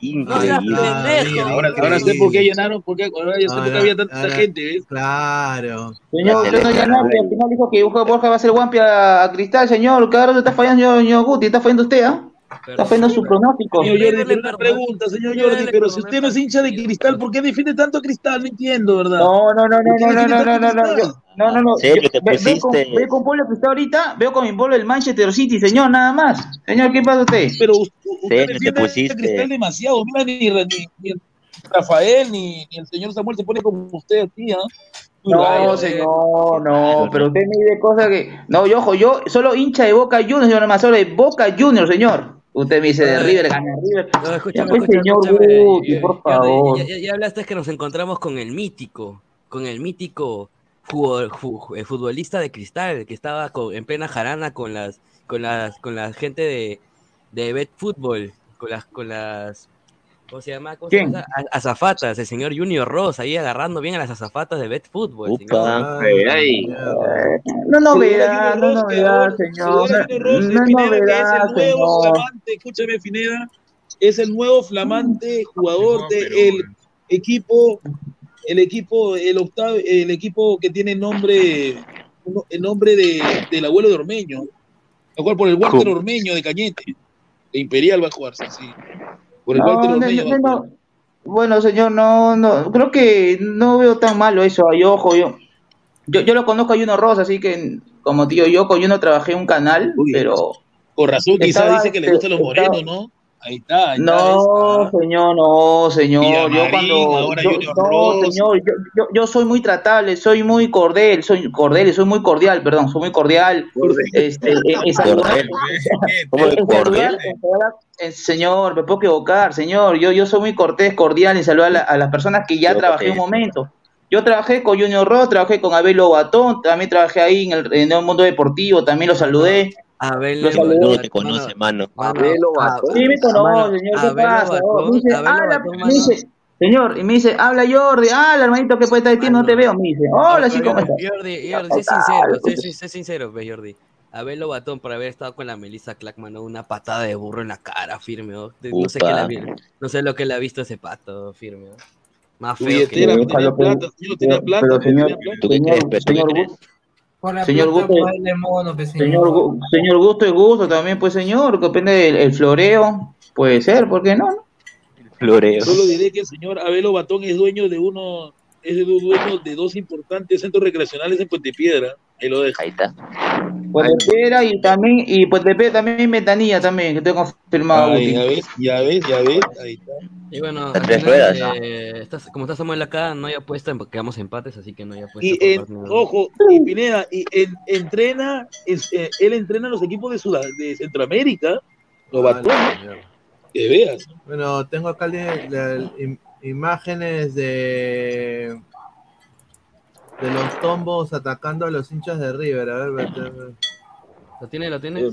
pendejo. ahora, ahora sé por qué llenaron, por qué, ahora ya sé por qué había tanta ahora- gente. ¿ves? Claro. Señor, usted no llenó, al final dijo que Borja va a hacer guampi a, a Cristal, señor. Cada rato está fallando, señor, señor Guti, está fallando usted, ¿ah? Está fallando su pronóstico. Señor Jordi, pero una pregunta, señor Jordi, pero si usted no es hincha de cristal, ¿por qué defiende tanto a cristal? No entiendo, ¿verdad? No, no, no, no, ¿Por qué no, no, no, no, no, no, Cristal? no, no, no. ¿Serio Yo- te ve- veo con, que está ahorita, veo con mi pueblo el Manchester City, señor, nada más. Señor, ¿qué pasa usted? Pero usted, defiende a cristal demasiado. Mira, ni, ni, ni el Rafael ni, el señor Samuel se pone como usted aquí, ¿ah? No, Ay, señor, no, pero usted me dice cosas que. No, yo, ojo, yo solo hincha de Boca Juniors, señor, más solo de Boca Juniors, señor. Usted me dice de River, gana River. No, escúchame, escúchame, señor escúchame. Guti, por Ya, favor. ya- ya- ya hablaste que nos encontramos con el mítico, con el mítico eh, futbolista de cristal que estaba con- en plena jarana con las con las con la gente de, de Bet Fútbol, con las con las ¿cómo se llama? ¿Cómo se ¿Quién? llama? A- Azafatas, el señor Junior Ross ahí agarrando bien a las azafatas de Bet Fútbol. Upa. señor. No novedad, Junior no Ross, que novedad, señor. No que es novedad, el nuevo flamante, escúchame Fineda, es el nuevo flamante jugador del equipo, el equipo, el octavo, el equipo que tiene nombre, el nombre de, del abuelo de Ormeño, el cual por el Walter. Ormeño de Cañete, de Imperial va a jugar, sí, sí. Por el No, no, no. Bueno, señor, no, no, creo que no veo tan malo eso. Yo, ojo, yo, yo, yo lo conozco a Juno Ross, así que como tío yo con Juno trabajé en un canal, pero Con razón, quizás dice que le este, gustan los estaba- morenos, ¿no? Ahí está, ahí está. No, señor, no, señor. Yo cuando. ahora yo- Junior no, Ross. señor, yo, yo, yo soy muy tratable, soy muy cordial, soy cordial, soy muy cordial, perdón, soy muy cordial. Este, <laughs> saludar- eh, señor, me puedo equivocar, señor. Yo, yo soy muy cortés, cordial en saludar a, la- a las personas que ya Yo trabajé un momento. Yo trabajé con Junior Ross, trabajé con Abel Lobatón, también trabajé ahí en el, en el mundo deportivo, también lo saludé. Abel Lo saludé. No te conoce, mano. Abelo Batón. Sí, me conoce, señor, ¿qué Abel pasa? Oh, me dice, Abel habla, Lobatón, me mano. dice, señor, y me dice, habla Jordi, habla hermanito, ¿qué puede estar diciendo? No te veo, me dice, hola, sí, ¿cómo estás? Jordi, Jordi, sé sincero, sé, sincero, ve, Jordi. Abel Lobatón por haber estado con la Melissa Clackman, ¿no? una patada de burro en la cara, firme. ¿no? De- No sé, qué Upa. le ha vi- no sé lo que le ha visto ese pato, firme. ¿no? Más feo billetera, que... tenía plata, señor, tenía plata, Pero, señor, tenía plata. ¿Tú qué señor, crees, señor, Por la Gusto- mono, pues, señor, señor gusto y gusto también, pues, señor, que depende del el floreo, puede ser, ¿por qué no? Floreo. Solo diré que el señor Abelo Batón es dueño de uno, es dueño de dos importantes centros recreacionales en Puente Piedra. Ahí lo dejo. Ahí está. Puente Piedra y también, y Puente Piedra también en Ventanilla también, que tengo confirmado. Ahí, ya ves, ya ves, ya ves, ahí está. Y bueno, A tres final, ruedas. eh, estás- como está Samuel acá, no hay apuesta, en- quedamos empates, así que no hay apuesta. Y en, de- ojo, y Pineda, y él entrena, es, eh, él entrena los equipos de, Sudam- de Centroamérica, los Ah, mierda. que veas. Bueno, tengo acá li- la- im- imágenes de de los tombos atacando a los hinchas de River. A ver, vete, a ver. ¿Lo tiene? ¿Lo tiene?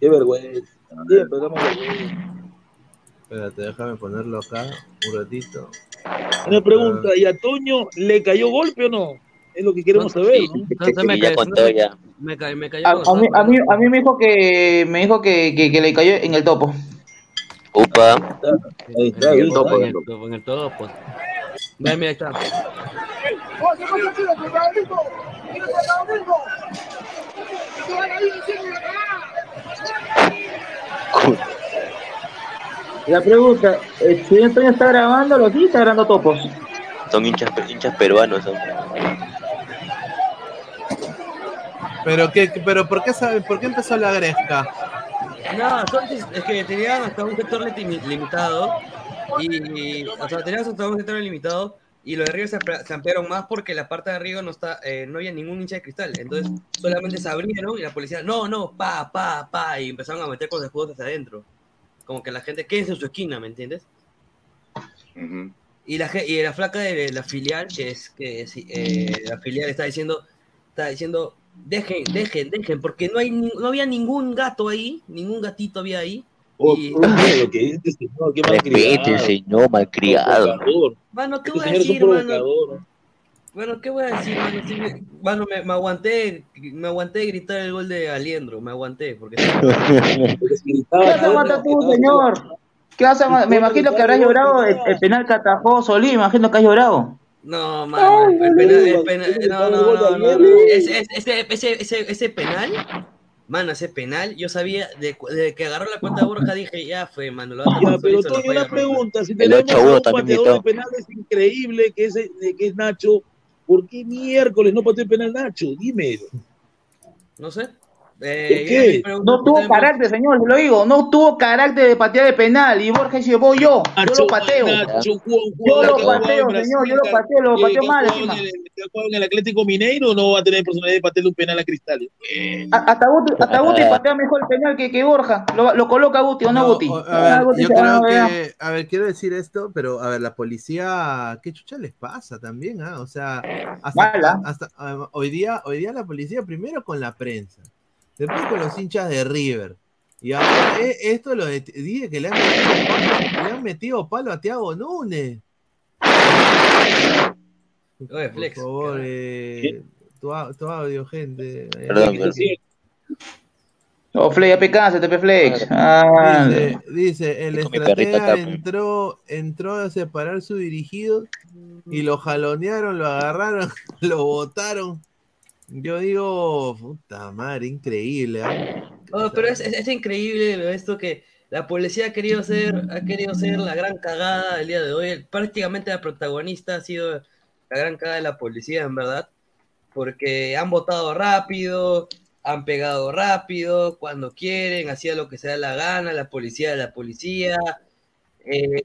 Qué, vergüenza. Espérate, déjame ponerlo acá un ratito. Una pregunta, ¿y a Toño le cayó golpe o no? Es lo que queremos saber, A, mí, a, mí, a mí me dijo que me dijo que, que, que le cayó en el topo. Upa. Ahí está, en ahí el está. topo, en el topo, en el topo. pues. Ahí está. La pregunta, ¿el señor Antonio está grabando o sí está grabando topos? Son hinchas, hinchas peruanos. Son. Pero qué, pero por qué sabe, por qué empezó la gresca? No, son- es que tenían hasta un sector limi- limitado. Y, o sea, tenían hasta un limitado. Y los de River se, se ampliaron más porque la parte de arriba no está, eh, no había ningún hincha de cristal. Entonces solamente se abrieron y la policía, no, no, pa, pa, pa. Y empezaron a meter con los escudos hacia adentro. Como que la gente quédense en su esquina, ¿me entiendes? Y la, y la flaca de la filial, que es que sí, eh, la filial está diciendo, está diciendo, dejen, dejen, dejen, porque no hay no había ningún gato ahí, ningún gatito había ahí. Oh, Y- lo que dice este señor, qué Respete, malcriado. señor, malcriado. Mano, ¿qué Este voy a decir, mano? Bueno, ¿qué voy a decir, mano? Sí, me- mano, me, me aguanté, me aguanté de gritar el gol de Aliendro, me aguanté, porque... <laughs> ¿Qué vas a matar tú, señor? ¿Qué vas a Me imagino que habrás llorado el, el penal que atajó Solí, me imagino que has llorado. No, mano, el penal, el penal, no, no, no, no, no. Ese, ese, ese, ese, ese penal, mano, ese penal, yo sabía, de, de que agarró la cuenta de Borja, dije, ya fue, mano, lo va a Ya, tapar pero Toño, falla, una pregunta, si tenemos 8 a a 1 un pateador de penales increíble que es, de- que es Nacho, ¿por qué miércoles no pateó el penal Nacho? Dímelo. No sé. Eh, No tuvo carácter, señor, lo digo. No tuvo carácter de patear de penal. Y Borja dice, voy yo. Yo lo pateo. Yo lo pateo, señor. Yo lo pateo, lo pateo mal encima. en el- que ha jugado en el Atlético Mineiro no va a tener personalidad de patearle un penal a Cristal. Eh, Hasta Guti, hasta Guti patea mejor el penal que, que Borja. Lo, lo coloca Guti o no, Guti. o- a ver, Guti yo creo que, a ver, quiero decir esto, pero a ver, la policía, ¿qué chucha les pasa también? ah? O sea, hasta, Mala. hasta- hoy día, hoy día la policía primero con la prensa, después con los hinchas de River. Y ahora eh, esto lo de- dije que le han metido palo, le han metido palo a Tiago Núñez. Por Flex. favor, eh, tu, au- tu audio, gente. Perdón, perdón. Oh, Flex, TP Flex. Ah, Dice, dice, el estratega entró, entró a separar su dirigido y lo jalonearon, lo agarraron, <laughs> lo botaron. Yo digo, puta madre, increíble. ¿ah? Pero es, es- es increíble esto que la policía ha querido ser, ha querido ser la gran cagada el día de hoy. Prácticamente la protagonista ha sido la gran cagada de la policía, en verdad. Porque han votado rápido, han pegado rápido, cuando quieren, hacía lo que se da la gana, la policía de la policía. Eh,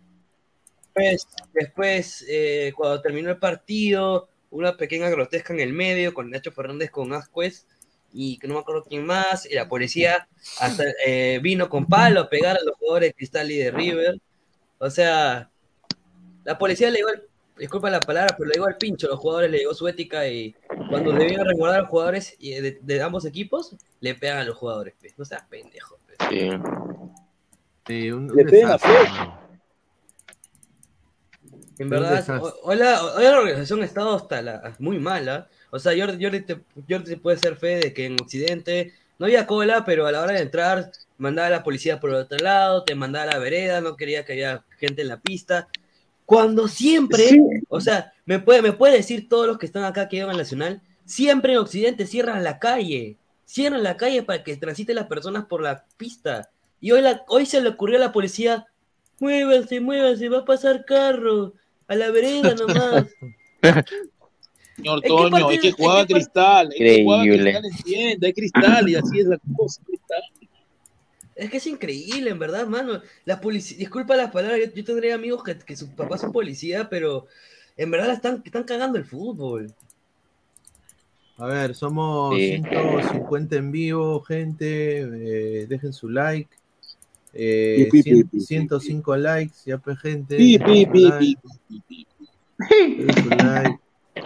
después, después eh, cuando terminó el partido, una pequeña grotesca en el medio con Nacho Fernández con Ascuez y que no me acuerdo quién más, y la policía hasta eh, vino con palo a pegar a los jugadores de Cristal y de River. O sea, la policía le dio, el- disculpa la palabra, pero le dio al pincho a los jugadores, le dio su ética y cuando debían resguardar a los jugadores y de, de ambos equipos, le pegan a los jugadores. No seas pendejo. pe. Sí. Sí, un, un Le pegan a. En verdad, hoy la, hoy la organización ha estado hasta la, muy mala. O sea, yo, yo, te, yo te puedo hacer fe de que en Occidente no había cola, pero a la hora de entrar mandaba a la policía por el otro lado, te mandaba a la vereda, no quería que haya gente en la pista. Cuando siempre, Sí. o sea, me puede, me puede decir todos los que están acá que llevan al Nacional, siempre en Occidente cierran la calle, cierran la calle para que transiten las personas por la pista. Y hoy, la, hoy se le ocurrió a la policía, muévanse, muévanse, va a pasar carro, a la vereda nomás. Señor ¿En qué Toño, hay que jugar a Cristal. Hay que jugar a Increíble. Cristal, entiende, hay Cristal y así es la cosa. Cristal. Es que es increíble, en verdad, mano. La policía, disculpa las palabras, yo, yo tendría amigos que, que sus papás son policía, pero en verdad la están, están cagando el fútbol. A ver, somos Sí. 150 en vivo, gente. eh, dejen su like. Eh, Pi, pi, cien- pi, pi, pi. 105 likes, ya pues, gente. Pi, dejen pi, su pi, like, pi, pi, pi. dejen su like.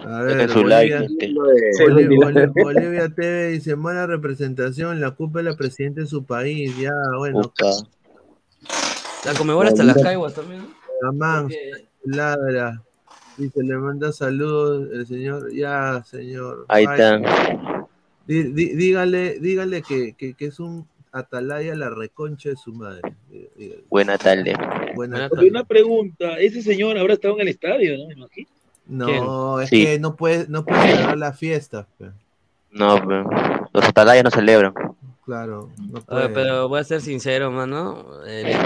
A ver, su like, Bolivia, gente. Bolivia, Bolivia- Bolivia TV dice: mala representación, la culpa es la presidenta de su país. Ya, bueno, Puta. La Comebol hasta las caiguas también. Amán, Porque- ladra. Dice, le manda saludos el señor. Ya, señor. Ahí está. Dí- dí- dígale, dígale que, que, que es un atalaya la reconcha de su madre. Dí- dígale. Buena tarde. Buena tarde. Una pregunta, ese señor habrá estado en el estadio, ¿no? Me imagino. No, es Sí. que no puede, no puede celebrar la fiesta. pe. No, pe. los atalayas no celebran. Claro, no Oye, puede. pero voy a ser sincero, mano. el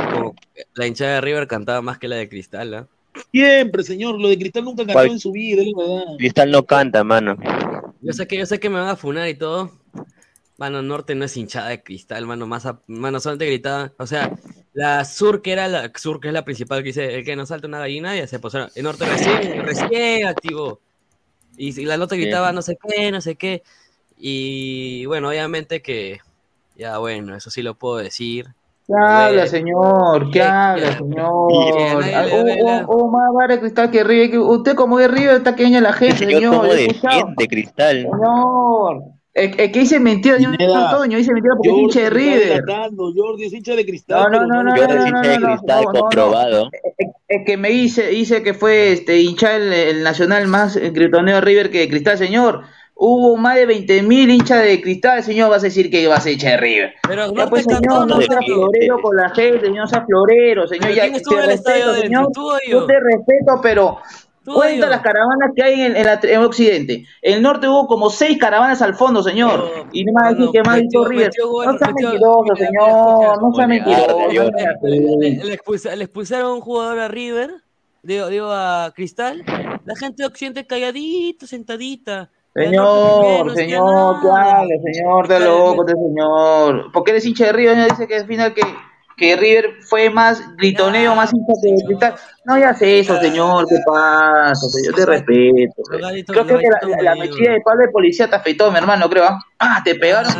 la hinchada de River cantaba más que la de Cristal, ¿ah? Siempre, señor, lo de Cristal nunca cantó ¿Cuál? en su vida, es la verdad. Cristal no canta, mano. Yo sé que yo sé que me van a funar y todo. Mano, Norte no es hinchada de cristal, mano, más a- mano, solamente gritaba, o sea, la Sur que era la Sur que es la principal que dice, el que no salta una gallina, ya se pusieron, el Norte recién, recién activo. Y, y la nota gritaba no sé qué, no sé qué. Y bueno, obviamente que ya bueno, eso sí lo puedo decir. ¿Qué habla, señor? ¿Qué que- habla, señor? Oh, más vara cristal que River. que Usted como de River está queña la gente, señor escuchado. defiende Cristal. Señor. El, el que dice mentira, señor Pineda, Antonio, dice mentira porque es hincha de River. Jordi es hincha de Cristal. No, no, pero no, no, Yo no, eres no, hincha de no, no, Cristal no, no, no. comprobado. El que me dice, dice que fue este hincha el, el nacional más eh, gritoneo de River que de Cristal, señor. Hubo más de 20 mil hinchas de Cristal, señor, vas a decir que vas a hincha de River. Pero Ya Norte pues, señor, no no sea cantó. florero con la gente, señor, sea florero, señor. Pero Ya, ¿quién estuvo te en el estadio respeto, señor. ¿Tú o yo? Yo te respeto, pero cuenta las caravanas que hay en, en la- en Occidente. En el norte hubo como seis caravanas al fondo, señor. Y no decir mano, que más metió- River. metió No sea mentiroso, señor. No sea mentiroso. No le, expulsaron a un jugador a River, digo, digo a Cristal, la gente de Occidente calladita, sentadita, Señor, señor, ¿qué habla, señor? De loco, este señor. ¿Por qué eres hincha de River? Ya Dice que al final que, que River fue más gritoneo, más hincha que Cristal. No, ya sé eso, señor. ¿Qué pasa? Yo te respeto. Creo que la, la, la mechilla de palo de policía te afeitó, mi hermano, creo. ¿ah? Ah, te pegaron.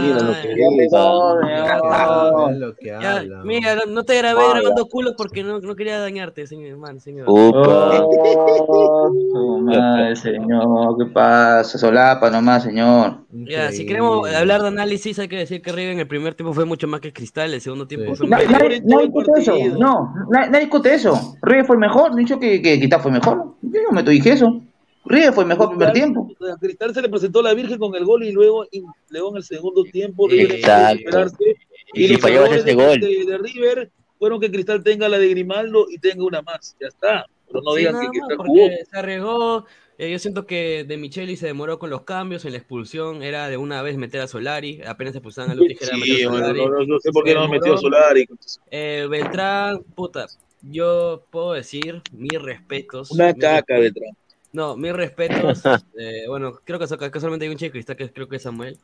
Mira, no, no te grabé Vaya. grabando culos porque no, no quería dañarte, señor hermano, señor. Oh, <laughs> madre, señor, ¿qué pasa? Solapa nomás, señor. Ya, si queremos hablar de análisis, hay que decir que River en el primer tiempo fue mucho más que Cristal, el segundo tiempo fue Na- más- Nadie, discute eso, no, nadie discute eso. River fue el mejor, no he dicho que, que Cristal fue mejor. Yo no me te dije eso. River fue el mejor primer tiempo. A Cristal se le presentó la Virgen con el gol y luego, y luego en el segundo tiempo Exacto. recuperarse. Y si ese de- gol. De, de River fueron que Cristal tenga la de Grimaldo y tenga una más. Ya está. Pero no Sí, digan que Cristal jugó. se arriesgó. eh, yo siento que De Micheli se demoró con los cambios en la expulsión. Era de una vez meter a Solari. Apenas se pulsaban a Luz Tijera Sí, no, no- no sé por qué no metió a. Solari. Eh, Beltrán, puta. Yo puedo decir mis respetos. Una caca, respetos. Beltrán. No, mis respetos. <laughs> eh, bueno, creo que so- casualmente hay un chico de cristal que creo que es Samuel.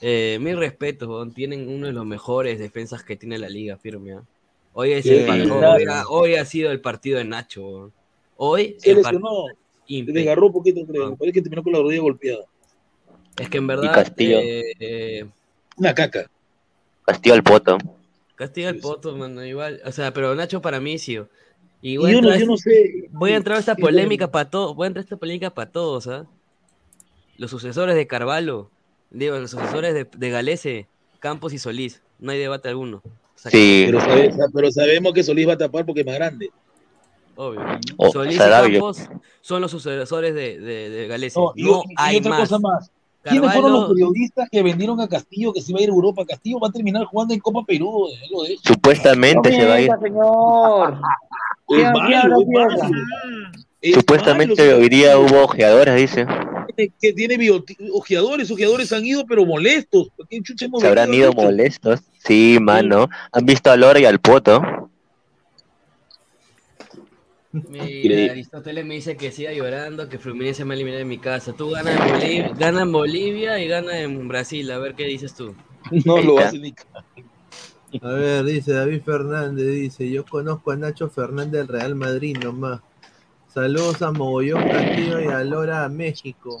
Eh, mis respetos, tienen uno de los mejores defensas que tiene la liga, firme. ¿ah? Hoy, es Sí, el partido- claro. hoy, ha, hoy ha sido el partido de Nacho. Hoy Se lesionó. Se desgarró un poquito, creo. Me parece que terminó con la rodilla golpeada. Es que en verdad. Castillo. eh, eh, Una caca. Castillo al poto. Castiga el poto, mano, igual. O sea, pero Nacho para mí sí. Y Y voy, a yo no- entrar, yo no sé. voy a entrar a esta polémica para todos. Voy a entrar a esta polémica para todos, ¿ah? Los sucesores de Carvalho, digo, los sucesores de, de Galese, Campos y Solís. No hay debate alguno. Sí. Pero, sabe- pero sabemos que Solís va a tapar porque es más grande. Obvio. Oh, Solís y. Campos son los sucesores de, de, de Galese. No, y, y hay otra más. cosa más. ¿Quiénes fueron los periodistas que vendieron a Castillo que se iba a ir a Europa? Castillo va a terminar jugando en Copa Perú. de. Supuestamente se va a ir. señor. Es ¿Quién- malo, es lo malo. Es Supuestamente malo, hoy día hubo ojeadores, dice. que- tiene bioti- ojeadores, ojeadores han ido, pero molestos. ¿Por qué chucha hemos Se habrán ido molestos. Sí, mano. Han visto a Lora y al poto. Mira, <laughs> Aristóteles me dice que siga llorando, que Fluminense me ha eliminado de mi casa. Tú ganas en Bolivia, gana en Bolivia y gana en Brasil. A ver qué dices tú. <laughs> No lo hace ni A ver, dice David Fernández, dice, yo conozco a Nacho Fernández del Real Madrid nomás. Saludos a Mogollón Castillo y a Lora México.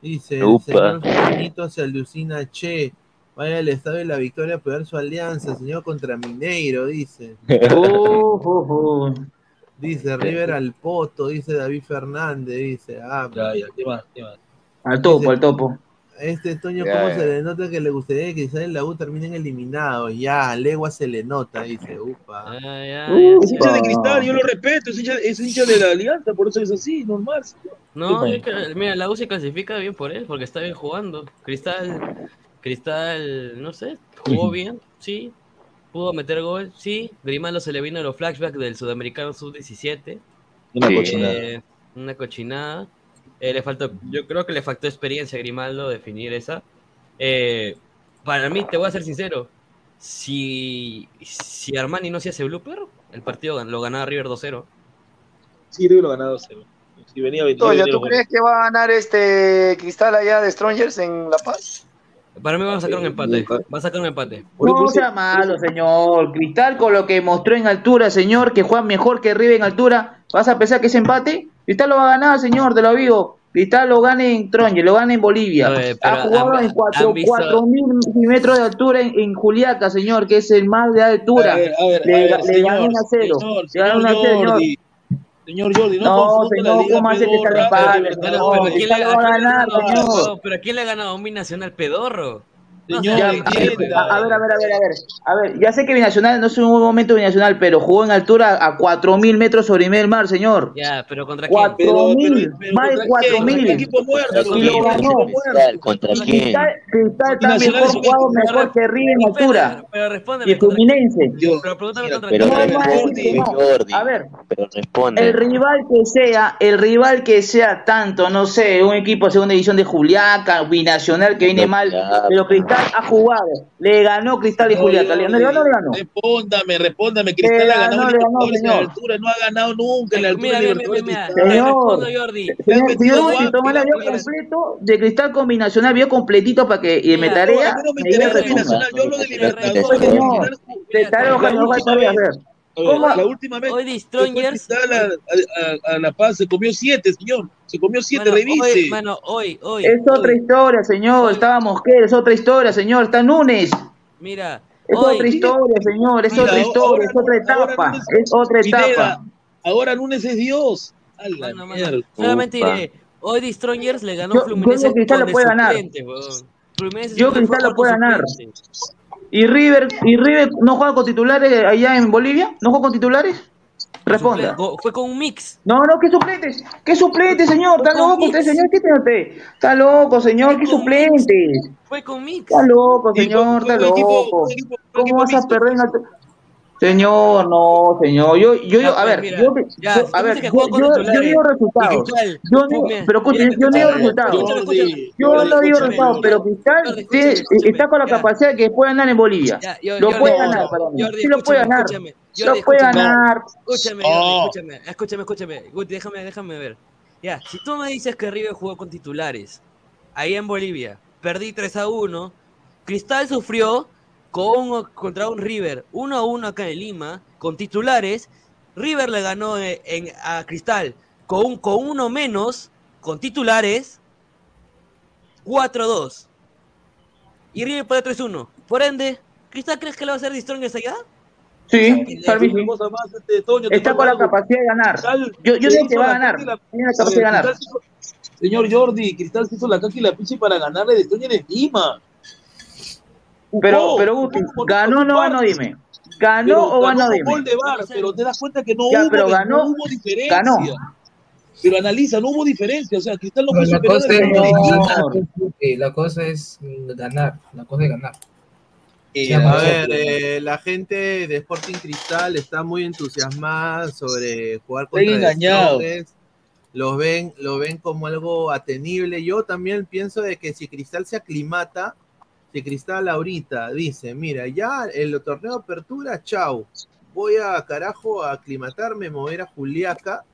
Dice, el Upa. señor Juanito se alucina, che, vaya al estadio de la victoria a apoyar su alianza, señor contra Mineiro, dice. <laughs> Uh, uh, uh. Dice River al Poto, dice David Fernández, dice, ah, Ya, ya, ¿qué más? ¿Qué más? Al topo, al topo. este Toño, Ya, ¿cómo ya. se le nota que le gustaría que quizás en la U terminen eliminados? Ya, a Legua se le nota, dice, upa. Ah, ya, Uh, Es hincha de cristal, yo lo respeto, es hincha, es hincha de la alianza, por eso es así, normal. No, es que, mira, la U se clasifica bien por él, porque está bien jugando. Cristal, Cristal, no sé, jugó bien, sí. Pudo meter gol, sí. Grimaldo se le vino los flashbacks del sudamericano sub-17. Una Sí. cochinada. Eh, una cochinada. Eh, le faltó, yo creo que le faltó experiencia a Grimaldo definir esa. Eh, para mí, te voy a ser sincero, si, si Armani no se hace blooper, el partido lo ganaba River 2-0. Sí, River lo ganado cero. Si venía, venía, Toño, venía ¿tú los goles. crees que va a ganar este Cristal allá de Strongers en La Paz? Para mí van a sacar un empate. Va a sacar un empate. No sea malo, señor. Cristal con lo que mostró en altura, señor, que juega mejor que River en altura. ¿Vas a pensar que es empate? Cristal lo va a ganar, señor, te lo digo. Cristal lo gana en Tronje, lo gana en Bolivia. Oye, ha jugado han- en cuatro- han visto- 4.000 metros de altura en, en Juliaca, señor, que es el más de altura. A ver, a ver, le a ver, le señor, ganó un a cero. señor, Le ganó un a cero, señor. Señor Jordi, no, No, confunda la señor, Liga ¿cómo hace que está señor. No, pero ¿a quién le ha ganado? ¿Un binacional pedorro? Señor, Ya, a, ver, a- ver, a ver, a ver, a ver. A ver, ya sé que Binacional no es un buen momento Binacional, pero jugó en altura a 4.000 metros sobre nivel del mar, señor. Ya, pero ¿contra quién? Cuatro Pero, pero, mil, pero más de ¿contra cuatro quién? mil. ¿Contra qué equipo muerto? ¿Contra ¿Contra Y lo qué ganó. ¿Contra quién? Cristal, está Binacional mejor jugado, mejor que River en altura. Pero respóndeme. Y. Fluminense. Yo- Pero pregúntame contra quién. Responde. A ver, Pero responde. el rival que sea, el rival que sea tanto, no sé, un equipo de segunda división de Juliaca, binacional que viene mal, pero Cristal Cristal ha jugado. Le ganó Cristal y Julieta. ¿Le ganó, le? Respóndame, respóndame. Cristal ha ganado ganó, le ganó, en la altura, no ha ganado nunca en la altura Mira, de mira, mira, Cristal. Señor, respondo, Jordi. señor, si toma el avión mira. completo de Cristal con Binacional, vio completito para que y me tarea. A yo hablo de Libertadores. Te no hacer. La última vez Hoy Strongers. A, a- a- La Paz se comió siete, señor. Se comió siete, Mano, revise. hoy, mano, hoy, hoy. Es otra hoy. historia, señor. Estaba Mosquera, es otra historia, señor. Está Núñez. Mira, Es hoy. otra historia, señor. Es Mira, otra historia, ahora- es otra etapa. Núñez- Es otra Pineda, etapa. ahora Núñez es Dios. La Mano. Solamente diré, hoy The Strongers le ganó Yo- yo Fluminense que Cristal lo puede de ganar. Fluminense Yo Cristal lo puede ganar. suplente. ¿Y River, ¿Y River no juega con titulares allá en Bolivia? ¿No juega con titulares? Responda. Fue con un mix. No, no, ¿qué suplentes? ¿Qué suplentes, señor? ¿Está loco usted, señor? ¿Qué tiene usted? ¿Está loco, señor? ¿Qué suplentes? Fue con mix. Está loco, señor, está loco. ¿Cómo vas a perder en alto- Señor, no, señor. Yo, yo, yo, a pues, ver, yo, a ver, yo, digo resultados. Yo no, Fluminense- pero escuchen, mira, yo no digo resultados. Yo no digo resultados, pero Cristal escúchame, está con la capacidad de que pueda ganar en Bolivia. Lo puede escúchame, ganar. Jordi, Sí lo puede escúchame, ganar. escúchame. Lo puede escúchame. ganar. Escúchame, escúchame, escúchame, escúchame. Guti, déjame, déjame ver. Ya, si tú me dices que River jugó con titulares ahí en Bolivia, perdí 3 a 1, Cristal sufrió con, contra un River 1 a 1 acá en Lima, con titulares, River le ganó eh, en- a Cristal con, un, con uno menos, con titulares, 4 a 2. Y River perdió 3 a 1. Por ende, ¿Cristal crees que le va a hacer de Strongest allá? Sí, este, Está con la capacidad de ganar. Cristal Yo, yo digo que va a ganar. la- Tiene la capacidad de ganar. Hizo- Señor Jordi, Cristal se hizo la caca y la pichi para ganarle de Estonia en Lima. Pero, pero Guti, ¿ganó o no ganó? Dime. ¿Ganó Pero o ganó? Dime. gol de VAR, pero te das cuenta que no, Ya, hubo, pero no ganó. hubo diferencia. Ganó. Pero analiza, no hubo diferencia. O sea, Cristal no fue la cosa Lima. Señor. Eh, la cosa es ganar, la cosa es ganar. Ya, a ver, eh, la gente de Sporting Cristal está muy entusiasmada sobre jugar contra engañados. Strongest. Lo ven, lo ven como algo atenible. Yo también pienso de que si Cristal se aclimata, si Cristal ahorita dice, mira, ya el torneo de apertura, chau, voy a carajo a aclimatarme, mover a Juliaca.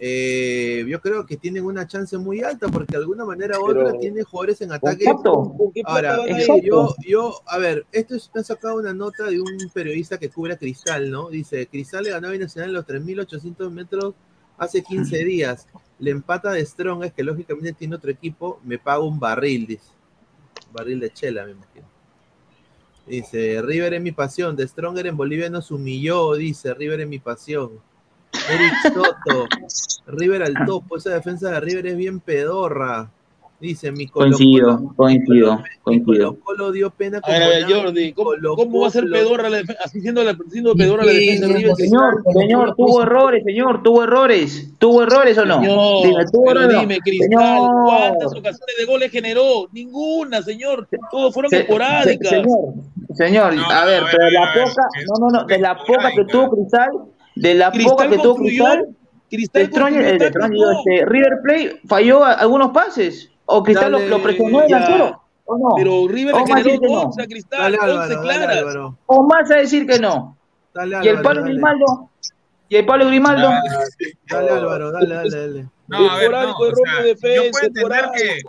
eh, yo creo que tienen una chance muy alta porque de alguna manera u otra Pero- tiene jugadores en ataque Exacto. ¿Con qué plata Ahora, eh, yo, yo, a ver, esto es, me ha sacado una nota de un periodista que cubre a Cristal, ¿no? Dice, Cristal le ganó a Binacional en los 3.800 metros hace 15 días. Le empata de Strong, es que lógicamente tiene otro equipo, me paga un barril, dice. Barril de chela, me imagino. Dice, River es mi pasión, de Stronger en Bolivia nos humilló, dice, River es mi pasión. Eric Soto, River al topo, esa defensa de River es bien pedorra. Dice, mi Colo Coincido, coincido, coincido. Colo Colo dio pena A ver, a ver, Bolán, Jordi, ¿cómo, Colo cómo va a ser pedorra la defensa? Así siendo, la, siendo pedorra la defensa de River. Señor, señor, tuvo errores, señor, tuvo errores. ¿Tuvo errores o no? Señor, Dime, ¿tuvo pero errores o no? dime, Cristal, Señor. ¿cuántas ocasiones de goles generó? Ninguna, señor. Todos fueron Se- esporádicas. se- Señor, señor, No, a ver, a ver, pero la poca, no, no, no, de la poca que tuvo Cristal, de la poca que tuvo Cristal, Cristal no. este, River Plate falló algunos pases, o Cristal lo, Dale, lo presionó ya. delantero, o no, Pero River le generó que no. 11 a Cristal, Dale 11 Álvaro, dale claras. Álvaro. o más a decir que no. Dale Y el Álvaro, Pablo dale. Grimaldo, y el Pablo Grimaldo, Dale Álvaro, dale, dale, dale. No, a ver, no, o sea, de yo defensa, puedo entender que,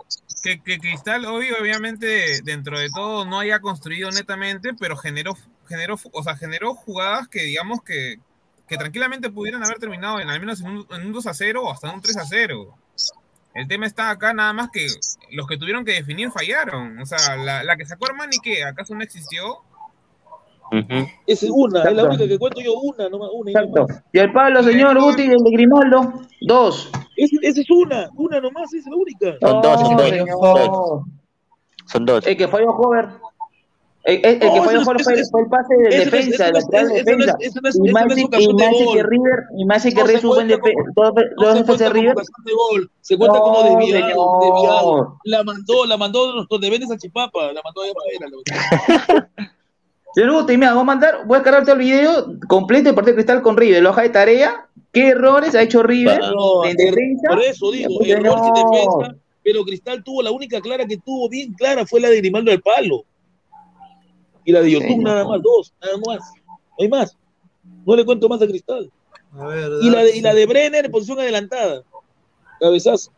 que, que Cristal, hoy obviamente, dentro de todo, no haya construido netamente, pero generó, generó, o sea, generó jugadas que, digamos, que, que tranquilamente pudieran haber terminado en al menos en un, en un 2 a 0 o hasta un 3 a 0. El tema está acá nada más que los que tuvieron que definir fallaron. O sea, la, la que sacó Armani, ¿qué? ¿Acaso no existió? Esa es una, es la única que cuento yo, una, nomás, una y no exacto. Y el Pablo, señor Guti, el de Grimaldo, dos. Esa, esa es una, una nomás, esa es la única. Son dos, son No, dos. Son dos. El que falló Hover. El, el- el que No, Hover es- fue, fue el pase de eso no es- defensa, de lateral de defensa. eso no es- Y más y- de más que. River, y más que River fue en cuenta defe- dos defensas de River. de se cuenta como desviado. La mandó, la mandó de nuestros deberes a Chipapa, la mandó allá afuera. la- <laughs> Señor Guti, mira, voy a mandar, voy a cargarte el video completo de partido de cristal con River, la hoja de tarea, qué errores ha hecho River No, en defensa. Por eso digo, Señor. error sin defensa, pero Cristal tuvo la única clara que tuvo bien clara fue la de Grimaldo del Palo. Y la de Sí, no. nada más, dos, nada más. No hay más. No le cuento más a Cristal. A ver, Y la de, y la de Brenner, posición adelantada. Cabezazo.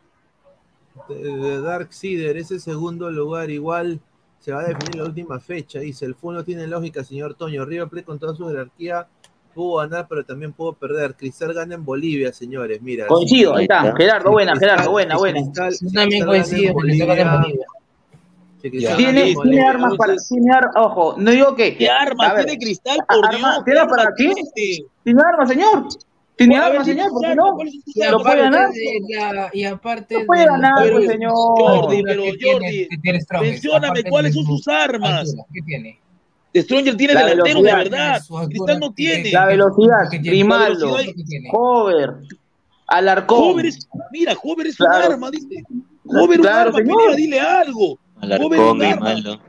de, de Dark Seeder, ese segundo lugar igual se va a definir la última fecha. Dice, el fútbol no tiene lógica, señor Toño. River Plate con toda su jerarquía pudo ganar, pero también pudo perder. Cristal gana en Bolivia, señores. Mira. Coincido, ahí está. Gerardo, buena, Gerardo, buena, buena. Cristal- Yo también coincido, Bolivia. Tiene, armas para. Tiene ar- ojo, no digo que. ¿Qué arma A ver, tiene Cristal, por arma- Dios? ¿Tiene ¿Qué para arma qué? tiene? Armas, señor. Tiene armas, señor, ¿por qué sus armas, no? ¿cuáles son sus Y Lo puede aparte, ganar. y aparte No puede de ganar, pues, señor. Jordi, pero Jordi, aparte cuáles son su sus armas. ¿Qué tiene? Stronger tiene La delanteros de verdad. Cristal no ¿qué- qué- tiene. La velocidad. Grimaldo. Hover, Alarcón. Hover es, mira, Hover es un arma, dice. Hover un arma, dile algo. Alarcón, un arma. Grimaldo.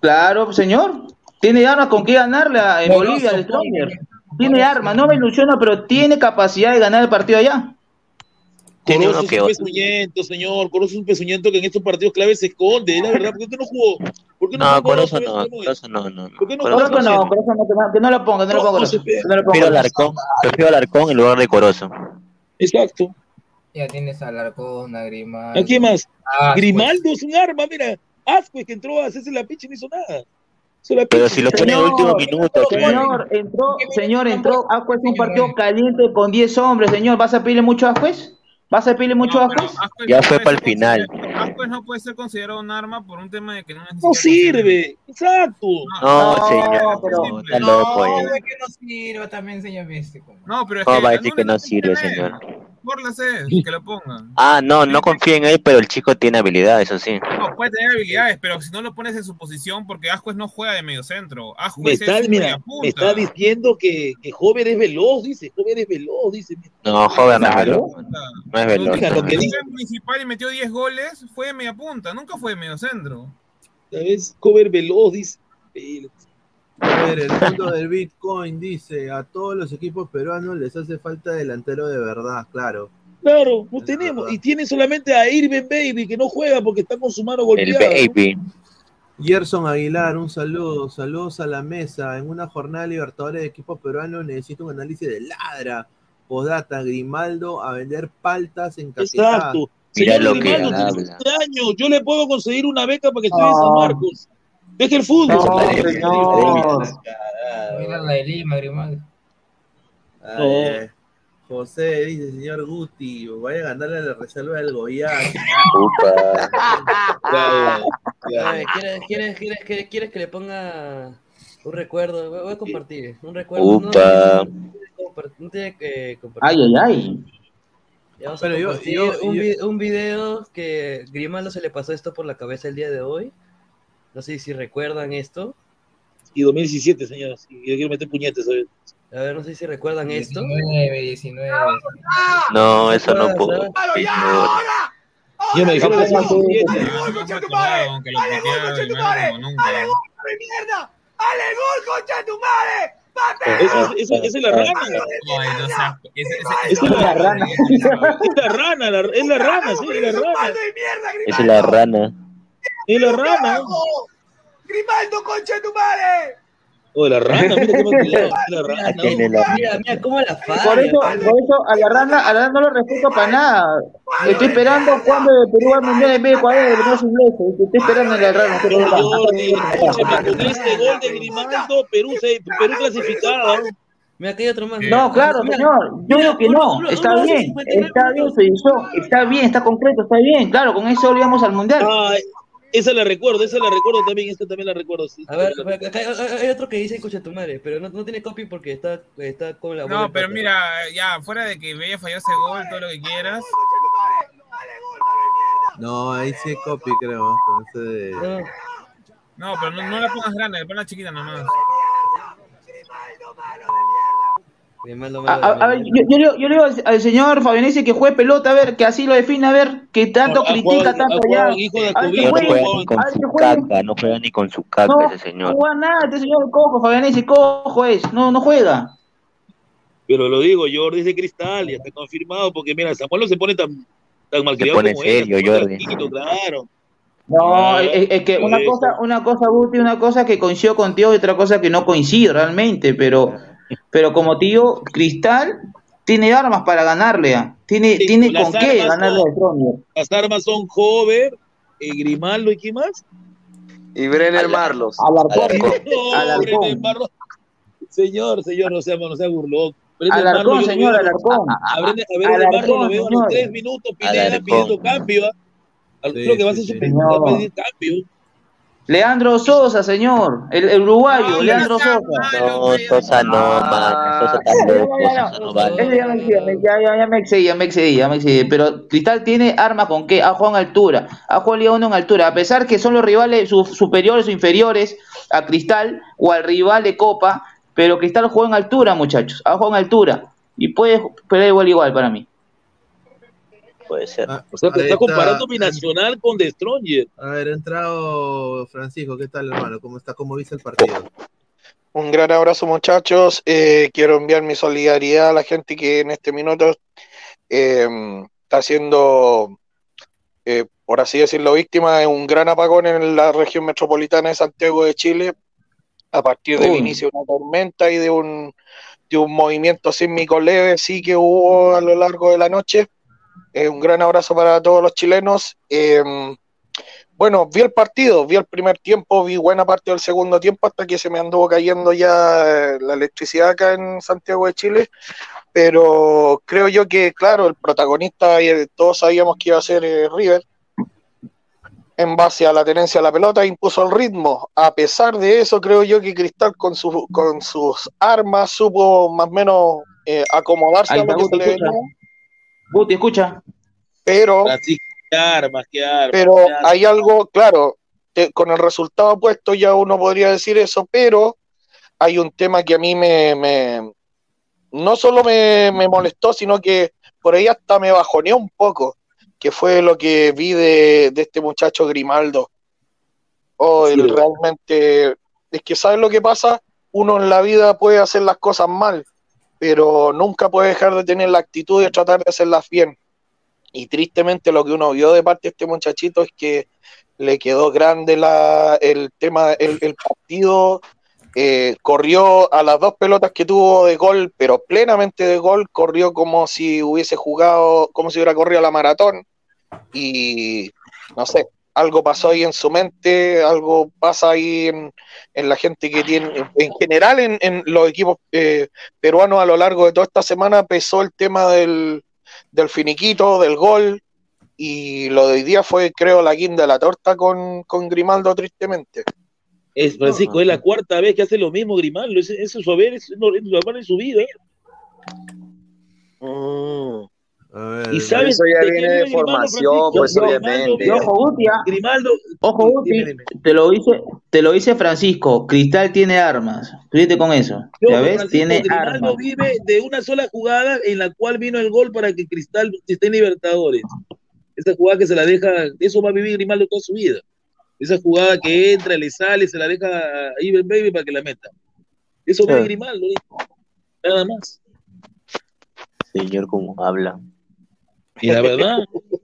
Claro, señor. Tiene armas con qué ganarle a- en Bolivia al Stronger. Tiene armas, no me ilusiona, pero tiene capacidad de ganar el partido allá. Tiene Corozo uno es que un otro. pezuñento, señor. Corozo es un pezuñento que en estos partidos claves se esconde. Es la verdad, ¿por qué usted no jugó? ¿Por qué no No, jugó Corozo no, ¿Cómo es? Corozo no, no. no. ¿Por qué no Corozo no, Corozo no, que no, no lo ponga, que no lo ponga. No, Corozo, no no Prefiero. Alarcón, prefiero Alarcón en lugar de Corozo. Exacto. Ya tienes a Alarcón, a Grimaldo. ¿A quién más? Ah, Grimaldo es un arma, mira. Ascuez que entró a hacerse la pinche y no hizo nada. Pero si lo pone en el último minuto. Señor, entró, señor, entró. Ascuez un partido caliente con 10 hombres, señor. ¿Vas a pedirle mucho a Ascuez? ¿Vas a pedirle mucho a No, pero Ascuez? Ya no fue para el final. Ascuez no puede ser considerado un arma por un tema de que no No sirve. Exacto. No, No, señor, pero- no, está loco. No, eh. de que no sirva también, señor místico. No, pero es ¿Cómo que va a decir que no sirve, señor? Por la sed, que lo pongan. Ah, no, no confía en él, pero el chico tiene habilidad, eso sí. No, puede tener habilidades, pero si no lo pones en su posición, porque Ascuez no juega de medio centro. Me Ascuez está, es mira, me está diciendo que, que Joven es veloz, dice. Joven es veloz, dice. No, joven, no es veloz. No es veloz. Mira, lo que dice- fue municipal y metió 10 goles, fue de media punta, nunca fue de medio centro. ¿Sabes? Joven veloz, dice. A ver, el mundo del Bitcoin dice, a todos los equipos peruanos les hace falta delantero de verdad, claro. Claro, no tenemos. verdad. Y tiene solamente a Irving Baby que no juega porque está con su mano El golpeada. ¿no? baby. Gerson Aguilar, un saludo, saludos a la mesa. En una jornada Libertadores de equipos peruanos necesito un análisis de ladra. Podata, Grimaldo a vender paltas en Caquetá. Exacto. Mira Señor lo que Grimaldo, tiene habla. 20 años. Yo le puedo conseguir una beca para que estudie en. San Marcos. Deje el fútbol. No. Mira la de Lima, Grimaldo. Ay, José dice, señor Guti, vaya a ganarle a la reserva del Goiás. <laughs> ¿Quieres, quieres, quieres, quieres, que le ponga un recuerdo? Voy a compartir. Un recuerdo. No, Upa. no, no, no tiene que compartir. Ay, ay, ay. Ya vamos a Pero yo- compartir yo- un, yo- vi- un video que Grimaldo se le pasó esto por la cabeza el día de hoy. No sé si recuerdan esto. Y 2017, señores. Y yo quiero meter puñetes. ¿sabes? A ver, no sé si recuerdan esto. 19, 19. No, eso no ¿Recuerdas, puedo. Yo me dijeron No, no, 2017. Ah, no me acuerdo, aunque lo puteaba Grimaldo como nunca. Eso, eso, esa es la rana. No Esa ese- es la rana. Es la rana, es la rana, sí, es la rana. Esa es la rana. Es la rana. Grimaldo, concha de tu madre. Oh, la rana, mira cómo. Es <laughs> la rana. El- Mira, mira cómo la falla. Por eso, por eso a la rana, a la rana no lo respeto para nada. Estoy esperando cuando el Perú va al mundial en vez de Ecuador de los ingleses. Estoy esperando en la rana. Pero Jordi, con este gol de Grimaldo, Perú, se, Perú clasificado. Mira, aquí hay otro más. No, claro, señor. Yo digo que no. Está bien. 59 Está bien, se hizo. Está bien, está concreto, está bien. Claro, con eso olvidamos al mundial. Ah, esa la recuerdo, esa la recuerdo también, esta también la recuerdo. Sí. A ver, acá hay, otro que dice escucha tu madre, pero no, no tiene copy porque está, está con la No, pero mira, ya, fuera de que Bella falló ese gol, todo lo que quieras. No, ahí sí hay copy, creo. Con ese de... No, No, pero no, no la pongas grande, ponla chiquita nomás. A, malo, a- a ver, yo, yo, le- yo le digo al, al señor Fabianese que juegue pelota, a ver, que así lo define, a ver, que tanto jugado- critica tanto ya. el hijo de A ver, que No juega ni con su caca, no juega ni con su caca No, ese no señor. juega nada, este señor cojo, Fabianese, cojo es, no, no juega. Pero lo digo, Jordi es de cristal, ya está confirmado, porque mira, Samuel no se pone tan, tan malcriado pone como serio, él, se Jordi. claro. No, es, es que una cosa, una cosa, Guti, una cosa que coincido contigo y otra cosa que no coincido realmente, pero, pero como te digo, Cristal tiene armas para ganarle, ah. tiene, tiene con qué ganarle son-. Las armas son Hover, eh, Grimaldo y quién más? Y Brenner Marlos. Alarcón. Alarcón. Brenner Marlos. Señor, señor, no sea, no sea burlón. Brenner Alarcón, señor, Alarcón. A Brenner, a Brenner Alarcón, Marlos lo veo a los tres minutos Pineda pidiendo cambio. ¿ah? Creo que va a ser su cambio. Leandro Sosa, señor, el, el uruguayo, No, Leandro Sosa. No, Sosa no, man. Sosa Sosa no vale. Ya me excedí, ya, ya, me excedí, ya me excedí, ya me excedí. Pero Cristal tiene armas con qué? Ha jugado en altura, ha jugado en Liga 1 en altura. A pesar que son los rivales su- superiores o inferiores a Cristal o al rival de Copa, pero Cristal juega en altura, muchachos. Ha jugado en altura. Y puede pelear igual igual para mí. Puede ser. Ah, O sea, te está comparando mi nacional con The Stronger. A ver, ha entrado Francisco, ¿qué tal, hermano? ¿Cómo está? ¿Cómo viste el partido? Un gran abrazo muchachos. Eh, quiero enviar mi solidaridad a la gente que en este minuto eh, está siendo, eh, por así decirlo, víctima de un gran apagón en la región metropolitana de Santiago de Chile a partir del Uy. inicio de una tormenta y de un, de un movimiento sísmico leve sí que hubo a lo largo de la noche. Eh, un gran abrazo para todos los chilenos. Eh, bueno, vi el partido, vi el primer tiempo, vi buena parte del segundo tiempo hasta que se me anduvo cayendo ya eh, la electricidad acá en Santiago de Chile. Pero creo yo que, claro, el protagonista, eh, todos sabíamos que iba a ser eh, River. En base a la tenencia de la pelota, impuso el ritmo. A pesar de eso, creo yo que Cristal con, su- con sus armas supo más o menos eh, acomodarse a lo que se le venía. Guti, escucha. Pero Así, qué armas, qué armas. pero qué armas. hay algo, claro, te- con el resultado opuesto ya uno podría decir eso, pero hay un tema que a mí me, me- no solo me, me molestó, sino que por ahí hasta me bajoneó un poco, que fue lo que vi de, de este muchacho Grimaldo. Oh, Sí, realmente, es que ¿sabes lo que pasa? Uno en la vida puede hacer las cosas mal, pero nunca puede dejar de tener la actitud de tratar de hacerlas bien. Y tristemente lo que uno vio de parte de este muchachito es que le quedó grande la, el tema, el, partido, eh, corrió a las dos pelotas que tuvo de gol, pero plenamente de gol, corrió como si hubiese jugado, como si hubiera corrido la maratón. Y no sé, algo pasó ahí en su mente, algo pasa ahí en, en la gente que tiene, en general en, en los equipos eh, peruanos a lo largo de toda esta semana pesó el tema del, del finiquito, del gol, y lo de hoy día fue, creo, la guinda de la torta con, con Grimaldo, tristemente. Es, Francisco, es la cuarta vez que hace lo mismo Grimaldo. Ese ese es su haber, es normal en su vida. A ver, Y sabes Eso ya viene de formación, Francisco? pues, obviamente. Ojo, Guti, ah. Grimaldo, Ojo, Guti, dime, dime. te lo dice, te lo dice Francisco, Cristal tiene armas. Fíjate con eso. Yo, ¿Ya ves? Francisco, Tiene Grimaldo armas. vive de una sola jugada en la cual vino el gol para que Cristal esté en Libertadores. Esa jugada que se la deja, eso va a vivir Grimaldo toda su vida. Esa jugada que entra, le sale, se la deja a Iben Baby para que la meta. Eso vive Claro. Grimaldo, nada más. Señor, como habla. Y la verdad,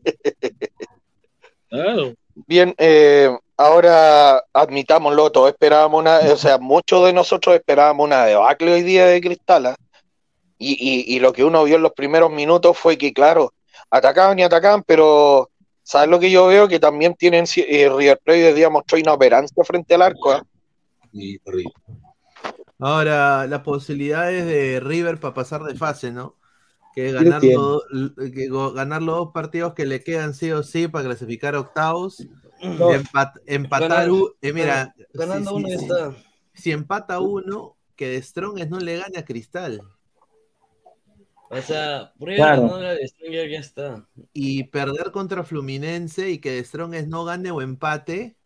<laughs> claro. Bien, eh, ahora admitámoslo, todos esperábamos una, o sea, muchos de nosotros esperábamos una debacle hoy día de Cristala. Y, y, y lo que uno vio en los primeros minutos fue que, claro, atacaban y atacaban, pero ¿sabes lo que yo veo? Que también tienen, eh, River Plate hoy día mostró inoperancia frente al arco. ¿eh? Y terrible. Ahora, las posibilidades de River para pasar de fase, ¿no? Que es ¿Qué ganar, los, que ganar los dos partidos que le quedan sí o sí para clasificar a octavos. No. Empat- empatar, Ganar- u- eh, mira, ganando si- uno si- está. si empata uno, que de Strongest no le gane a Cristal. O sea, River Claro. la de ya está. y perder contra Fluminense y que De Strongest no gane o empate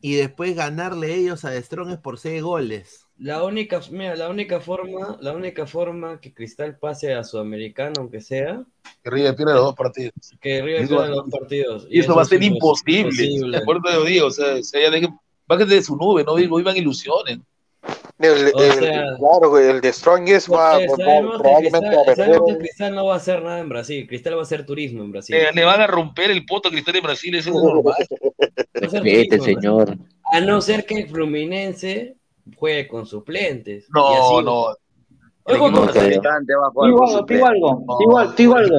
y después ganarle ellos a De Strongest por seis goles. La única, mira, la única forma, la única forma que Cristal pase a Sudamericano, aunque sea, Que River pierde los dos partidos. que River pierda los partidos. Y eso va a ser imposible. imposible. Por eso lo digo, o sea, se ya dejen, bájense de su nube, no vi- vivan ilusiones. El, O el- sea- claro, el de Strongest va, probablemente a Cristal, perder. sabemos que Cristal no va a hacer nada en Brasil. Cristal va a hacer turismo en Brasil. Le, le van a romper el poto a Cristal de Brasil, eso es <laughs> normal. No ser Respete, señor. A no ser que el Fluminense juegue con suplentes. Y No, así- no. Hoy juega No. Te digo algo, digo algo.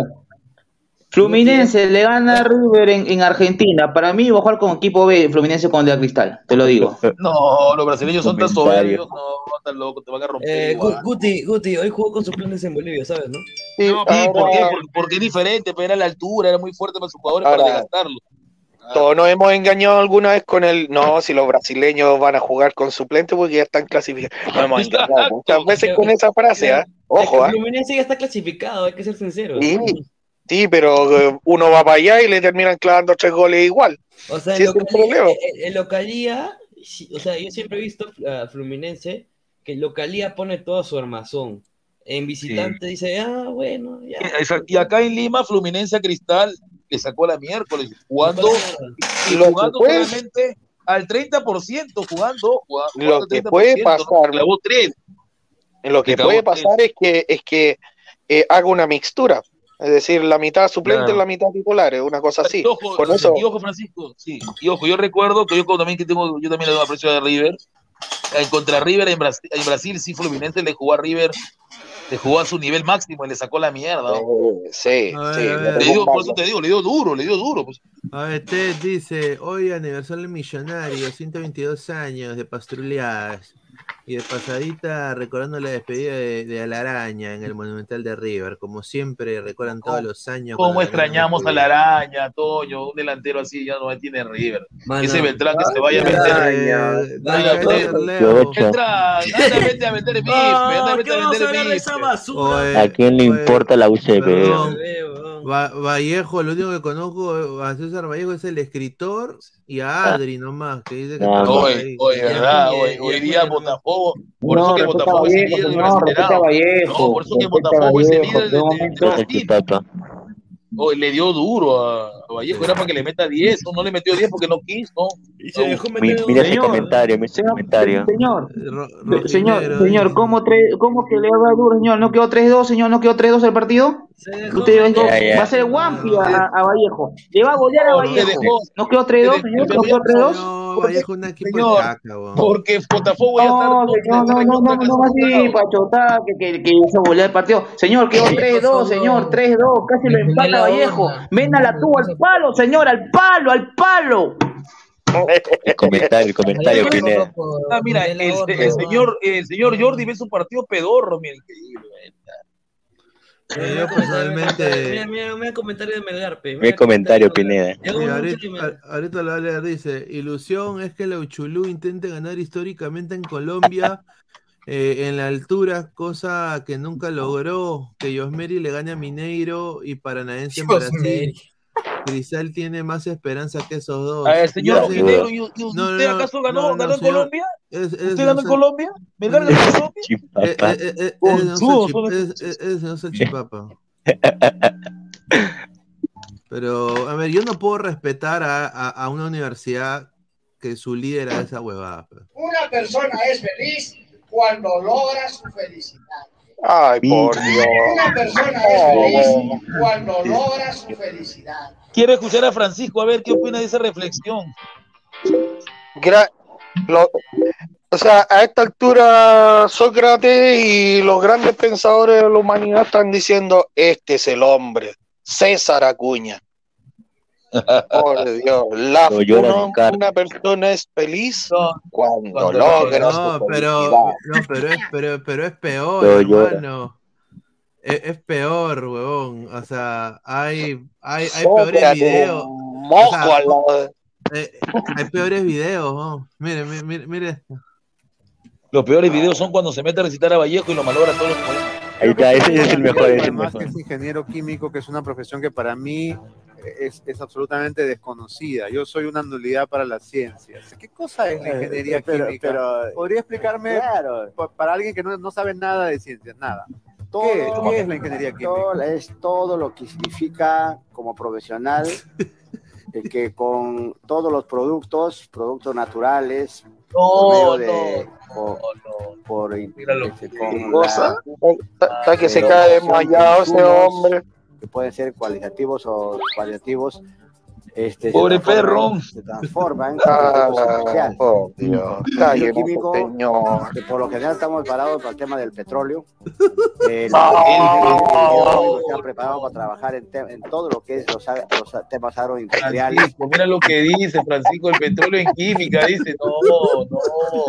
Fluminense le gana a River en, en Argentina. Para mí va a jugar con equipo B, Fluminense con de Cristal, te lo digo. <laughs> No, los brasileños son tan soberbios, no, tan locos, te van a romper. Eh, igual. Gu- Guti, Guti, hoy jugó con suplentes en Bolivia, ¿sabes, no? Sí, No, ¿y ahora ¿por qué? Porque, porque es diferente, pero era la altura, era muy fuerte para sus jugadores Ahora- para desgastarlo. Todos nos hemos engañado alguna vez con el. No, <laughs> si los brasileños van a jugar con suplentes porque ya están clasificados. Nos hemos engañado muchas veces con esa frase, ¿ah? Que Ojo, ¿ah? Fluminense ya está clasificado, hay que ser sinceros. Sí, sí, pero eh, uno va para allá y le terminan clavando tres goles igual. O sea, Sí, en, ese es el localía, problema. en- localía, sí, o sea, yo siempre he visto a Fluminense que en localía pone todo su armazón. En visitante dice, ah, bueno, ya. Y acá en Lima, Fluminense Cristal le sacó la miércoles, jugando y Lo que jugando puede- solamente al 30%, jugando, jugando Lo que 30%, puede ¿no? pasar, Clavó tres. lo que puede tres. pasar es que es que eh, haga una mixtura. Es decir, la mitad suplente Claro. la mitad titulares, una cosa así. Y ojo, Con eso, y ojo, Francisco, sí. Y ojo, yo recuerdo que yo como también que tengo, yo también le doy aprecio a River. En contra River en Brasil, en Brasil sí Fluminense le jugó a River, le jugó a su nivel máximo y le sacó la mierda. ¿no? eh, sí, ver, sí. Le dio, por eso te digo, le dio duro, le dio duro. Pues. A ver, Ted dice, hoy aniversario millonario, 122 años de pastruleadas. Y de pasadita recordando la despedida de, de Alaraña en el Monumental de River. Como siempre, recuerdan todos los años. ¿Cómo extrañamos a la despedida. araña, Toño? Un delantero así ya no tiene River. Mano, Ese Beltrán que se vaya a Vaya. Beltrán, anda, vete a vender <laughs> bife, anda, vete a vender bife. Oye, ¿A quién le importa la UCB? Va- Vallejo, lo único que conozco a César Vallejo es el escritor y a Adri nomás, que dice que No, ahí. oye, verdad, hoy, hoy día Botafogo, por No, eso que Botafogo es el líder desesperado. Vallejo, No, por eso que Botafogo es el líder de de, un de, de Oye, le dio duro a, a Vallejo, era para que le meta 10, no, no le metió 10 porque no quiso, ¿no? Mi- Mira ese Señor, comentario, mira ese señor, comentario. Señor, Se- Señor, señor. ¿cómo, ¿cómo que le va duro, señor? ¿No quedó 3-2, señor? ¿No quedó 3-2 el partido? Usted dijo, Ya, ya. va a ser Wampi a, a Vallejo. Le va a golear a Vallejo. dejó- ¿No quedó 3-2, señor? ¿No quedó 3-2? No, Vallejo un equipo de Señor, caca, weón. Porque Botafogo ya está No, señor, no, no, no, no, así, Pachotá, que, que, que hizo golear el partido. Señor, quedó 3-2, señor, 3-2, casi lo empata Vallejo. Ven a la tuba, al palo, señor, al palo, al palo. El comentario, el comentario, Pineda. Ah, mira, el, el señor, el señor Jordi ve su partido pedorro, mira, increíble. Eh, yo personalmente. Mira, mira, mira el comentario de Melgar, pe. Mi Mira el comentario. Pineda. Mira, ahorita, a- ahorita lo va a leer, dice, ilusión es que la Uchulú intente ganar históricamente en Colombia eh, en la altura, cosa que nunca logró, que Yosmeri le gane a Mineiro y Paranaense en Brasil. Cristal tiene más esperanza que esos dos. A ver, señor Rojinegro, ¿y, y usted No, no, no, acaso ganó, no, no, ganó en señor. Colombia? Es- es- ¿Usted ganó en Colombia? ¿Melgar ganó en Colombia? Eh, Chipapa. ese no es no chipapa. Pero, a ver, yo no puedo respetar a, a- a una universidad que su líder haga esa huevada. pues. Una persona es feliz cuando logra su felicidad. Ay, por Dios. Una persona es feliz cuando logra su felicidad. Quiero escuchar a Francisco a ver qué opina de esa reflexión. Gra- lo- o sea, a esta altura Sócrates y los grandes pensadores de la humanidad están diciendo, este es el hombre, César Acuña. Por Dios, la, uno- una persona es feliz cuando, cuando logra No, su pero, no, pero es, pero, pero es peor, hermano. Es, es peor, huevón. O sea, hay, hay, hay peores videos. moco O sea, al lado de- eh, hay peores videos, ¿no? Mire, mire, mire, esto. Los peores videos son cuando se mete a recitar a Vallejo y lo malogra todos los Ahí está, ese es el mejor, ese es el Además que es ingeniero químico, que es una profesión que para mí es, es absolutamente desconocida. Yo soy una nulidad para las ciencias. ¿Qué cosa es la Eh, ingeniería pero- química? pero- ¿Podría explicarme Claro. pa- para alguien que no, no sabe nada de ciencias? Nada. Todo, ¿Qué, qué es la ingeniería química? todo- es todo lo que significa como profesional <laughs> eh, que con todos los productos, productos naturales, por medio de, por, por- este, con cosa. la- Está que se eh, cae desmayado ese hombre. Que pueden ser cualitativos o cualitativos este, Pobre perro. Se transforman en Ah, oh, Dios, el químico, señor. que por lo general estamos preparados para el tema del petróleo. <laughs> El, No. el- está preparado para trabajar en, te- en todo lo que es los, los temas agroindustriales. Francisco, mira lo que dice Francisco, el petróleo en química, dice, no, no.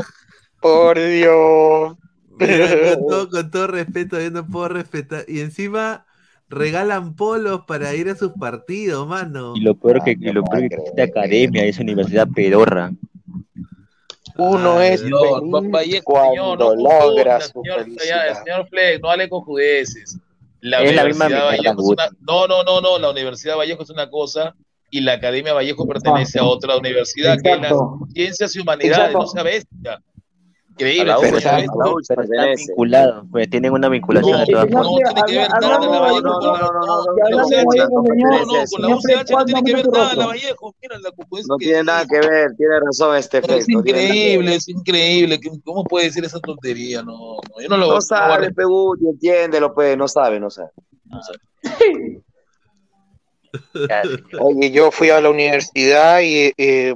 Por Dios. Mira, con, <laughs> todo, con todo respeto, yo no puedo respetar. Y encima regalan polos para ir a sus partidos, mano. Y lo peor que, y lo peor que esta academia es universidad pedorra. Uno Ah, es Señor, feliz Vallejo, cuando señor, no logra su señor, felicidad. ya, señor Fleck, no hable con judeces. La Es la misma Vallejo es una... No, no, no, no, la Universidad Vallejo es una cosa y la Academia Vallejo pertenece a otra universidad, que es la Exacto. Ciencias y Humanidades, Exacto. no sea bestia. Increíble, A no a Pero están vinculados, pues tienen una vinculación de todas No, formas. no tiene que ver nada la Vallejo no, no, no, no, no, No, no, no, no tiene que ver nada la Vallejo. No tiene nada que ver, tiene razón este es no increíble, es increíble. ¿Cómo puede decir esa tontería? No, no, yo no lo No no sabe, Peguti, entiéndelo, pues, no sabe, no sabe. no sabe. Oye, yo fui a la universidad y eh,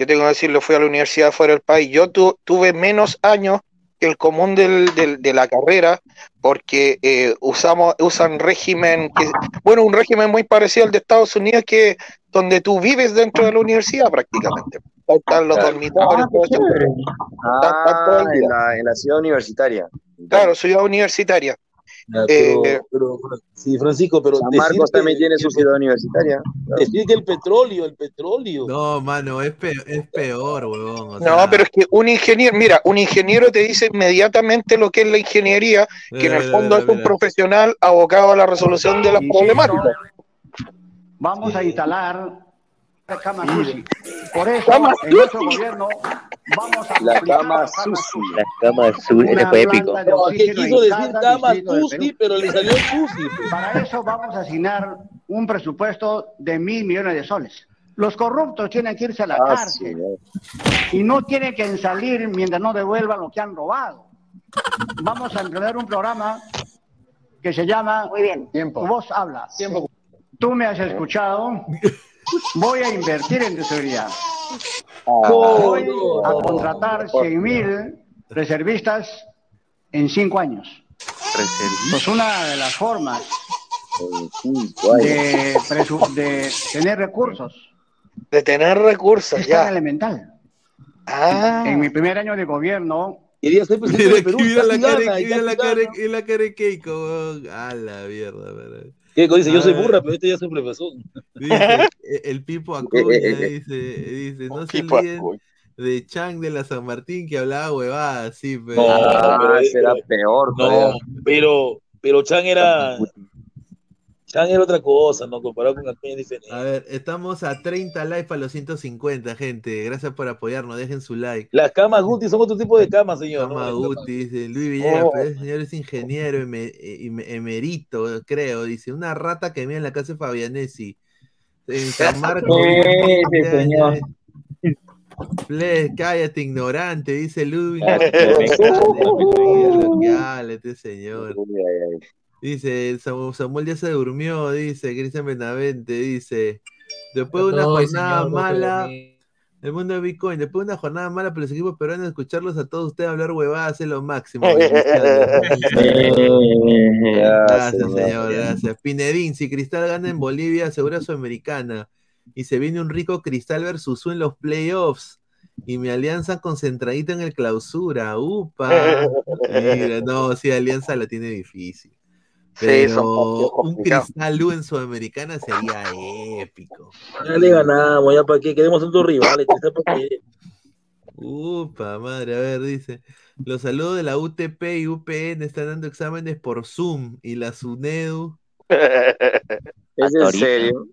yo tengo que decirlo, fui a la universidad fuera del país. Yo tu- tuve menos años que el común del, del- de la carrera porque eh, usamos usan régimen que bueno un régimen muy parecido al de Estados Unidos que donde tú vives dentro de la universidad prácticamente están los dormitorios. Ah, en la, en la ciudad universitaria. claro ciudad universitaria Eh, pero, pero, sí, Francisco, pero San Marcos también tiene su ciudad universitaria. decir que el petróleo, el petróleo. No, mano, es peor, es peor, huevón. o No, sea, pero es que un ingeniero, mira, un ingeniero te dice inmediatamente lo que es la ingeniería, que en el fondo mira, es un mira. profesional abocado a la resolución de las problemáticas. Vamos a instalar la cama sushi. Por eso, en nuestro gobierno, vamos a La camas sushi. Azul, ese Una fue épico. de No, que quiso decir del sushi, pero le salió sushi. pues. Para eso vamos a asignar un presupuesto de mil millones de soles. Los corruptos tienen que irse a la Ah, cárcel sí, y no tienen que salir mientras no devuelvan lo que han robado. Vamos a emplear un programa que se llama Muy bien. Tu voz habla. Tú me has escuchado. Voy a invertir en tu seguridad. Voy a contratar 100 mil reservistas en cinco años. Pues una de las formas de, de tener recursos De tener recursos, es tan ya. elemental. Ah, En mi primer año de gobierno, Quería ser presidente de Perú. mira la cara, y mira la cara, la cara Keiko. A la mierda, Keiko dice, yo soy Ah. burra, pero este ya es un profesor. Dice, <laughs> e- el Pipo Acuña dice, dice, no se Pipo olviden de Chang de la San Martín que hablaba huevadas, sí, pero... No, Ah, pero será peor, No, pero, pero Chan era. Chan era otra cosa, ¿no? Comparado con Acuña es diferente. A ver, estamos a 30 likes para los 150, gente. Gracias por apoyarnos, dejen su like. Las camas Guti son otro tipo de camas, señor. ¿no? Camas- Guti, dice Luis Villegas, Oh. ese señor es ingeniero eme- em- emerito, creo. Dice, una rata que vive en la casa de Fabianesi. En San Marcos. Señor. cállate, ignorante, dice Ludwig. <laughs> este señor. Dice, Samu- Samuel ya se durmió, dice Cristian Benavente, dice. Después de una No, jornada señor, mala, el mundo de Bitcoin, después de una jornada mala para los equipos peruanos, escucharlos a todos ustedes hablar huevadas es lo máximo. <laughs> Gracias, señor. señor, gracias. Pinedín, si Cristal gana en Bolivia, asegura Sudamericana. Y se viene un rico Cristal versus U en los playoffs. Y mi alianza concentradita en el clausura. ¡Upa! <laughs> Mira, no, sí, Alianza la tiene difícil. Sí, son un. Cristal en Sudamericana sería épico. Ya le ganamos, ya para qué, queremos otros rivales. ¿sabes por qué? Upa, madre, a ver, dice. Los saludos de la UTP y UPN están dando exámenes por Zoom y la SUNEDU. ¿Es en serio?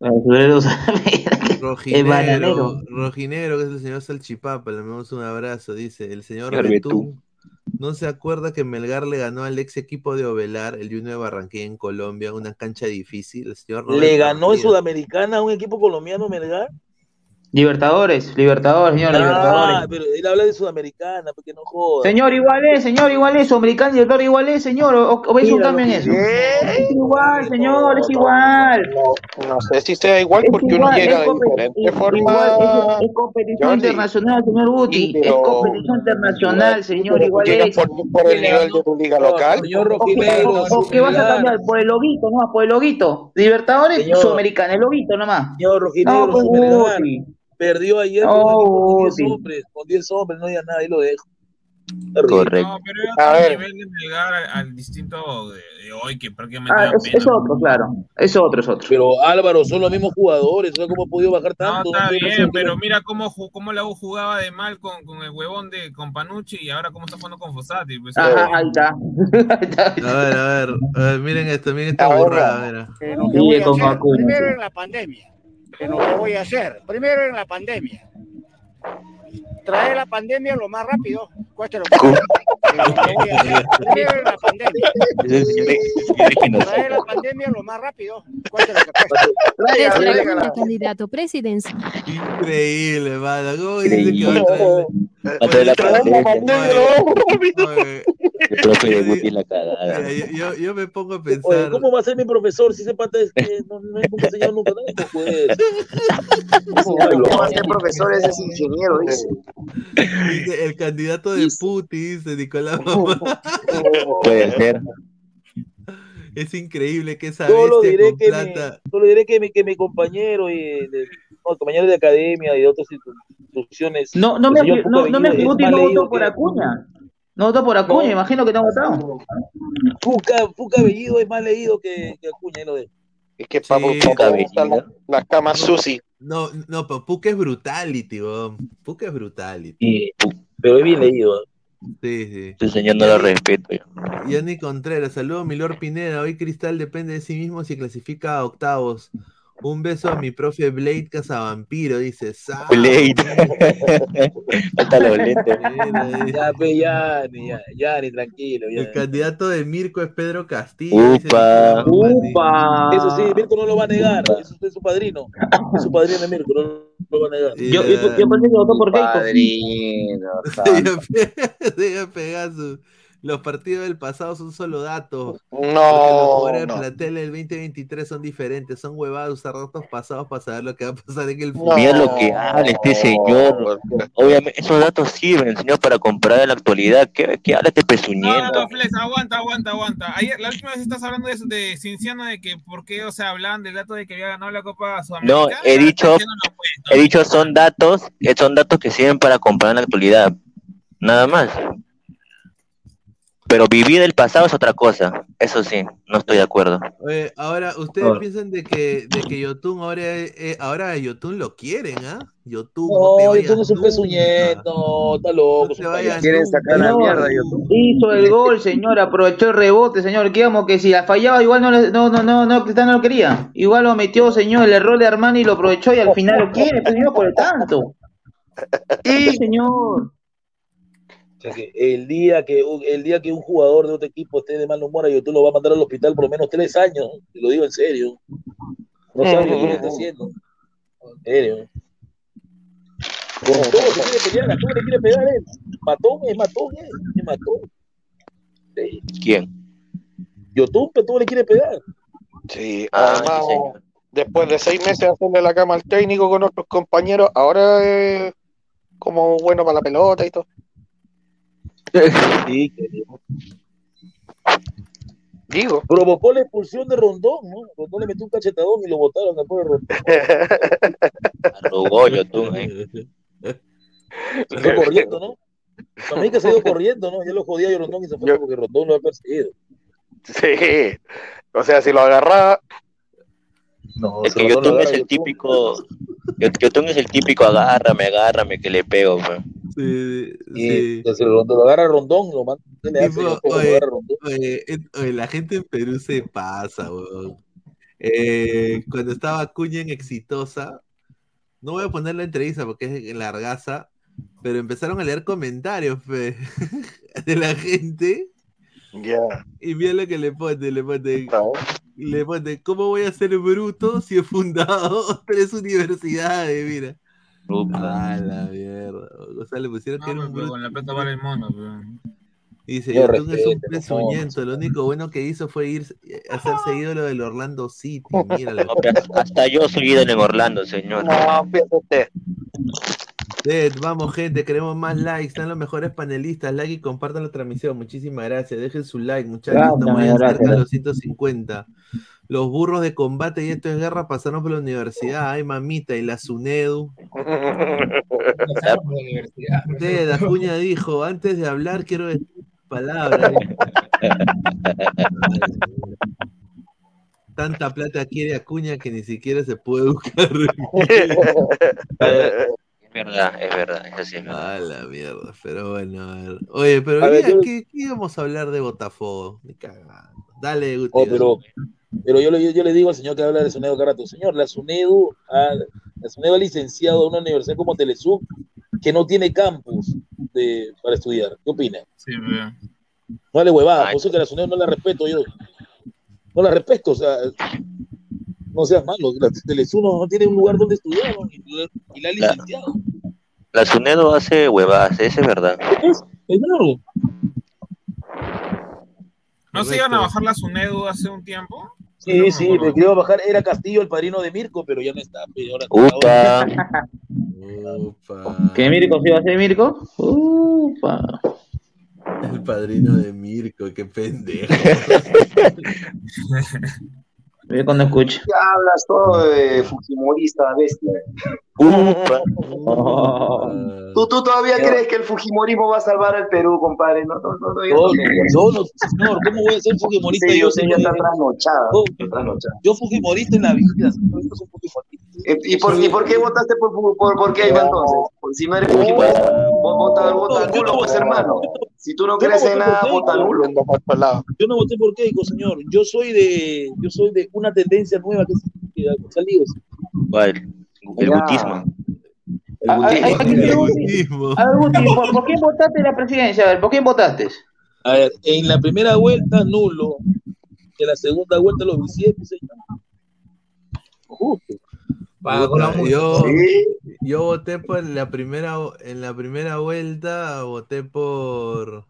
<laughs> Rojinegro. Rojinegro, que es el señor Salchipapa, le mandamos un abrazo, dice. El señor Señor Betún no se acuerda que Melgar le ganó al ex equipo de Ovelar, el Junior de Barranquilla en Colombia, una cancha difícil. El señor ¿Le ganó en. Sudamericana a un equipo colombiano, Melgar? Libertadores, Libertadores, señor, Ah, Libertadores. pero él habla de Sudamericana, porque no joda. Señor, igual es, señor, igual es, Sudamericano y Libertadores igual es, señor, o, o veis un cambio en eso. Es igual, señor, es igual. No sé si sea igual Es porque uno llega de diferente es- forma. igual, es, es competición Jordi. internacional, señor Guti, Sí, es competición internacional, señor, igual es. por, por el nivel de tu liga local. Señor ¿O qué, vas a cambiar? Por el loguito, no, por el loguito. Libertadores, Señor. Sudamericana, el loguito nomás. Señor Rojinegro, No, pues, Sudamericana. Guti. Perdió ayer No, con un equipo con 10 Guti. hombres, con 10 hombres, no había nada, ahí lo dejo. Correcto. No, pero es A otro ver. nivel de Melgar al, al distinto de, de hoy, que prácticamente Ah, es, es otro, claro. Es otro, es otro. Pero Álvaro, son los mismos jugadores, ¿sabes cómo ha podido bajar No, tanto? está No, no sé bien, pero mira cómo, cómo la U jugaba de mal con, con el huevón de con Panucci y ahora cómo está jugando con Fossati. Pues, Ajá, ahí está. A ver, a ver, a ver, miren esto, miren esta Ahora. burrada, mira. Que lo que Sí, voy a con primero en la pandemia. Que lo que voy a hacer, primero en la pandemia. Traer la pandemia lo más rápido, cueste lo que cueste. Que lo que voy a hacer, primero en la pandemia. Traer la pandemia lo más rápido, cueste lo que cueste. Candidato presidencial. Increíble, mano. ¿Cómo dice que va a traer? Oye, oye, de es yo, me pongo a Oye, pensar. ¿cómo va a ser mi profesor si ese pata es que no, no, nunca ha enseñado nunca nada? Pues. <laughs> ¿Cómo va a ser profesor? Ese es ingeniero, dice. Dice, el candidato de Putin, dice <laughs> Nicolás Mamá. Puede ser. Es increíble que esa Solo bestia diré con que, plata. mi, solo diré que, mi, que mi compañero y de, no, compañero de academia y de otras instituciones. No, no me, no, Puca no me más no votó por que- Acuña. No votó por Acuña, imagino que no ha votado. Fuca, Fuca Bellido es más leído que, que Acuña, lo. Es que para Sí, las, las camas sushi. No, no, pero Puka es brutality, weón. Puka es brutality. Y- pero es bien leído. ¿eh? Sí, sí. Señor no lo respeto. yo. Yanni Contreras, saludos Milor Pineda. Hoy Cristal depende de sí mismo si clasifica a octavos. Un beso a mi profe Blade Casavampiro, dice. "Sa". Blade. <laughs> Falta los <laughs> lentes. Ya, pe, ya, ni, ya, ya, ni tranquilo. Ya. El candidato de Mirko es Pedro Castillo. Upa. ¡Upa! Eso sí, Mirko no lo va a negar. Eso es su padrino. Es su padrino de Mirko, no lo va a negar. Y Yo, la- yo, yo pensé que votó por Keiko. Padrino, <laughs> Deja pe- deja pegar su- Los partidos del pasado son solo datos. Porque los No, jugadores del no. plantel del 2023 son diferentes. Son huevadas usar datos pasados para saber lo que va a pasar en el No. futuro. Mira lo que habla este señor. Obviamente, esos datos sirven, señor, para comparar en la actualidad. ¿Qué, qué habla este No, no, pezuñento? no, Flex, aguanta, aguanta, aguanta. Ayer, la última vez estás hablando de, eso, de Cinciano, de que por qué, o sea, hablaban del dato de que había ganado la Copa Sudamericana. No, he dicho, no he dicho son datos, son datos que sirven para comparar en la actualidad. Nada más. Pero vivir el pasado es otra cosa. Eso sí, no estoy de acuerdo. Oye, ahora, ¿ustedes Ahora. piensan de que, de que Yotun ahora, eh, ahora a Yotun lo quieren, ah? Yotun, no, No, no es un pezuñeto, está loco. No payaso. Quieren sacar la mierda, YouTube. hizo el gol, señor, aprovechó el rebote, señor. Quedamos que si la fallaba, igual no, le- no, no, no, no, no lo quería. Igual lo metió, señor, el error de Armani lo aprovechó y al final lo quiere, pues, señor, por el tanto. <laughs> Sí, señor. O sea que el día que un- el día que un jugador de otro equipo esté de mal humor, yo tú lo va a mandar al hospital por lo menos tres años. Te lo digo en serio. No sabes lo que le está haciendo. En serio. Con todo se quiere pelear, a todo le quiere pegar él. Matón es matón, es, es matón. Sí. ¿Quién? Yotun, pero todo le quiere pegar. Sí, Ah, además, sí, señor. después de seis meses de hacerle la cama al técnico con otros compañeros, ahora es como bueno para la pelota y todo. Sí, querido. Digo. Provocó la expulsión de Rondón, ¿no? Rondón le metió un cachetadón y lo botaron después de Rondón. <laughs> Arrugó Yotun, eh. Se fue corriendo, ¿no? Mí que se dio corriendo, ¿no? Ya lo jodía a Rondón y se fue porque Rondón lo ha perseguido. Sí. O sea, si lo agarraba. No, Es que Yotun es el típico. Yot- Yotun es el típico agárrame, agárrame, que le pego, pues. Sí, Y sí. que se lo, lo agarra Rondón, lo la gente en Perú se pasa, weón. Eh, cuando estaba Acuña en Exitosa, no voy a poner la entrevista porque es largaza, pero empezaron a leer comentarios fe, <laughs> de la gente Ya. y mira lo que le pone, le pone, le pone, ¿cómo voy a ser bruto si he fundado <laughs> tres universidades? Mira. Ah, la mierda. O sea, le pusieron que era un bruto. con la plata vale el mono. pero- Dice, Yo Yotun es un pezuñento. Lo único bueno que hizo fue ir a hacerse <laughs> ídolo del Orlando City. Míralo. No, hasta yo soy ídolo en Orlando, señor. No, fíjate. Ed, vamos, gente, queremos más likes. Están los mejores panelistas. Like y compartan la transmisión. Muchísimas gracias. Dejen su like, muchachos. Gracias, Estamos ya cerca de los 150. Los burros de combate y esto es guerra pasaron por la universidad. Ay, mamita, y la SUNEDU. Ed, Acuña dijo: Antes de hablar, quiero decir palabras. Tanta plata quiere Acuña que ni siquiera se puede buscar. <laughs> Es verdad, es verdad, eso sí es verdad. Ah, la mierda, pero bueno, a ver. Oye, pero A ver, ¿qué, yo- qué- qué íbamos a hablar de Botafogo? Ni cagando. Dale, Guti. Oh, pero, pero yo, le, yo le digo al señor que habla de Sunedo Carato, señor, la Sunedu, ha, la Sunedu ha licenciado a una universidad como Telesub que no tiene campus de, para estudiar. ¿Qué opina? Sí, pero- No vale huevada, por eso que la Sunedu no la respeto yo. No la respeto, o sea, no seas malo, la Telesub no, no tiene un lugar donde estudiar ¿no? y, la- y la ha licenciado. La Sunedo hace huevadas, eso es verdad. Es claro. ¿No se iban a bajar la SUNEDU hace un tiempo? Sí, sí, me quería bajar, era Castillo el padrino de Mirko, pero ya no está. pero ahora- Upa. ¿Qué Mirko se iba a hacer Mirko? Upa. El padrino de Mirko, qué pendejo. <laughs> Ve cuando escucha. Ya hablas todo de Fujimorista, bestia. ¿Tú, tú todavía crees que el Fujimorismo va a salvar al Perú, compadre? No, no, no, no, Yo, yo no, señor, ¿cómo voy a ser fujimorista? Sí, yo yo sé, ya está trasnochada. Yo-. Yo fujimorista en la vida, yo soy fujimorista. Eh, ¿Y por, ¿Y por qué votaste por, por, por, por qué, Iván, entonces? Por si no eres fujimorista. Vos vota, vota nulo, pues, hermano. Si tú no Yo no crees en voté nada, por vota Keiko. nulo. Yo no voté por Keiko, señor. Yo soy de, yo soy de una tendencia nueva que que ha salido. ¿Cuál? El gutismo. Ah, ah, ah, ¿por, quién votaste en la presidencia? A ver, ¿por quién votaste? A ver, en la primera vuelta, nulo. En la segunda vuelta, los bisiete, señor. Justo. Puta, yo, Sí. yo voté por la primera en la primera vuelta voté por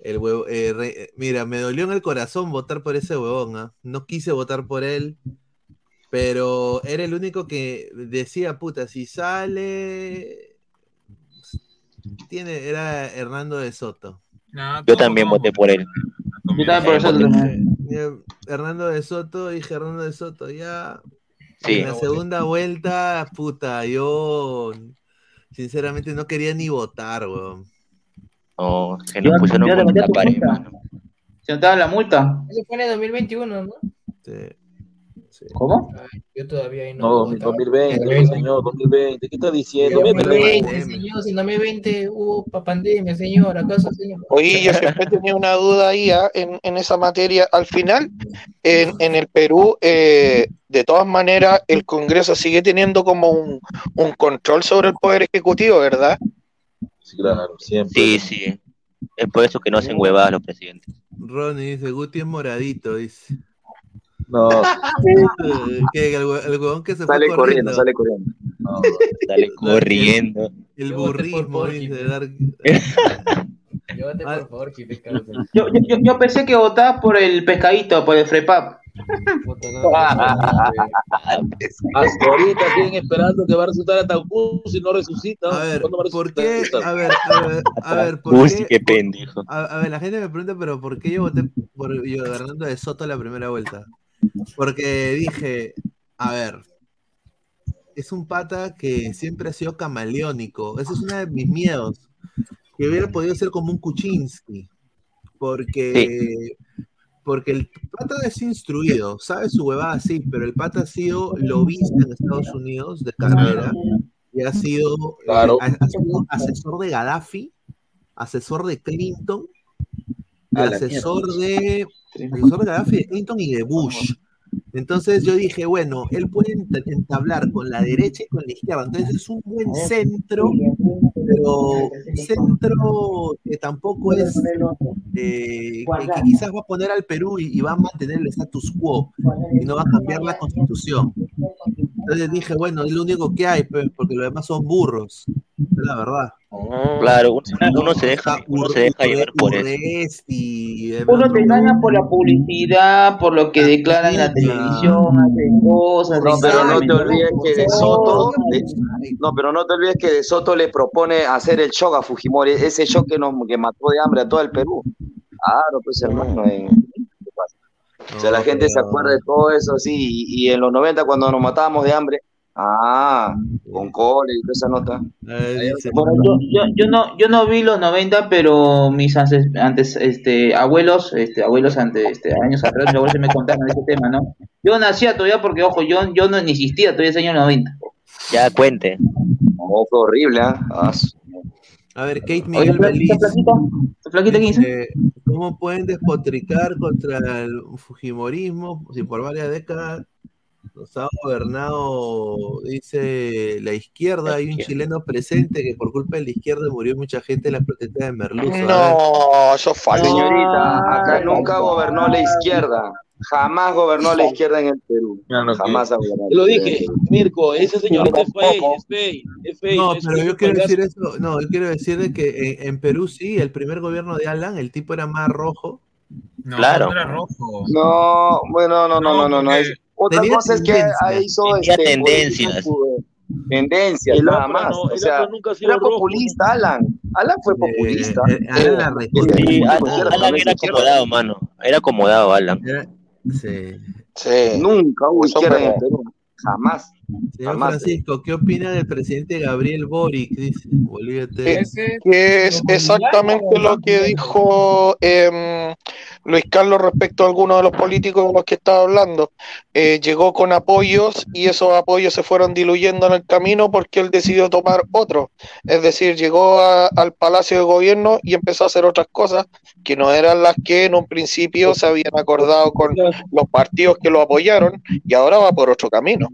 el huevo eh, re- mira me dolió en el corazón votar por ese huevón ¿ah? no quise votar por él pero era el único que decía puta si sale tiene era Hernando de Soto Yo también voté por él. Yo también por eso también. Hernando de Soto dije Hernando de Soto ya Sí. en la segunda vuelta, puta, yo sinceramente no quería ni votar, weón. No, se nos pusieron con metí a la tu pared, multa. mano. Se notaba la multa. Eso fue en el 2021, ¿no? ¿Cómo? Yo todavía ahí no. No, votaba. 2020, 2020. señor, 2020. ¿Qué está diciendo? En Métele. 2020, señor, si en 2020 hubo pa- pandemia, señor, ¿acaso, señor? Oye, yo siempre tenía una duda ahí ah, en, en esa materia. Al final, en, en el Perú, eh, de todas maneras, el Congreso sigue teniendo como un, un control sobre el Poder Ejecutivo, ¿verdad? Sí, claro, siempre. Sí, sí. Es por eso que no hacen huevadas los presidentes. Ronnie dice, Guti es moradito, dice. No. que el, el huevón que se Sale fue corriendo, corriendo. sale corriendo. Sale corriendo. El burrismo, dice. Dar... Yo voté por Porky, pescado. Yo, yo, yo, pensé que votabas por el pescadito, por el Frepap. Hasta ahorita siguen esperando que va a resucitar a Taucus y no resucita. A ver, ¿Cuándo va a ¿por qué? A ver, a ver, a ver, ¿por Uy, qué? qué pendejo. A, a ver, la gente me pregunta, pero ¿por qué yo voté por yo, Hernando de Soto la primera vuelta? Porque dije, a ver, es un pata que siempre ha sido camaleónico. Ese es uno de mis miedos. Que hubiera podido ser como un Kuczynski. Porque, porque el pata es instruido, sabe su huevada, sí, pero el pata ha sido lobista en Estados Unidos de carrera y ha sido, Claro. ha- ha sido asesor de Gaddafi, asesor de Clinton, asesor de, asesor de Gaddafi, de Clinton y de Bush. Entonces yo dije, bueno, él puede ent- entablar con la derecha y con la izquierda. Entonces es un buen centro, pero un centro que tampoco es, eh, que, quizás va a poner al Perú y, y va a mantener el status quo y no va a cambiar la constitución. Entonces dije, bueno, es lo único que hay, porque los demás son burros. La verdad. Claro, uno, uno se deja, uno se deja llevar por eso. Y Uno te engaña por la publicidad, por lo que declaran en la televisión, hacen cosas. No, pero no te olvides que de Soto, de- no, pero no te olvides que de Soto le propone hacer el shock a Fujimori, ese shock que nos que mató de hambre a todo el Perú. Claro, pues hermano, en-. O sea, la gente se acuerda de todo eso así, y, y en los 90 cuando nos matábamos de hambre, ah, con cole y toda esa nota. Bueno, yo, yo, yo no yo no vi los 90, pero mis antes, antes este abuelos, este abuelos antes este años atrás, mis abuelos sí me contaron ese tema, ¿no? Yo nacía todavía porque ojo, yo yo no ni existía todavía ese año 90. Ya cuente. Oh, fue horrible, ¿ah? Ah, A ver, Kate Oye, Miguel ¿esta Beliz. flaquita? ¿Esta flaquita qué dice, ¿Cómo pueden despotricar contra el Fujimorismo si por varias décadas nos ha gobernado, dice la izquierda? Hay un chileno presente que por culpa de la izquierda murió mucha gente en la protesta de Merluzo. A ver, No, eso es falso. Señorita, acá nunca gobernó la izquierda. Jamás gobernó la izquierda en el Perú. Jamás ha gobernado. Te lo dije, Mirko, esa señorita es fake, es fake, es fake. No, es pero yo quiero decir eso, no, yo quiero decir de que en, en Perú sí, el primer gobierno de Alan, el tipo era más rojo. No, Claro. no era rojo. No, bueno, no, no, no, no, no. es- Otra tenía cosa es que tendencias. hizo este, tendencias. políticas, tendencias, El nada más. no, o sea, nunca era rojo. populista, Alan. Alan fue populista. Eh, Alan la recuerda. Sí, Izquierda, Alan, izquierda, Alan era acomodado, mano. Era acomodado, Alan. Era- sí. Sí. Nunca hubo Eso izquierda en Perú. Jamás. Señor. Francisco, ¿qué opina del presidente Gabriel Boric? Dice. Que, que es exactamente lo que dijo em, Luis Carlos respecto a algunos de los políticos de los que estaba hablando. Eh, llegó con apoyos y esos apoyos se fueron diluyendo en el camino porque él decidió tomar otro. Es decir, llegó a- al Palacio de Gobierno y empezó a hacer otras cosas que no eran las que en un principio se habían acordado con los partidos que lo apoyaron y ahora va por otro camino.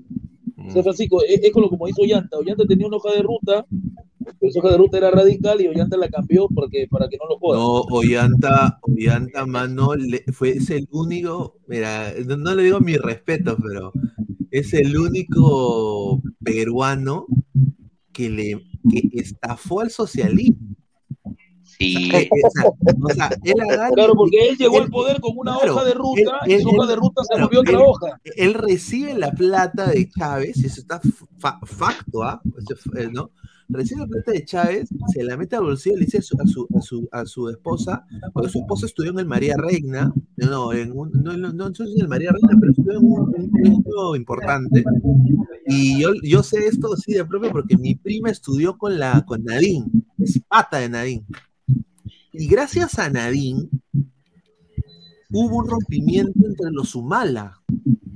San Francisco, es, es como, como hizo Ollanta. Ollanta tenía una hoja de ruta, pero esa hoja de ruta era radical y Ollanta la cambió porque, para que no lo jodan. No, Ollanta, Ollanta, mano, le- fue, es el único, mira, no, no le digo mi respeto, pero es el único peruano que le que estafó al socialismo. Sí. <laughs> O sea, él agarra- Claro, porque él llegó él- al poder con una claro, hoja de ruta él- y su él- hoja de ruta se claro, volvió otra él- hoja. Él recibe la plata de Chávez, y eso está fa- facto, ¿ah? Eso es, eh, ¿no? Recibe la plata de Chávez, se la mete al bolsillo y le dice a su, a su, a su, a su esposa, porque su esposa estudió en el María Reina, no, en un, no, no, no en el María Reina, pero estudió en un, un colegio importante. Y yo, yo sé esto sí de propio porque mi prima estudió con, la, con Nadine, es pata de Nadine. Y gracias a Nadine hubo un rompimiento entre los Humala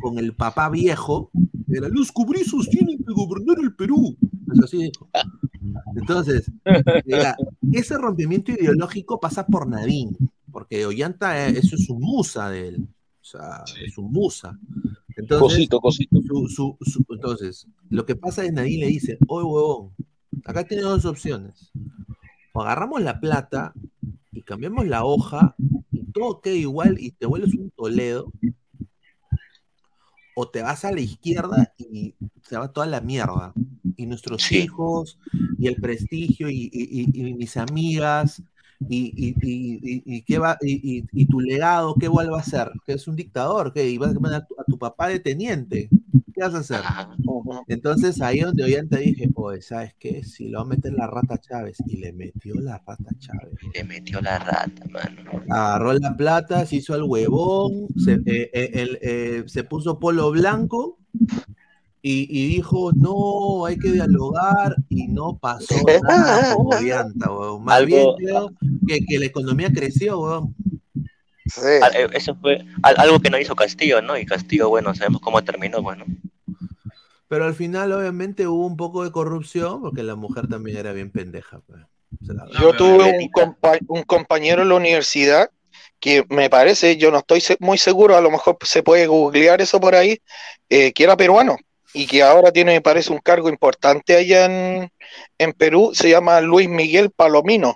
con el papá viejo. Era, los cubrizos tienen que gobernar el Perú. Eso así dijo. Entonces, mira, ese rompimiento ideológico pasa por Nadine, porque Ollanta, eso es su musa de él. O sea, es su musa. Entonces, Cosito, cosito. su- su- su- entonces, lo que pasa es que Nadine le dice, oye, huevón, acá tiene dos opciones. O agarramos la plata y cambiamos la hoja y todo queda igual y te vuelves un Toledo, o te vas a la izquierda y se va toda la mierda. Y nuestros hijos, y el prestigio, y, y- y- y mis amigas, y, y- y- y- y qué va, y, tu legado, ¿qué igual va a ser? Que es un dictador, que ¿Y vas a poner a tu papá de teniente. ¿Qué vas a hacer? Entonces ahí donde Ollanta dije, oye, ¿sabes qué? Si lo va a meter la rata Chávez, y le metió la rata Chávez. Le metió la rata, mano. Agarró la plata, se hizo el huevón, se, eh, eh, el, eh, se puso polo blanco y, y dijo, no, hay que dialogar y no pasó <laughs> nada huevón. Más Algo- bien creo que, que la economía creció, huevón. Eh, Eso fue al- algo que no hizo Castillo, ¿no? Y Castillo, bueno, sabemos cómo terminó, bueno. Pero al final obviamente hubo un poco de corrupción porque la mujer también era bien pendeja. pues. La- Yo tuve un, compa- un compañero en la universidad que me parece, yo no estoy muy seguro, a lo mejor se puede googlear eso por ahí, eh, que era peruano y que ahora tiene, me parece, un cargo importante allá en, en Perú, se llama Luis Miguel Palomino.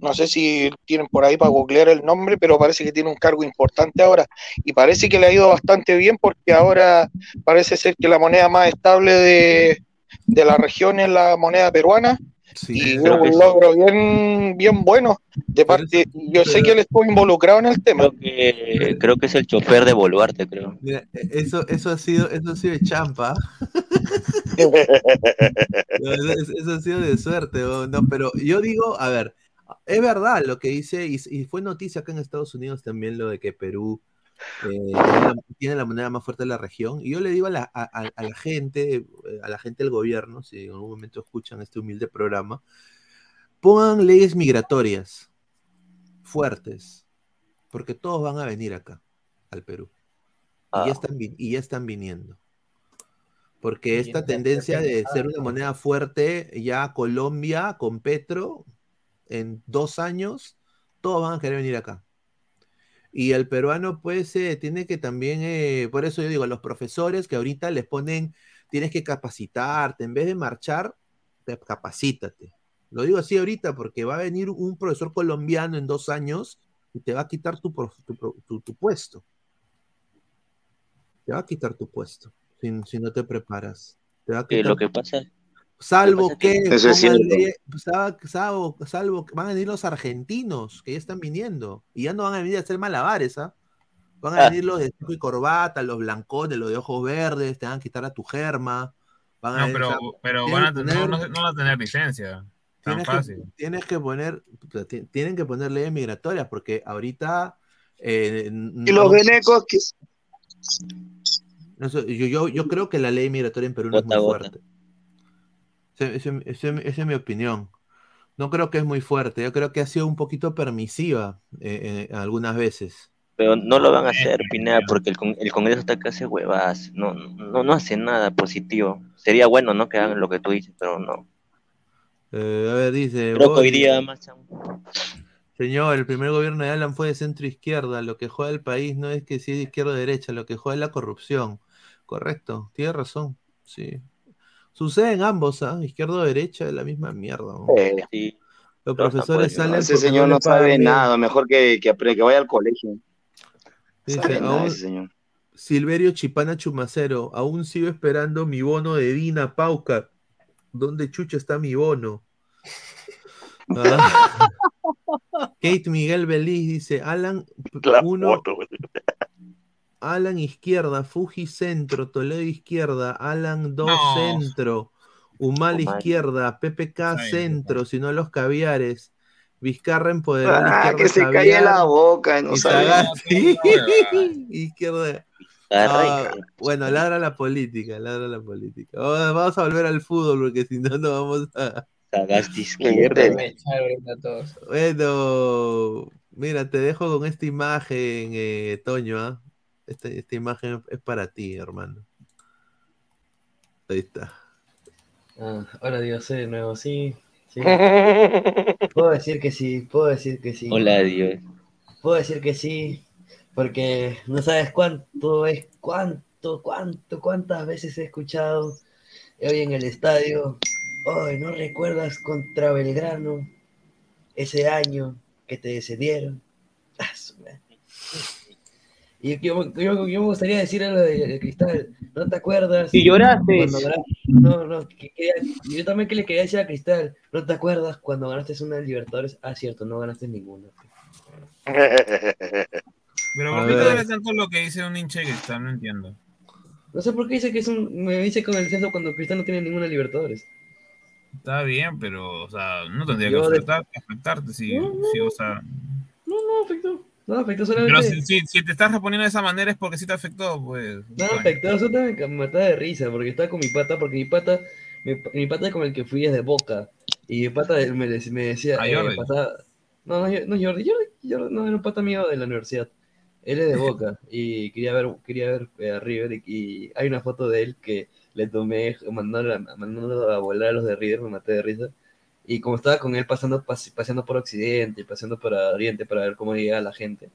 No sé si tienen por ahí para googlear el nombre, pero parece que tiene un cargo importante ahora. Y parece que le ha ido bastante bien porque ahora parece ser que la moneda más estable de, de la región es la moneda peruana. y es creo que un logro bien, bien bueno de parte. Yo sé que él estuvo involucrado en el tema. Eh, creo que es el chofer de Boluarte, creo. Mira, e- eso, eso ha sido, eso ha sido de champa. No, <laughs> eso, eso- ha sido de suerte, no, pero yo digo, a ver, es verdad lo que dice, y, y fue noticia acá en Estados Unidos también lo de que Perú eh, tiene, la, tiene la moneda más fuerte de la región, y yo le digo a la, a- a- a la gente, eh, a la gente del gobierno, si en algún momento escuchan este humilde programa, pongan leyes migratorias fuertes, porque todos van a venir acá, al Perú. Y, ya están, vi- y ya están viniendo. Porque esta tendencia de ser una moneda fuerte, ya Colombia con Petro, en dos años, todos van a querer venir acá. Y el peruano, pues, eh, tiene que también, eh, por eso yo digo, a los profesores que ahorita les ponen, tienes que capacitarte, en vez de marchar, te capacítate. Lo digo así ahorita porque va a venir un profesor colombiano en dos años y te va a quitar tu, tu tu- tu puesto. Te va a quitar tu puesto si, si no te preparas. Te va a Eh, quitar lo que pasa Salvo pasa que, ley- salvo, salvo, salvo que van a venir los argentinos que ya están viniendo y ya no van a venir a hacer malabares, ¿ah? Van a Ah. venir los de pico y corbata, los blancones, los de ojos verdes, te van a quitar a tu germa. Van a No, venir, pero, pero van a, que tener- no, no van a tener licencia. Tan tienes fácil. que, tienes que poner, tienen que poner leyes migratorias porque ahorita eh, Y los no- venecos que no sé, yo, yo, yo creo que la ley migratoria en Perú no es muy fuerte. Esa es mi opinión. No creo que es muy fuerte. Yo creo que ha sido un poquito permisiva eh, eh, algunas veces. Pero no lo van a hacer, Pineda, porque el, con- el Congreso está que hace huevas. No, no, no hace nada positivo. Sería bueno, ¿no? Que hagan lo que tú dices, pero no. Eh, a ver, dice. Creo que hoy día más. Señor, el primer gobierno de Alan fue de centro izquierda. Lo que juega el país no es que si es de izquierda o derecha, lo que juega es la corrupción. Correcto, tiene razón. Sí. Sucede en ambos, ¿ah? Izquierda o derecha es la misma mierda. ¿no? Eh, sí. Los Pero profesores tampoco- salen. Ese porque señor no sabe nada, mejor que, que, vaya al colegio. Dice, sabe nada aún- ese señor. Silverio Chipana Chumacero, aún sigo esperando mi bono de Dina Pauca. ¿Dónde chucha está mi bono? <laughs> Ah. Kate Miguel Beliz dice, Alan La uno. Alan izquierda, Fuji centro, Toledo izquierda, Alan 2 No. centro, Humal izquierda, PPK Ay, centro, si no los caviares, Vizcarra empoderado Ah, que se caviar, calle la boca, no. Sagasti, <laughs> izquierda. Ah, bueno, ladra la política, ladra la política. Vamos vamos a volver al fútbol porque si no, no vamos a. Sagasti <laughs> izquierda. Bueno, mira, te dejo con esta imagen, eh, Toño. ¿ah? Esta, esta imagen es para ti, hermano. Ahí está. Ah, ahora digo sí de nuevo, sí. sí. <laughs> Puedo decir que sí, puedo decir que sí. Hola, Dios. Puedo decir que sí, porque no sabes cuánto es, cuánto, cuánto, cuántas veces he escuchado hoy en el estadio. Hoy no recuerdas contra Belgrano ese año que te descendieron. Y yo, yo- yo me gustaría decir algo de, de Cristal. ¿No te acuerdas? Y lloraste. cuando ganaste- No, no, que yo también que le quería decir a Cristal. ¿No te acuerdas cuando ganaste una Libertadores? Ah, cierto, no ganaste ninguna. <laughs> Pero ¿por qué te duele tanto lo que dice un hincha de cristal? No entiendo. No sé por qué dice que es un. Me dice con el censo cuando Cristal no tiene ninguna Libertadores. Está bien, pero, o sea, no tendría que Yo de- afectar- afectarte si, No, no, si, o sea... No, no afectó. No afectó Pero solamente. si, si, si te estás reponiendo de esa manera es porque sí te afectó, pues... No coño. afectó, eso también me mataba de risa porque estaba con mi pata, porque mi pata, mi, mi pata con el que fui es de Boca. Y mi pata me, me decía, Ah, eh, Jordi. pasaba- no, no, no, Jordi, Jordi, Jordi, no, era un pata mío de la universidad. Él es de Boca <laughs> y quería ver, quería ver eh, a River y, y hay una foto de él que le tomé mandando, mandando a volar a los de River, me maté de risa. Y como estaba con él pasando, pas- paseando por Occidente paseando por Oriente para ver cómo llegaba la gente,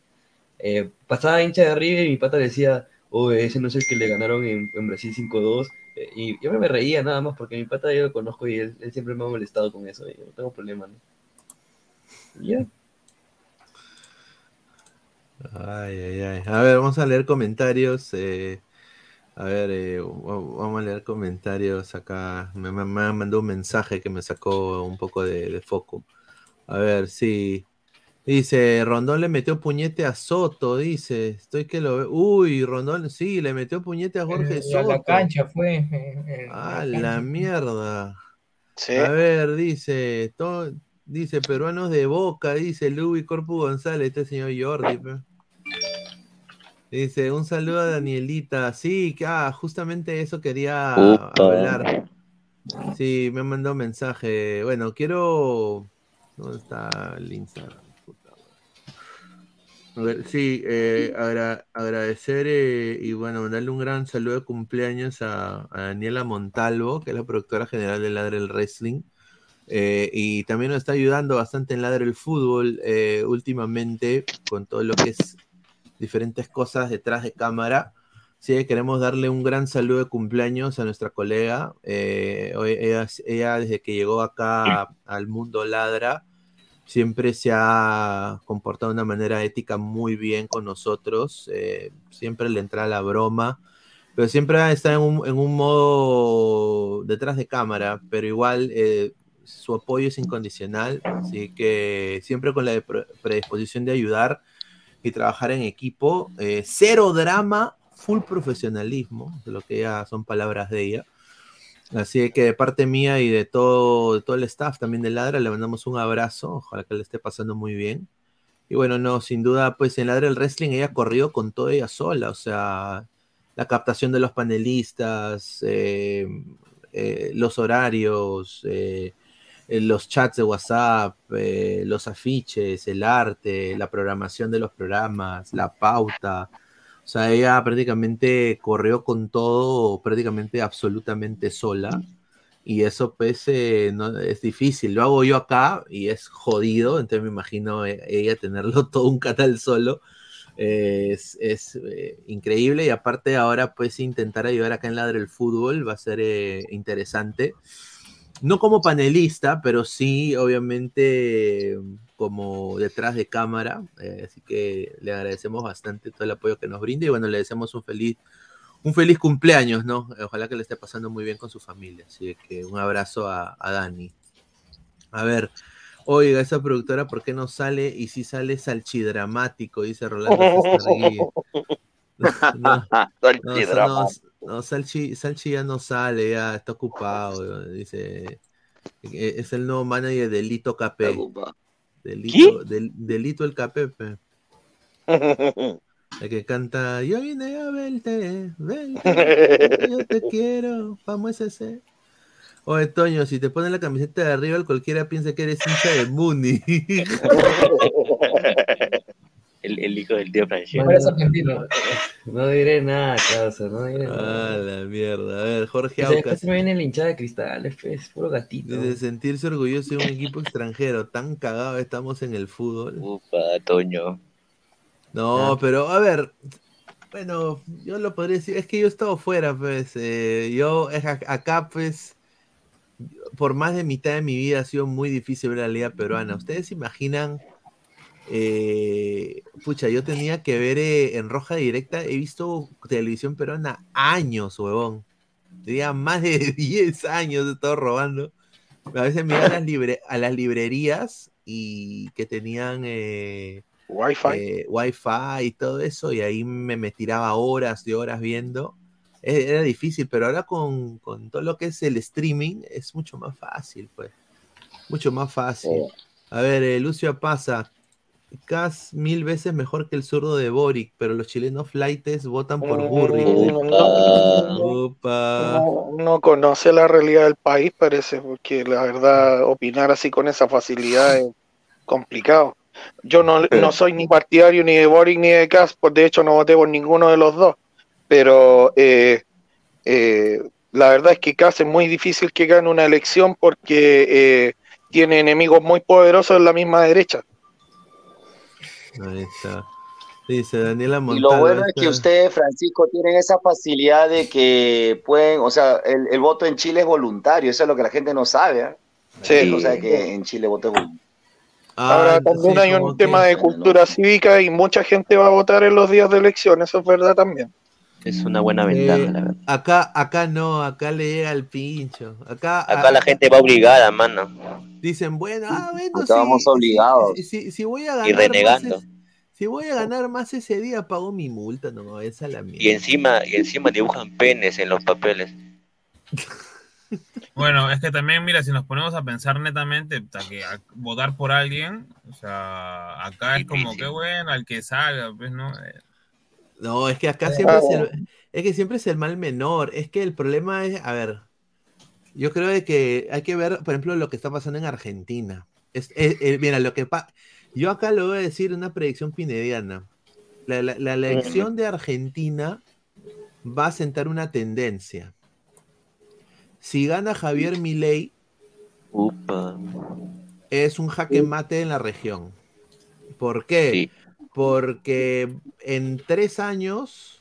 eh, pasaba hincha de River y mi pata decía, oh, ese no es el que le ganaron en, en Brasil 5-2. Eh, y yo me reía nada más porque mi pata yo lo conozco y él, siempre me ha molestado con eso. Y no tengo problema, ¿no? Ya. Ay, ay, ay. A ver, vamos a leer comentarios. eh, a ver, eh, va- vamos a leer comentarios acá. Me, me, mandado un mensaje que me sacó un poco de, de foco. A ver, sí. Dice, Rondón le metió puñete a Soto, dice. Estoy que lo veo. Uy, Rondón, sí, le metió puñete a Jorge Eh, a Soto. la cancha fue. eh, eh, A la la cancha. mierda. Sí. A ver, dice, todo, dice, peruanos de boca, dice Luis Corpu González, este señor Jordi. pe. Dice, un saludo a Danielita. Sí, que ah, justamente eso quería hablar. Sí, me han mandado un mensaje. Bueno, quiero. ¿Dónde está el Instagram? A ver, sí, eh, agra- agradecer eh, y bueno, darle un gran saludo de cumpleaños a, a Daniela Montalvo, que es la productora general de Ladre el Wrestling. Eh, y también nos está ayudando bastante en Ladre el Fútbol eh, últimamente con todo lo que es diferentes cosas detrás de cámara. Sí, queremos darle un gran saludo de cumpleaños a nuestra colega. Eh, ella, ella desde que llegó acá al mundo ladra, siempre se ha comportado de una manera ética muy bien con nosotros. eh, siempre le entra la broma, pero siempre está en un, en un modo detrás de cámara, pero igual eh, su apoyo es incondicional, así que siempre con la pre- predisposición de ayudar y trabajar en equipo. eh, cero drama, full profesionalismo, de lo que ya son palabras de ella. Así que de parte mía y de todo, todo el staff también de Ladra, le mandamos un abrazo. Ojalá que le esté pasando muy bien. Y bueno, no, sin duda, pues en Ladra el Wrestling ella corrió con todo ella sola. O sea, la captación de los panelistas, eh, eh, los horarios, eh, los chats de WhatsApp, eh, los afiches, el arte, la programación de los programas, la pauta. O sea, ella prácticamente corrió con todo, prácticamente absolutamente sola. Y eso pues eh, no, es difícil. Lo hago yo acá y es jodido. Entonces me imagino eh, ella tenerlo <laughs> todo un canal solo. Eh, es eh, increíble. Y aparte ahora pues intentar ayudar acá en Ladre el Fútbol va a ser eh, interesante no como panelista, pero sí, obviamente, como detrás de cámara. eh, así que le agradecemos bastante todo el apoyo que nos brinda y bueno, le deseamos un feliz, un feliz cumpleaños, ¿no? Ojalá que le esté pasando muy bien con su familia. Así que un abrazo a, a Dani. A ver, oiga, esa productora, ¿por qué no sale? Y si sale salchidramático, dice Rolando. <laughs> No, no, no, no, Salchi, Salchi ya no sale, ya está ocupado. Dice, eh, es el nuevo manager de Lito KP. Delito, del, Delito el KP. <laughs> que canta, yo vine a verte, verte, <laughs> yo te quiero, vamos ese. Oye, Toño, si te pones la camiseta de arriba, cualquiera piensa que eres hincha de Muni. <laughs> El, el hijo del tío Francesco. No, no diré nada, causa, no diré Ah, nada. la mierda. A ver, Jorge Aucas. después me viene el hinchada de cristales, pues, puro gatito. De sentirse orgulloso de un equipo extranjero, tan cagado estamos en el fútbol. Upa, Toño. No, pero a ver, bueno, yo lo podría decir, es que yo he estado fuera, pues, eh, yo es ac- acá, pues, por más de mitad de mi vida ha sido muy difícil ver la liga peruana. ¿Ustedes se imaginan? Eh, pucha, yo tenía que ver eh, en roja directa, he visto televisión peruana años, huevón. Tenía más de <laughs> 10 años he estado robando. A veces me iba a las, libre- a las librerías y que tenían eh, Wi-Fi. eh, Wi-Fi y todo eso, y ahí me, me tiraba horas y horas viendo. E- Era difícil, pero ahora con, con todo lo que es el streaming es mucho más fácil, pues. Mucho más fácil. A ver, Lucio pasa. Cas mil veces mejor que el zurdo de Boric, pero los chilenos flightes votan por Burri. Opa. No, no conoce la realidad del país, parece, porque la verdad, opinar así con esa facilidad es complicado. Yo no, no soy ni partidario ni de Boric ni de Kass, pues de hecho no voté por ninguno de los dos, pero eh, eh, la verdad es que Kass es muy difícil que gane una elección porque eh, tiene enemigos muy poderosos en la misma derecha. Ahí está. Dice Daniela Y Montalvo. lo bueno es que ustedes, Francisco, tienen esa facilidad de que pueden, o sea, el, el voto en Chile es voluntario, eso es lo que la gente no sabe. ¿ah? Sí. No sabe que en Chile voto es voluntario. Ahora Ah, también sí, hay un tema que- de cultura cívica y mucha gente va a votar en los días de elección, eso es verdad también. Es una buena Eh, ventaja, la verdad. acá, acá no, acá le llega el pincho. Acá, Acá a- la gente va obligada, mano. dicen, bueno, ah, bueno, Acá vamos sí, obligados. Si, si- si voy a ganar Y más renegando. es- si voy a ganar más ese día, pago mi multa, no, esa es la mierda. Y encima, y encima dibujan penes en los papeles. <laughs> Bueno, es que también, mira, si nos ponemos a pensar netamente, que a- votar por alguien, o sea, acá es como que bueno, al que salga, pues, ¿no? Eh, No, es que acá siempre es el, es que siempre es el mal menor. Es que el problema es, a ver, yo creo de que hay que ver, por ejemplo, lo que está pasando en Argentina. Es, es- es- mira, lo que pa- yo acá lo voy a decir una predicción pinediana. La, la- la elección de Argentina va a sentar una tendencia. Si gana Javier Milei, es un jaque mate en la región. ¿Por qué? Porque en tres años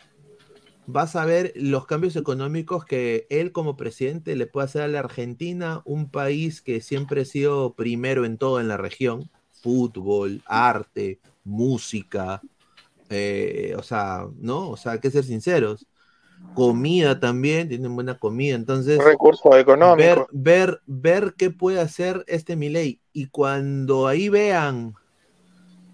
vas a ver los cambios económicos que él como presidente le puede hacer a la Argentina, un país que siempre ha sido primero en todo en la región, fútbol, arte, música, eh, o sea, ¿no? O sea, hay que ser sinceros. Comida también, tienen buena comida, entonces Recursos económicos. ver, ver, ver qué puede hacer este Milei. Y cuando ahí vean,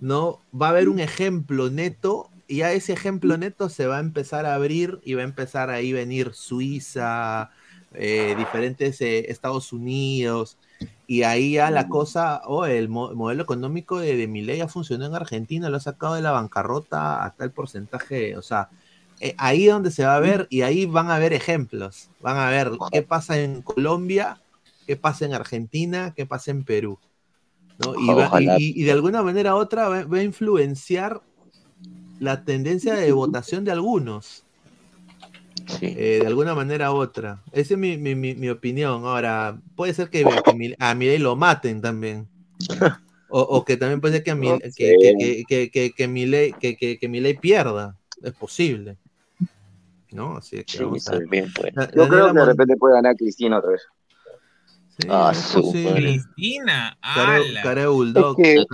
¿no? Va a haber un ejemplo neto, y a ese ejemplo neto se va a empezar a abrir y va a empezar ahí venir Suiza, eh, diferentes eh, Estados Unidos, y ahí ya la cosa, oh, el mo- modelo económico de, de Milei ya funcionó en Argentina, lo ha sacado de la bancarrota a tal porcentaje, o sea, eh, ahí es donde se va a ver y ahí van a ver ejemplos. Van a ver qué pasa en Colombia, qué pasa en Argentina, qué pasa en Perú. ¿No? Y, va- Ojalá. y- y de alguna manera u otra va, va a influenciar la tendencia de votación de algunos. Eh, de alguna manera u otra. Esa es mi, mi- mi- mi opinión. Ahora, puede ser que, que mi- a Milei lo maten también. O, o que también puede ser que, a <laughs> Mil- que, que, que, que, que, que Milei, que, que, que Milei pierda. Es posible. ¿No? Así que vamos a también puede. Da- Yo creo que de repente puede ganar Cristina otra vez. Ah. Cristina, Cara, bulldog. Es que-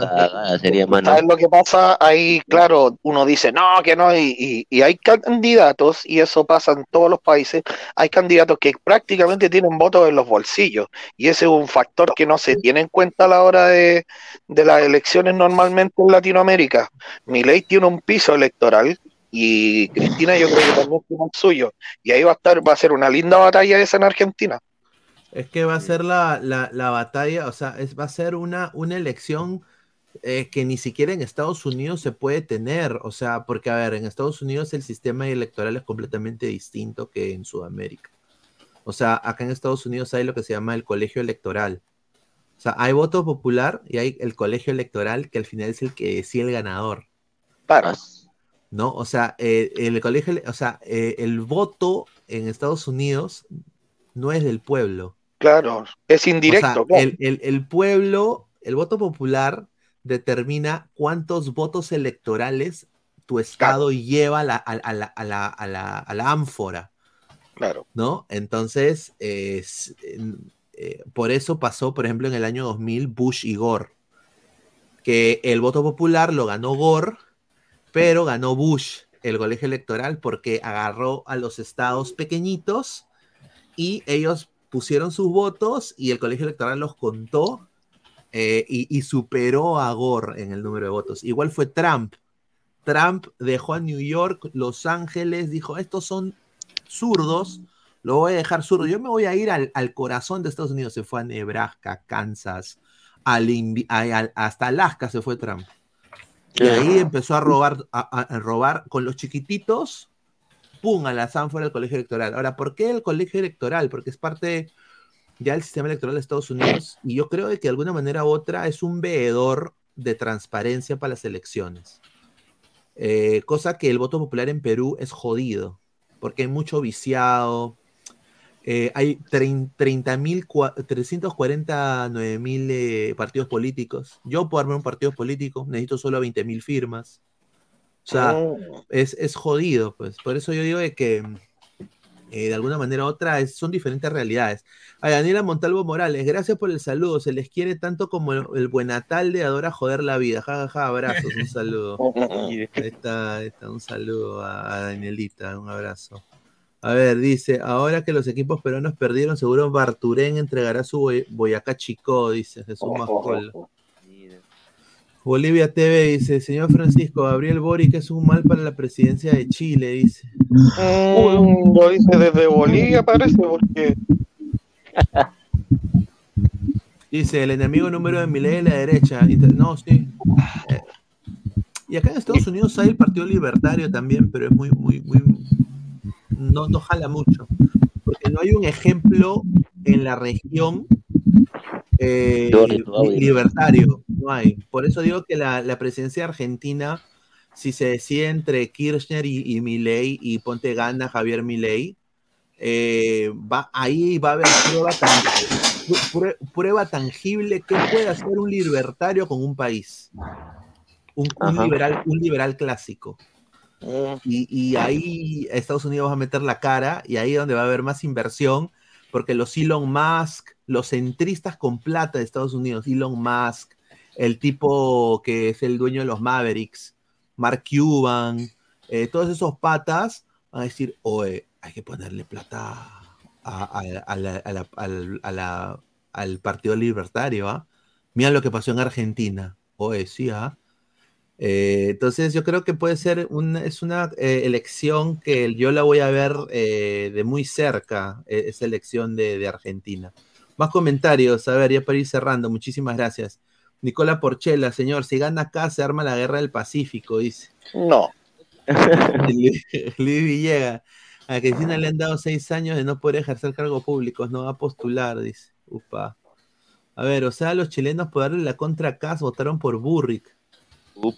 sería. ¿Sabes lo que pasa? Ahí, claro, uno dice, no, que no, y, y- y hay candidatos, y eso pasa en todos los países, hay candidatos que prácticamente tienen votos en los bolsillos, y ese es un factor que no se tiene en cuenta a la hora de, de las elecciones normalmente en Latinoamérica. Milei tiene un piso electoral, y Cristina yo creo que también tiene el suyo, y ahí va a estar, va a ser una linda batalla esa en Argentina. Es que va a ser la, la, la batalla, o sea, es, va a ser una, una elección eh, que ni siquiera en Estados Unidos se puede tener, o sea, porque a ver, en Estados Unidos el sistema electoral es completamente distinto que en Sudamérica. O sea, acá en Estados Unidos hay lo que se llama el colegio electoral. O sea, hay voto popular y hay el colegio electoral que al final es el que decide el ganador. Claro. ¿no? O sea, eh, el colegio, o sea, eh, el voto en Estados Unidos no es del pueblo. Claro, es indirecto. O sea, claro. el, el- el pueblo, el voto popular determina cuántos votos electorales tu estado lleva a la, a, la, a la- a la- a la ánfora, Claro. ¿no? Entonces, eh, eh, por eso pasó, por ejemplo, en el año 2000 Bush y Gore, que el voto popular lo ganó Gore, pero ganó Bush el colegio electoral porque agarró a los estados pequeñitos y ellos pusieron sus votos y el colegio electoral los contó eh, y, y superó a Gore en el número de votos. Igual fue Trump. Trump dejó a New York, Los Ángeles, dijo, estos son zurdos, lo voy a dejar zurdo. Yo me voy a ir al, al corazón de Estados Unidos. Se fue a Nebraska, Kansas, al al- hasta Alaska se fue Trump. Y ahí empezó a robar, a robar con los chiquititos, pum, a la zánfora del colegio electoral. Ahora, ¿por qué el colegio electoral? Porque es parte ya del sistema electoral de Estados Unidos y yo creo que de alguna manera u otra es un veedor de transparencia para las elecciones. Eh, cosa que el voto popular en Perú es jodido, porque hay mucho viciado. eh, hay 30.000, cua- 349.000 eh, partidos políticos. Yo puedo armar un partido político, necesito solo 20.000 firmas. O sea, Oh. es, es jodido, pues. Por eso yo digo de que eh, de alguna manera u otra es- son diferentes realidades. A Daniela Montalvo Morales, gracias por el saludo. Se les quiere tanto como el, el Buenatalde adora joder la vida. Ja, ja, ja, abrazos, un saludo. <laughs> Ahí está, ahí está, un saludo a, a Danielita, un abrazo. A ver, dice, ahora que los equipos peruanos perdieron, seguro Barturén entregará su Boy- Boyacá Chico, dice Jesús Mascola. Bolivia TV dice, señor Francisco, Gabriel Boric es un mal para la presidencia de Chile, dice. Mm, lo dice desde Bolivia, parece, porque Dice, el enemigo número de Milei es la derecha. No, sí. Eh, y acá en Estados Unidos hay el Partido Libertario también, pero es muy, muy, muy... No, no jala mucho. Porque no hay un ejemplo en la región eh, li- libertario. No hay. Por eso digo que la, la presidencia argentina, si se decide entre Kirchner y, y Milei y ponte gana Javier Milei, eh, va, ahí va a haber prueba, tan- prue- prueba tangible que puede hacer un libertario con un país. Un, liberal, un liberal clásico. Y, y ahí Estados Unidos va a meter la cara y ahí es donde va a haber más inversión, porque los Elon Musk, los centristas con plata de Estados Unidos, Elon Musk, el tipo que es el dueño de los Mavericks, Mark Cuban, eh, todos esos patas van a decir, oye, hay que ponerle plata a- la- al, Partido Libertario, ¿ah? Mira lo que pasó en Argentina. Oye, sí, ¿ah? Eh, entonces yo creo que puede ser una, es una eh, elección que yo la voy a ver eh, de muy cerca, eh, esa elección de, de Argentina. Más comentarios, a ver, ya para ir cerrando, muchísimas gracias. Nicola Porchela, señor, si gana acá se arma la guerra del Pacífico, dice. no. <laughs> Luis Luis Villega, a Cristina le han dado seis años de no poder ejercer cargos públicos, no va a postular, dice. Upa. A ver, o sea, los chilenos por darle la contra a Kass votaron por Burrick.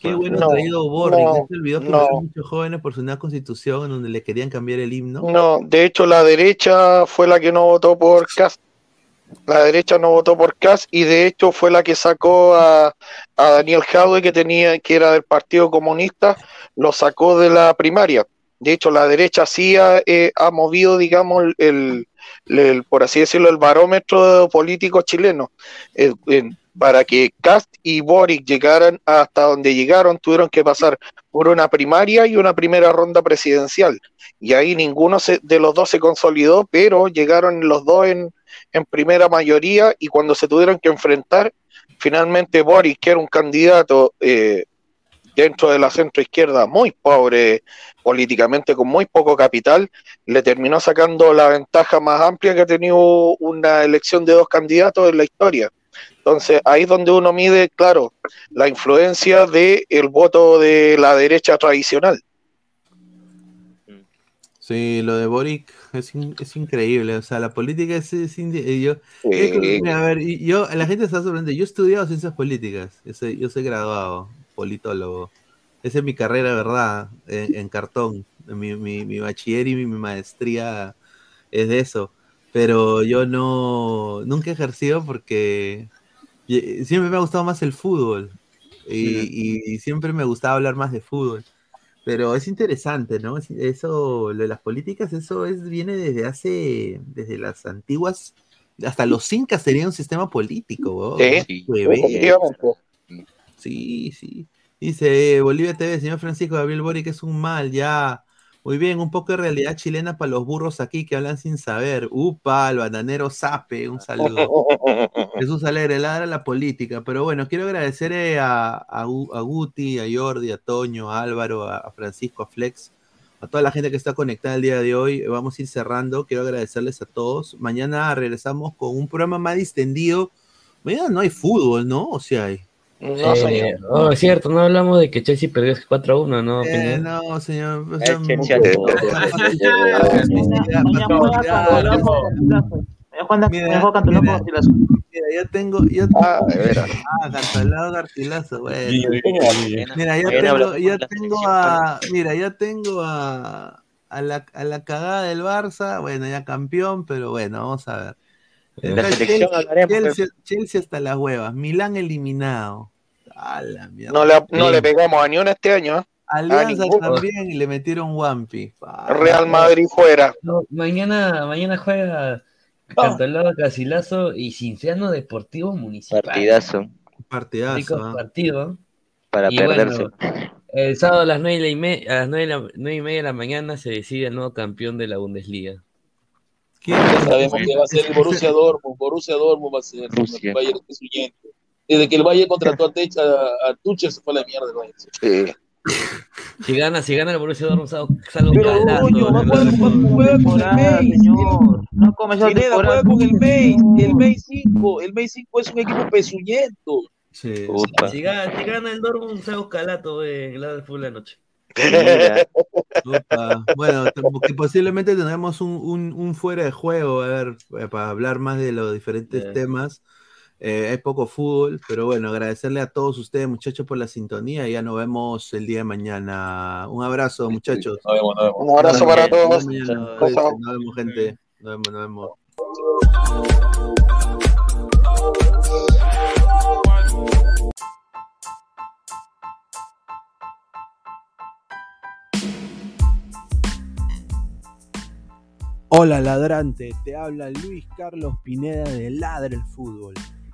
Qué bueno No, ha traído Burrick. no, ¿No se olvidó que no. muchos jóvenes por su nueva constitución en donde le querían cambiar el himno? No, de hecho la derecha fue la que no votó por Cast. La derecha no votó por Cast y de hecho fue la que sacó a, a Daniel Jadwe que tenía que era del Partido Comunista, lo sacó de la primaria. De hecho la derecha sí ha, eh, ha movido, digamos, el, el- por así decirlo, el barómetro político chileno. Eh, para que Cast y Boric llegaran hasta donde llegaron, tuvieron que pasar por una primaria y una primera ronda presidencial. Y ahí ninguno se- de los dos se consolidó, pero llegaron los dos en, en primera mayoría y cuando se tuvieron que enfrentar, finalmente Boric, que era un candidato eh, dentro de la centro izquierda muy pobre políticamente, con muy poco capital, le terminó sacando la ventaja más amplia que ha tenido una elección de dos candidatos en la historia. Entonces, ahí es donde uno mide, claro, la influencia del voto de la derecha tradicional. Sí, lo de Boric es, in- es increíble. O sea, la política es, es eh, yo, Sí. a ver, yo, la gente está sorprendida. Yo he estudiado ciencias políticas. Yo soy, yo soy graduado, politólogo. Esa es mi carrera, ¿verdad? En, en cartón. Mi, mi, mi bachiller y mi, mi maestría es de eso. Pero yo no, nunca he ejercido porque siempre me ha gustado más el fútbol. Y, y- y siempre me gustaba hablar más de fútbol. Pero es interesante, ¿no? Es- Eso, lo de las políticas, eso es, viene desde hace, desde las antiguas, hasta los incas sería un sistema político. Sí, sí. Dice eh, Bolivia TV, señor Francisco Gabriel Boric es un mal, ya. Muy bien, un poco de realidad chilena para los burros aquí que hablan sin saber. Upa, el bananero Sape, un saludo. Jesús Alegre, ladra la política. Pero bueno, quiero agradecer eh, a, a, a Guti, a Jordi, a Toño, a Álvaro, a, a Francisco, a Flex, a toda la gente que está conectada el día de hoy. Vamos a ir cerrando. Quiero agradecerles a todos. Mañana regresamos con un programa más distendido. Mañana no hay fútbol, ¿no? O sea, hay. No, Eh, señor. oh, es cierto, no hablamos de que Chelsea perdió 4-1, ¿no? Eh, no, señor. o Eh, sea, Chelsea Mira, yo tengo, yo Ah, veras. Ah, Cantolao Garcilaso, bueno. Sí, sí, sí. Mira, yo tengo, yo tengo a, mira, yo tengo a, a la, a la cagada del Barça, bueno, ya campeón, pero bueno, vamos a ver. La Chelsea, Chelsea, Chelsea hasta las huevas, Milán eliminado. A la mierda. No le, no le pegamos a ni una este año. ¿eh? Alianza también y le metieron Wampi. Real Madrid fuera. No, mañana, mañana juega Cantolao, Casilazo y Cinciano Deportivo Municipal. Partidazo. Partidazo. Rico ¿ah? partido. Para Y perderse. bueno, el sábado a las nueve y, me- a las nueve, de la- nueve y media de la mañana se decide el nuevo campeón de la Bundesliga. Ya sabemos que va a ser el Borussia Dortmund. Borussia Dortmund va a ser. El Bayern huyente. Desde que el Bayern contrató <laughs> a, Techa, a Tuchel se fue a la mierda el Bayern. Si gana, si gana el Borussia Dortmund, Pero, calazo, coño, va a jugar, juega con el Mainz. No comenzó Pineda temporada. juega con el Mainz. El Mainz 5. El Mainz 5 es un equipo pezuñento. Sí. Si gana, si gana el Dortmund, salgo calato en la del de la noche. Opa. Bueno, que posiblemente tendremos un, un- un fuera de juego, a ver, eh, para hablar más de los diferentes Sí. temas. Eh, hay poco fútbol, pero bueno, agradecerle a todos ustedes, muchachos, por la sintonía. y Ya nos vemos el día de mañana. Un abrazo, muchachos. Nos vemos, nos vemos. Un abrazo para Nos vemos todos. Cuídense, chao. Nos vemos, gente. Nos vemos, nos vemos. Hola ladrante, te habla Luis Carlos Pineda de Ladre el Fútbol.